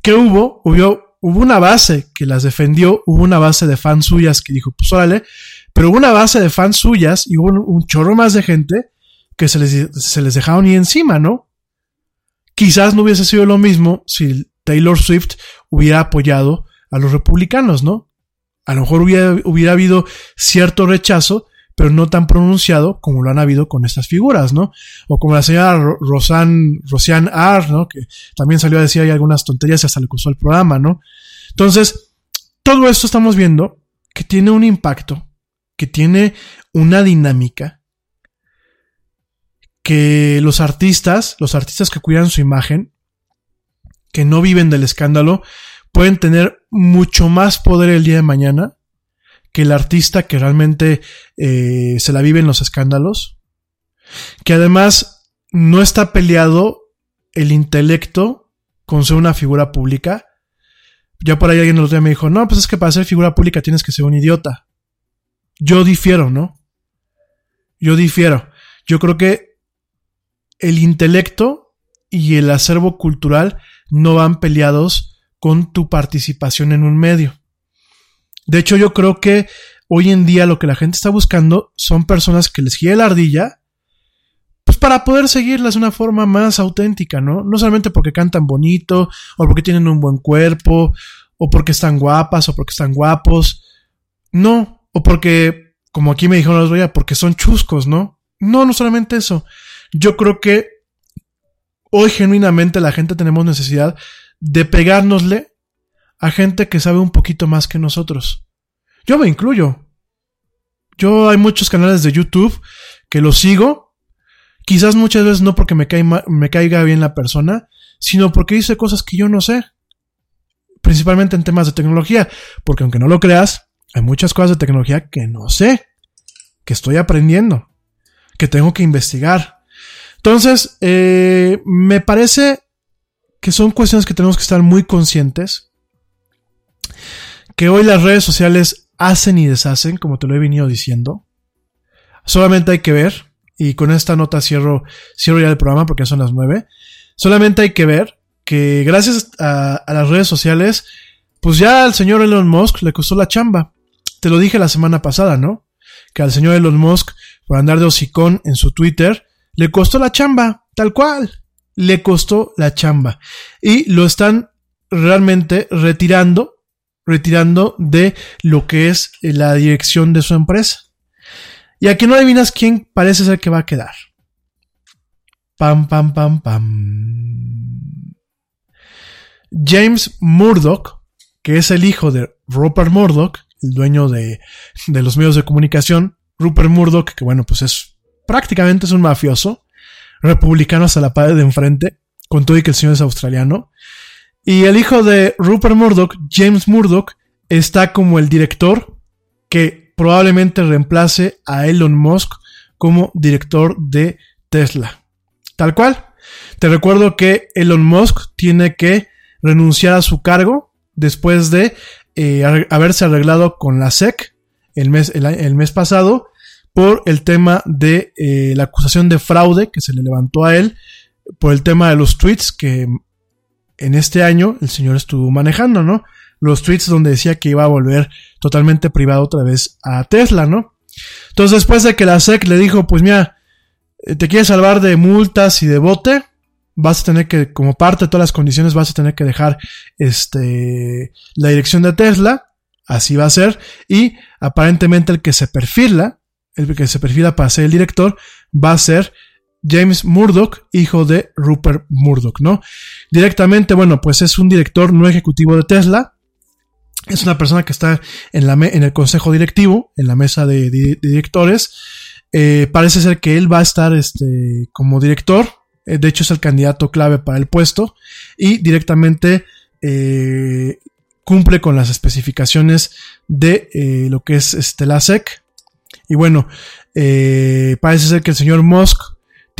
¿qué hubo? Hubo, hubo una base que las defendió, hubo una base de fans suyas que dijo, pues órale, pero hubo una base de fans suyas y hubo un, chorro más de gente que se les, se les dejaron ir encima, ¿no? Quizás no hubiese sido lo mismo si Taylor Swift hubiera apoyado a los republicanos, ¿no? A lo mejor hubiera, habido cierto rechazo, pero no tan pronunciado como lo han habido con estas figuras, ¿no? O como la señora Rosan, Rosian Ar, ¿no? Que también salió a decir ahí algunas tonterías y hasta le costó el programa, ¿no? Entonces, todo esto estamos viendo que tiene un impacto, que tiene una dinámica que los artistas, los artistas que cuidan su imagen, que no viven del escándalo, pueden tener mucho más poder el día de mañana que el artista que realmente eh, se la vive en los escándalos, que además no está peleado el intelecto con ser una figura pública. Ya por ahí alguien el otro día me dijo, no, pues es que para ser figura pública tienes que ser un idiota. Yo difiero, ¿no? Yo difiero. Yo creo que el intelecto y el acervo cultural no van peleados con tu participación en un medio. De hecho, yo creo que hoy en día lo que la gente está buscando son personas que les guíe la ardilla, pues para poder seguirlas de una forma más auténtica, ¿no? No solamente porque cantan bonito, o porque tienen un buen cuerpo, o porque están guapas, o porque están guapos. No, o porque, como aquí me dijeron los días, porque son chuscos, ¿no? No, no solamente eso. Yo creo que hoy genuinamente la gente tenemos necesidad de pegárnosle a gente que sabe un poquito más que nosotros. Yo me incluyo. Yo hay muchos canales de YouTube que los sigo. Quizás muchas veces no porque me, me caiga bien la persona, sino porque dice cosas que yo no sé. Principalmente en temas de tecnología. Porque aunque no lo creas, hay muchas cosas de tecnología que no sé. Que estoy aprendiendo. Que tengo que investigar. Entonces, eh, me parece que son cuestiones que tenemos que estar muy conscientes. Que hoy las redes sociales hacen y deshacen, como te lo he venido diciendo. Solamente hay que ver, y con esta nota cierro, cierro ya el programa porque son las nueve. Solamente hay que ver que gracias a, a las redes sociales, pues ya al señor Elon Musk le costó la chamba. Te lo dije la semana pasada, ¿no? Que al señor Elon Musk, por andar de hocicón en su Twitter, le costó la chamba, tal cual. Le costó la chamba. Y lo están realmente retirando, retirando de lo que es la dirección de su empresa. Y aquí no adivinas quién parece ser que va a quedar. Pam, pam, pam, pam. James Murdoch, que es el hijo de Rupert Murdoch, el dueño de, de los medios de comunicación. Rupert Murdoch, que bueno, pues es prácticamente es un mafioso, republicano hasta la pared de enfrente, con todo y que el señor es australiano. Y el hijo de Rupert Murdoch, James Murdoch, está como el director que probablemente reemplace a Elon Musk como director de Tesla. Tal cual. Te recuerdo que Elon Musk tiene que renunciar a su cargo después de eh, haberse arreglado con la SEC el mes pasado por el tema de eh, la acusación de fraude que se le levantó a él, por el tema de los tweets que en este año el señor estuvo manejando, ¿no? Los tweets donde decía que iba a volver totalmente privado otra vez a Tesla, ¿no? Entonces después de que la SEC le dijo, pues mira, eh, te quieres salvar de multas y de bote, vas a tener que, como parte de todas las condiciones, vas a tener que dejar este, la dirección de Tesla, así va a ser, y aparentemente el que se perfila, el que se perfila para ser el director, va a ser James Murdoch, hijo de Rupert Murdoch, ¿no? Directamente, bueno, pues es un director no ejecutivo de Tesla, es una persona que está en, la en el consejo directivo, en la mesa de, directores. Eh, parece ser que él va a estar este, como director. Eh, de hecho, es el candidato clave para el puesto. Y directamente eh, cumple con las especificaciones de lo que es este, la SEC. Y bueno, parece ser que el señor Musk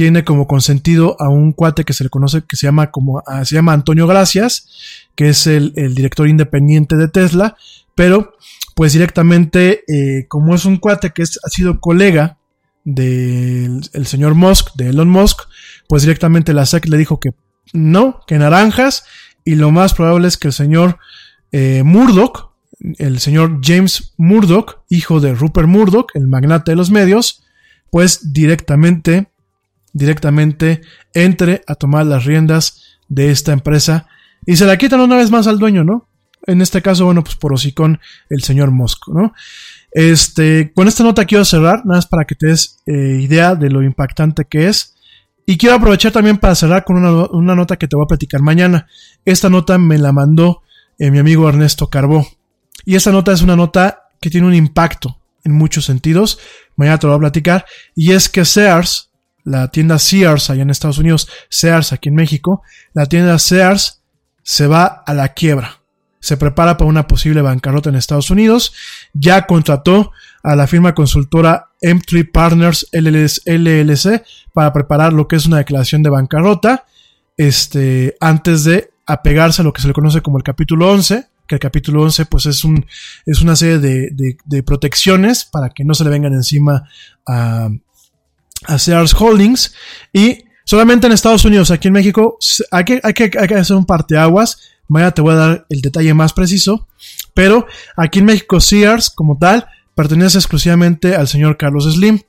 tiene como consentido a un cuate que se le conoce, que se llama como, ah, se llama Antonio Gracias, que es el, director independiente de Tesla, pero pues directamente, eh, como es un cuate que es, ha sido colega del señor Musk, de Elon Musk, pues directamente la SEC le dijo que no, que naranjas, y lo más probable es que el señor eh, Murdoch, el señor James Murdoch, hijo de Rupert Murdoch, el magnate de los medios, pues directamente directamente entre a tomar las riendas de esta empresa y se la quitan una vez más al dueño, ¿no? En este caso, bueno, pues por hocicón el señor Mosco, ¿no? Este, con esta nota quiero cerrar, nada más para que te des eh, idea de lo impactante que es. Y quiero aprovechar también para cerrar con una, nota que te voy a platicar mañana. Esta nota me la mandó eh, mi amigo Ernesto Carbó. Y esta nota es una nota que tiene un impacto en muchos sentidos. Mañana te lo voy a platicar. Y es que Sears, la tienda Sears allá en Estados Unidos, Sears aquí en México, la tienda Sears se va a la quiebra. Se prepara para una posible bancarrota en Estados Unidos. Ya contrató a la firma consultora M3 Partners LLC para preparar lo que es una declaración de bancarrota. Este, antes de apegarse a lo que se le conoce como el capítulo 11, que el capítulo 11 pues es un, es una serie de, de, protecciones para que no se le vengan encima a, a Sears Holdings y solamente en Estados Unidos, aquí en México, hay que, hay que, hay que hacer un parteaguas. Vaya, te voy a dar el detalle más preciso. Pero aquí en México, Sears, como tal, pertenece exclusivamente al señor Carlos Slim.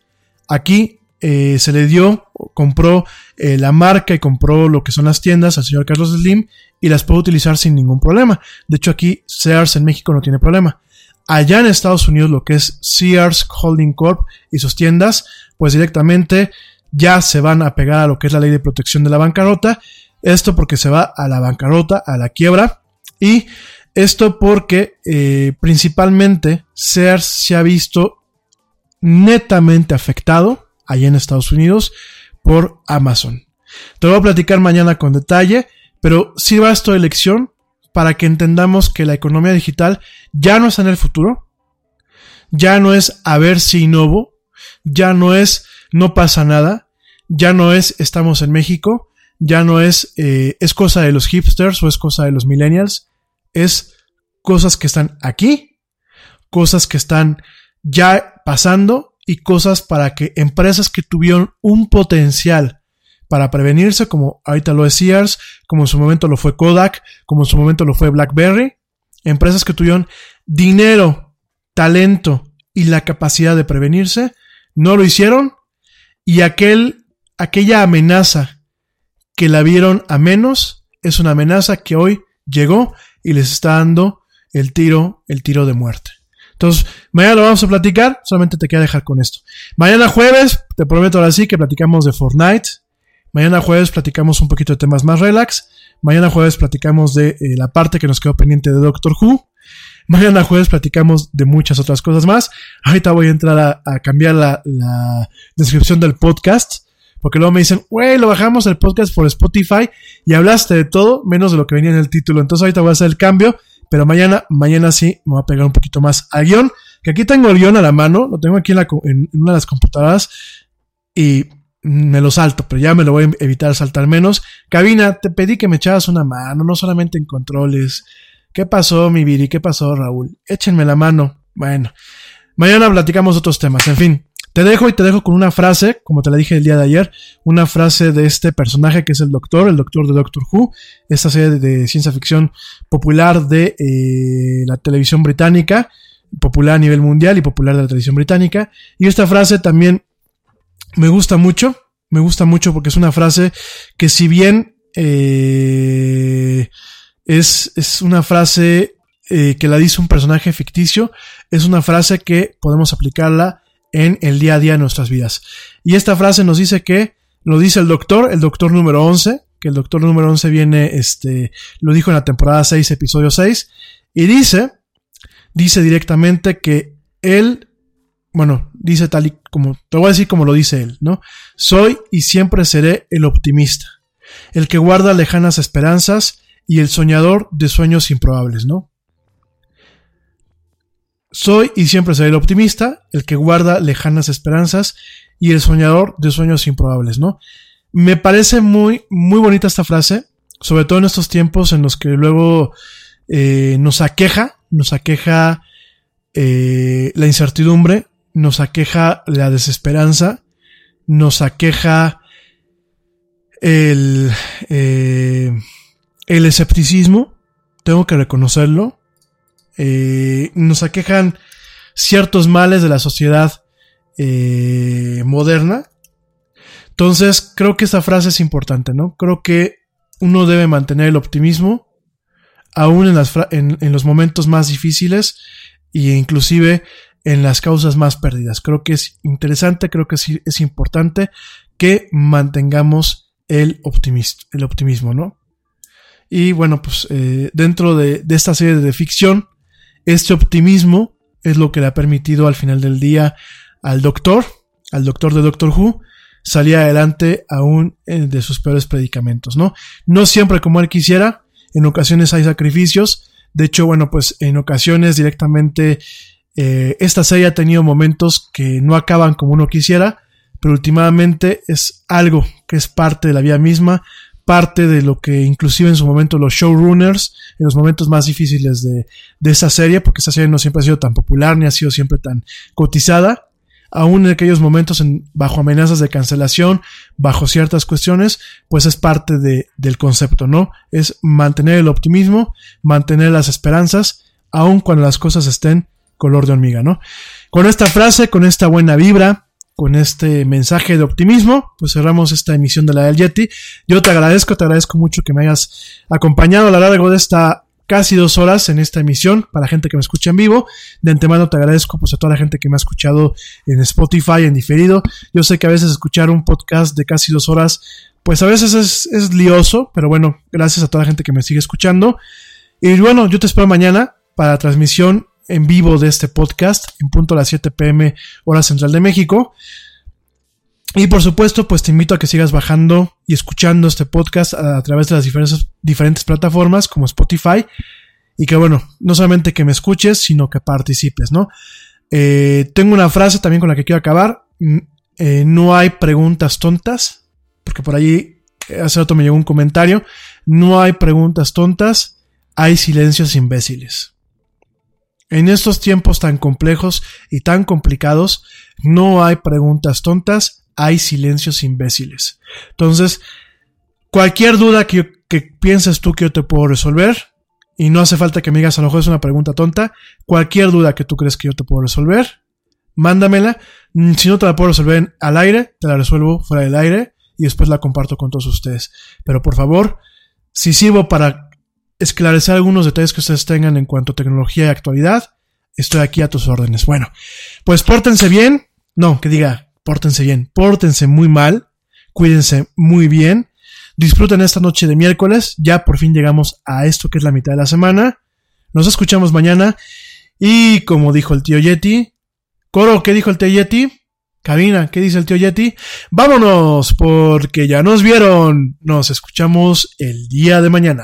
Aquí eh, se le dio, compró eh, la marca y compró lo que son las tiendas al señor Carlos Slim y las puede utilizar sin ningún problema. De hecho, aquí Sears en México no tiene problema. Allá en Estados Unidos, lo que es Sears Holding Corp y sus tiendas, pues directamente ya se van a pegar a lo que es la ley de protección de la bancarrota. Esto porque se va a la bancarrota, a la quiebra. Y esto porque eh, principalmente Sears se ha visto netamente afectado allá en Estados Unidos por Amazon. Te voy a platicar mañana con detalle, pero sirva esta elección para que entendamos que la economía digital ya no está en el futuro, ya no es a ver si innovo, ya no es no pasa nada, ya no es estamos en México, ya no es eh, es cosa de los hipsters o es cosa de los millennials, es cosas que están aquí, cosas que están ya pasando y cosas para que empresas que tuvieron un potencial para prevenirse, como ahorita lo es Sears, como en su momento lo fue Kodak, como en su momento lo fue BlackBerry. Empresas que tuvieron dinero, talento y la capacidad de prevenirse, no lo hicieron. Y aquel, aquella amenaza que la vieron a menos, es una amenaza que hoy llegó y les está dando el tiro, el tiro de muerte. Entonces, mañana lo vamos a platicar, solamente te queda dejar con esto. Mañana jueves, te prometo ahora sí que platicamos de Fortnite, Mañana jueves platicamos un poquito de temas más relax. Mañana jueves platicamos de eh, la parte que nos quedó pendiente de Doctor Who. Mañana jueves platicamos de muchas otras cosas más. Ahorita voy a entrar a, cambiar la, descripción del podcast. Porque luego me dicen, wey, lo bajamos el podcast por Spotify y hablaste de todo menos de lo que venía en el título. Entonces ahorita voy a hacer el cambio. Pero mañana, mañana sí me voy a pegar un poquito más al guion. Que aquí tengo el guion a la mano. Lo tengo aquí en, la, en una de las computadoras. Y me lo salto, pero ya me lo voy a evitar saltar menos. Cabina, te pedí que me echabas una mano, no solamente en controles. ¿Qué pasó, mi Viri? ¿Qué pasó, Raúl? Échenme la mano. Bueno, mañana platicamos otros temas. En fin, Te dejo y te dejo con una frase, como te la dije el día de ayer, una frase de este personaje que es el doctor, el doctor de Doctor Who, esta serie de ciencia ficción popular de eh, la televisión británica, popular a nivel mundial y popular de la televisión británica. Y esta frase también me gusta mucho, me gusta mucho porque es una frase que si bien eh, es, es una frase eh, que la dice un personaje ficticio, es una frase que podemos aplicarla en el día a día de nuestras vidas. Y esta frase nos dice que, lo dice el doctor, el doctor número 11, que el doctor número 11 viene, este, lo dijo en la temporada 6, episodio 6, y dice, dice directamente que él, bueno, dice tal y como, te voy a decir como lo dice él, ¿no? Soy y siempre seré el optimista, el que guarda lejanas esperanzas y el soñador de sueños improbables, ¿no? Soy y siempre seré el optimista, el que guarda lejanas esperanzas y el soñador de sueños improbables, ¿no? Me parece muy, muy bonita esta frase, sobre todo en estos tiempos en los que luego eh, nos aqueja, nos aqueja eh, la incertidumbre, nos aqueja la desesperanza, nos aqueja el, eh, el escepticismo, tengo que reconocerlo, eh, nos aquejan ciertos males de la sociedad eh, moderna. Entonces, creo que esta frase es importante, ¿no? Creo que uno debe mantener el optimismo aún en, los momentos más difíciles e inclusive en las causas más perdidas. Creo que es interesante, creo que es, es importante que mantengamos el, optimismo, el optimismo, ¿no? Y bueno, pues eh, dentro de, de, esta serie de ficción, este optimismo es lo que le ha permitido al final del día al doctor, al doctor de Doctor Who, salir adelante aún de sus peores predicamentos, ¿no? No siempre como él quisiera, en ocasiones hay sacrificios, de hecho, bueno, pues en ocasiones directamente eh, esta serie ha tenido momentos que no acaban como uno quisiera, pero últimamente es algo que es parte de la vida misma, parte de lo que inclusive en su momento los showrunners, en los momentos más difíciles de, de esa serie, porque esa serie no siempre ha sido tan popular ni ha sido siempre tan cotizada, aún en aquellos momentos en, bajo amenazas de cancelación, bajo ciertas cuestiones, pues es parte de, del concepto, ¿no? Es mantener el optimismo, mantener las esperanzas, aun cuando las cosas estén color de hormiga, ¿no? Con esta frase, con esta buena vibra, con este mensaje de optimismo, pues cerramos esta emisión de la del Yeti. Yo te agradezco, te agradezco mucho que me hayas acompañado a lo largo de esta casi dos horas en esta emisión para la gente que me escucha en vivo. De antemano te agradezco pues a toda la gente que me ha escuchado en Spotify, en diferido. Yo sé que a veces escuchar un podcast de casi dos horas, pues a veces es, es lioso, pero bueno, gracias a toda la gente que me sigue escuchando. Y bueno, yo te espero mañana para la transmisión en vivo de este podcast en punto a las 7 pm hora central de México. Y por supuesto, pues te invito a que sigas bajando y escuchando este podcast a, través de las diferentes, plataformas como Spotify. Y que bueno, no solamente que me escuches, sino que participes, ¿no? Eh, tengo una frase también con la que quiero acabar. Eh, no hay preguntas tontas, porque por allí hace rato me llegó un comentario. No hay preguntas tontas, hay silencios imbéciles. En estos tiempos tan complejos y tan complicados, no hay preguntas tontas, hay silencios imbéciles. Entonces, cualquier duda que, pienses tú que yo te puedo resolver, y no hace falta que me digas a lo mejor es una pregunta tonta, cualquier duda que tú crees que yo te puedo resolver, mándamela. Si no te la puedo resolver al aire, te la resuelvo fuera del aire y después la comparto con todos ustedes. Pero por favor, si sirvo para esclarecer algunos detalles que ustedes tengan en cuanto a tecnología y actualidad, estoy aquí a tus órdenes. Bueno, pues pórtense bien. No, que diga, pórtense bien, pórtense muy mal, cuídense muy bien, disfruten esta noche de miércoles, ya por fin llegamos a esto que es la mitad de la semana, nos escuchamos mañana y como dijo el tío Yeti, Coro, ¿qué dijo el tío Yeti? Cabina, ¿qué dice el tío Yeti? Vámonos, porque ya nos vieron, nos escuchamos el día de mañana.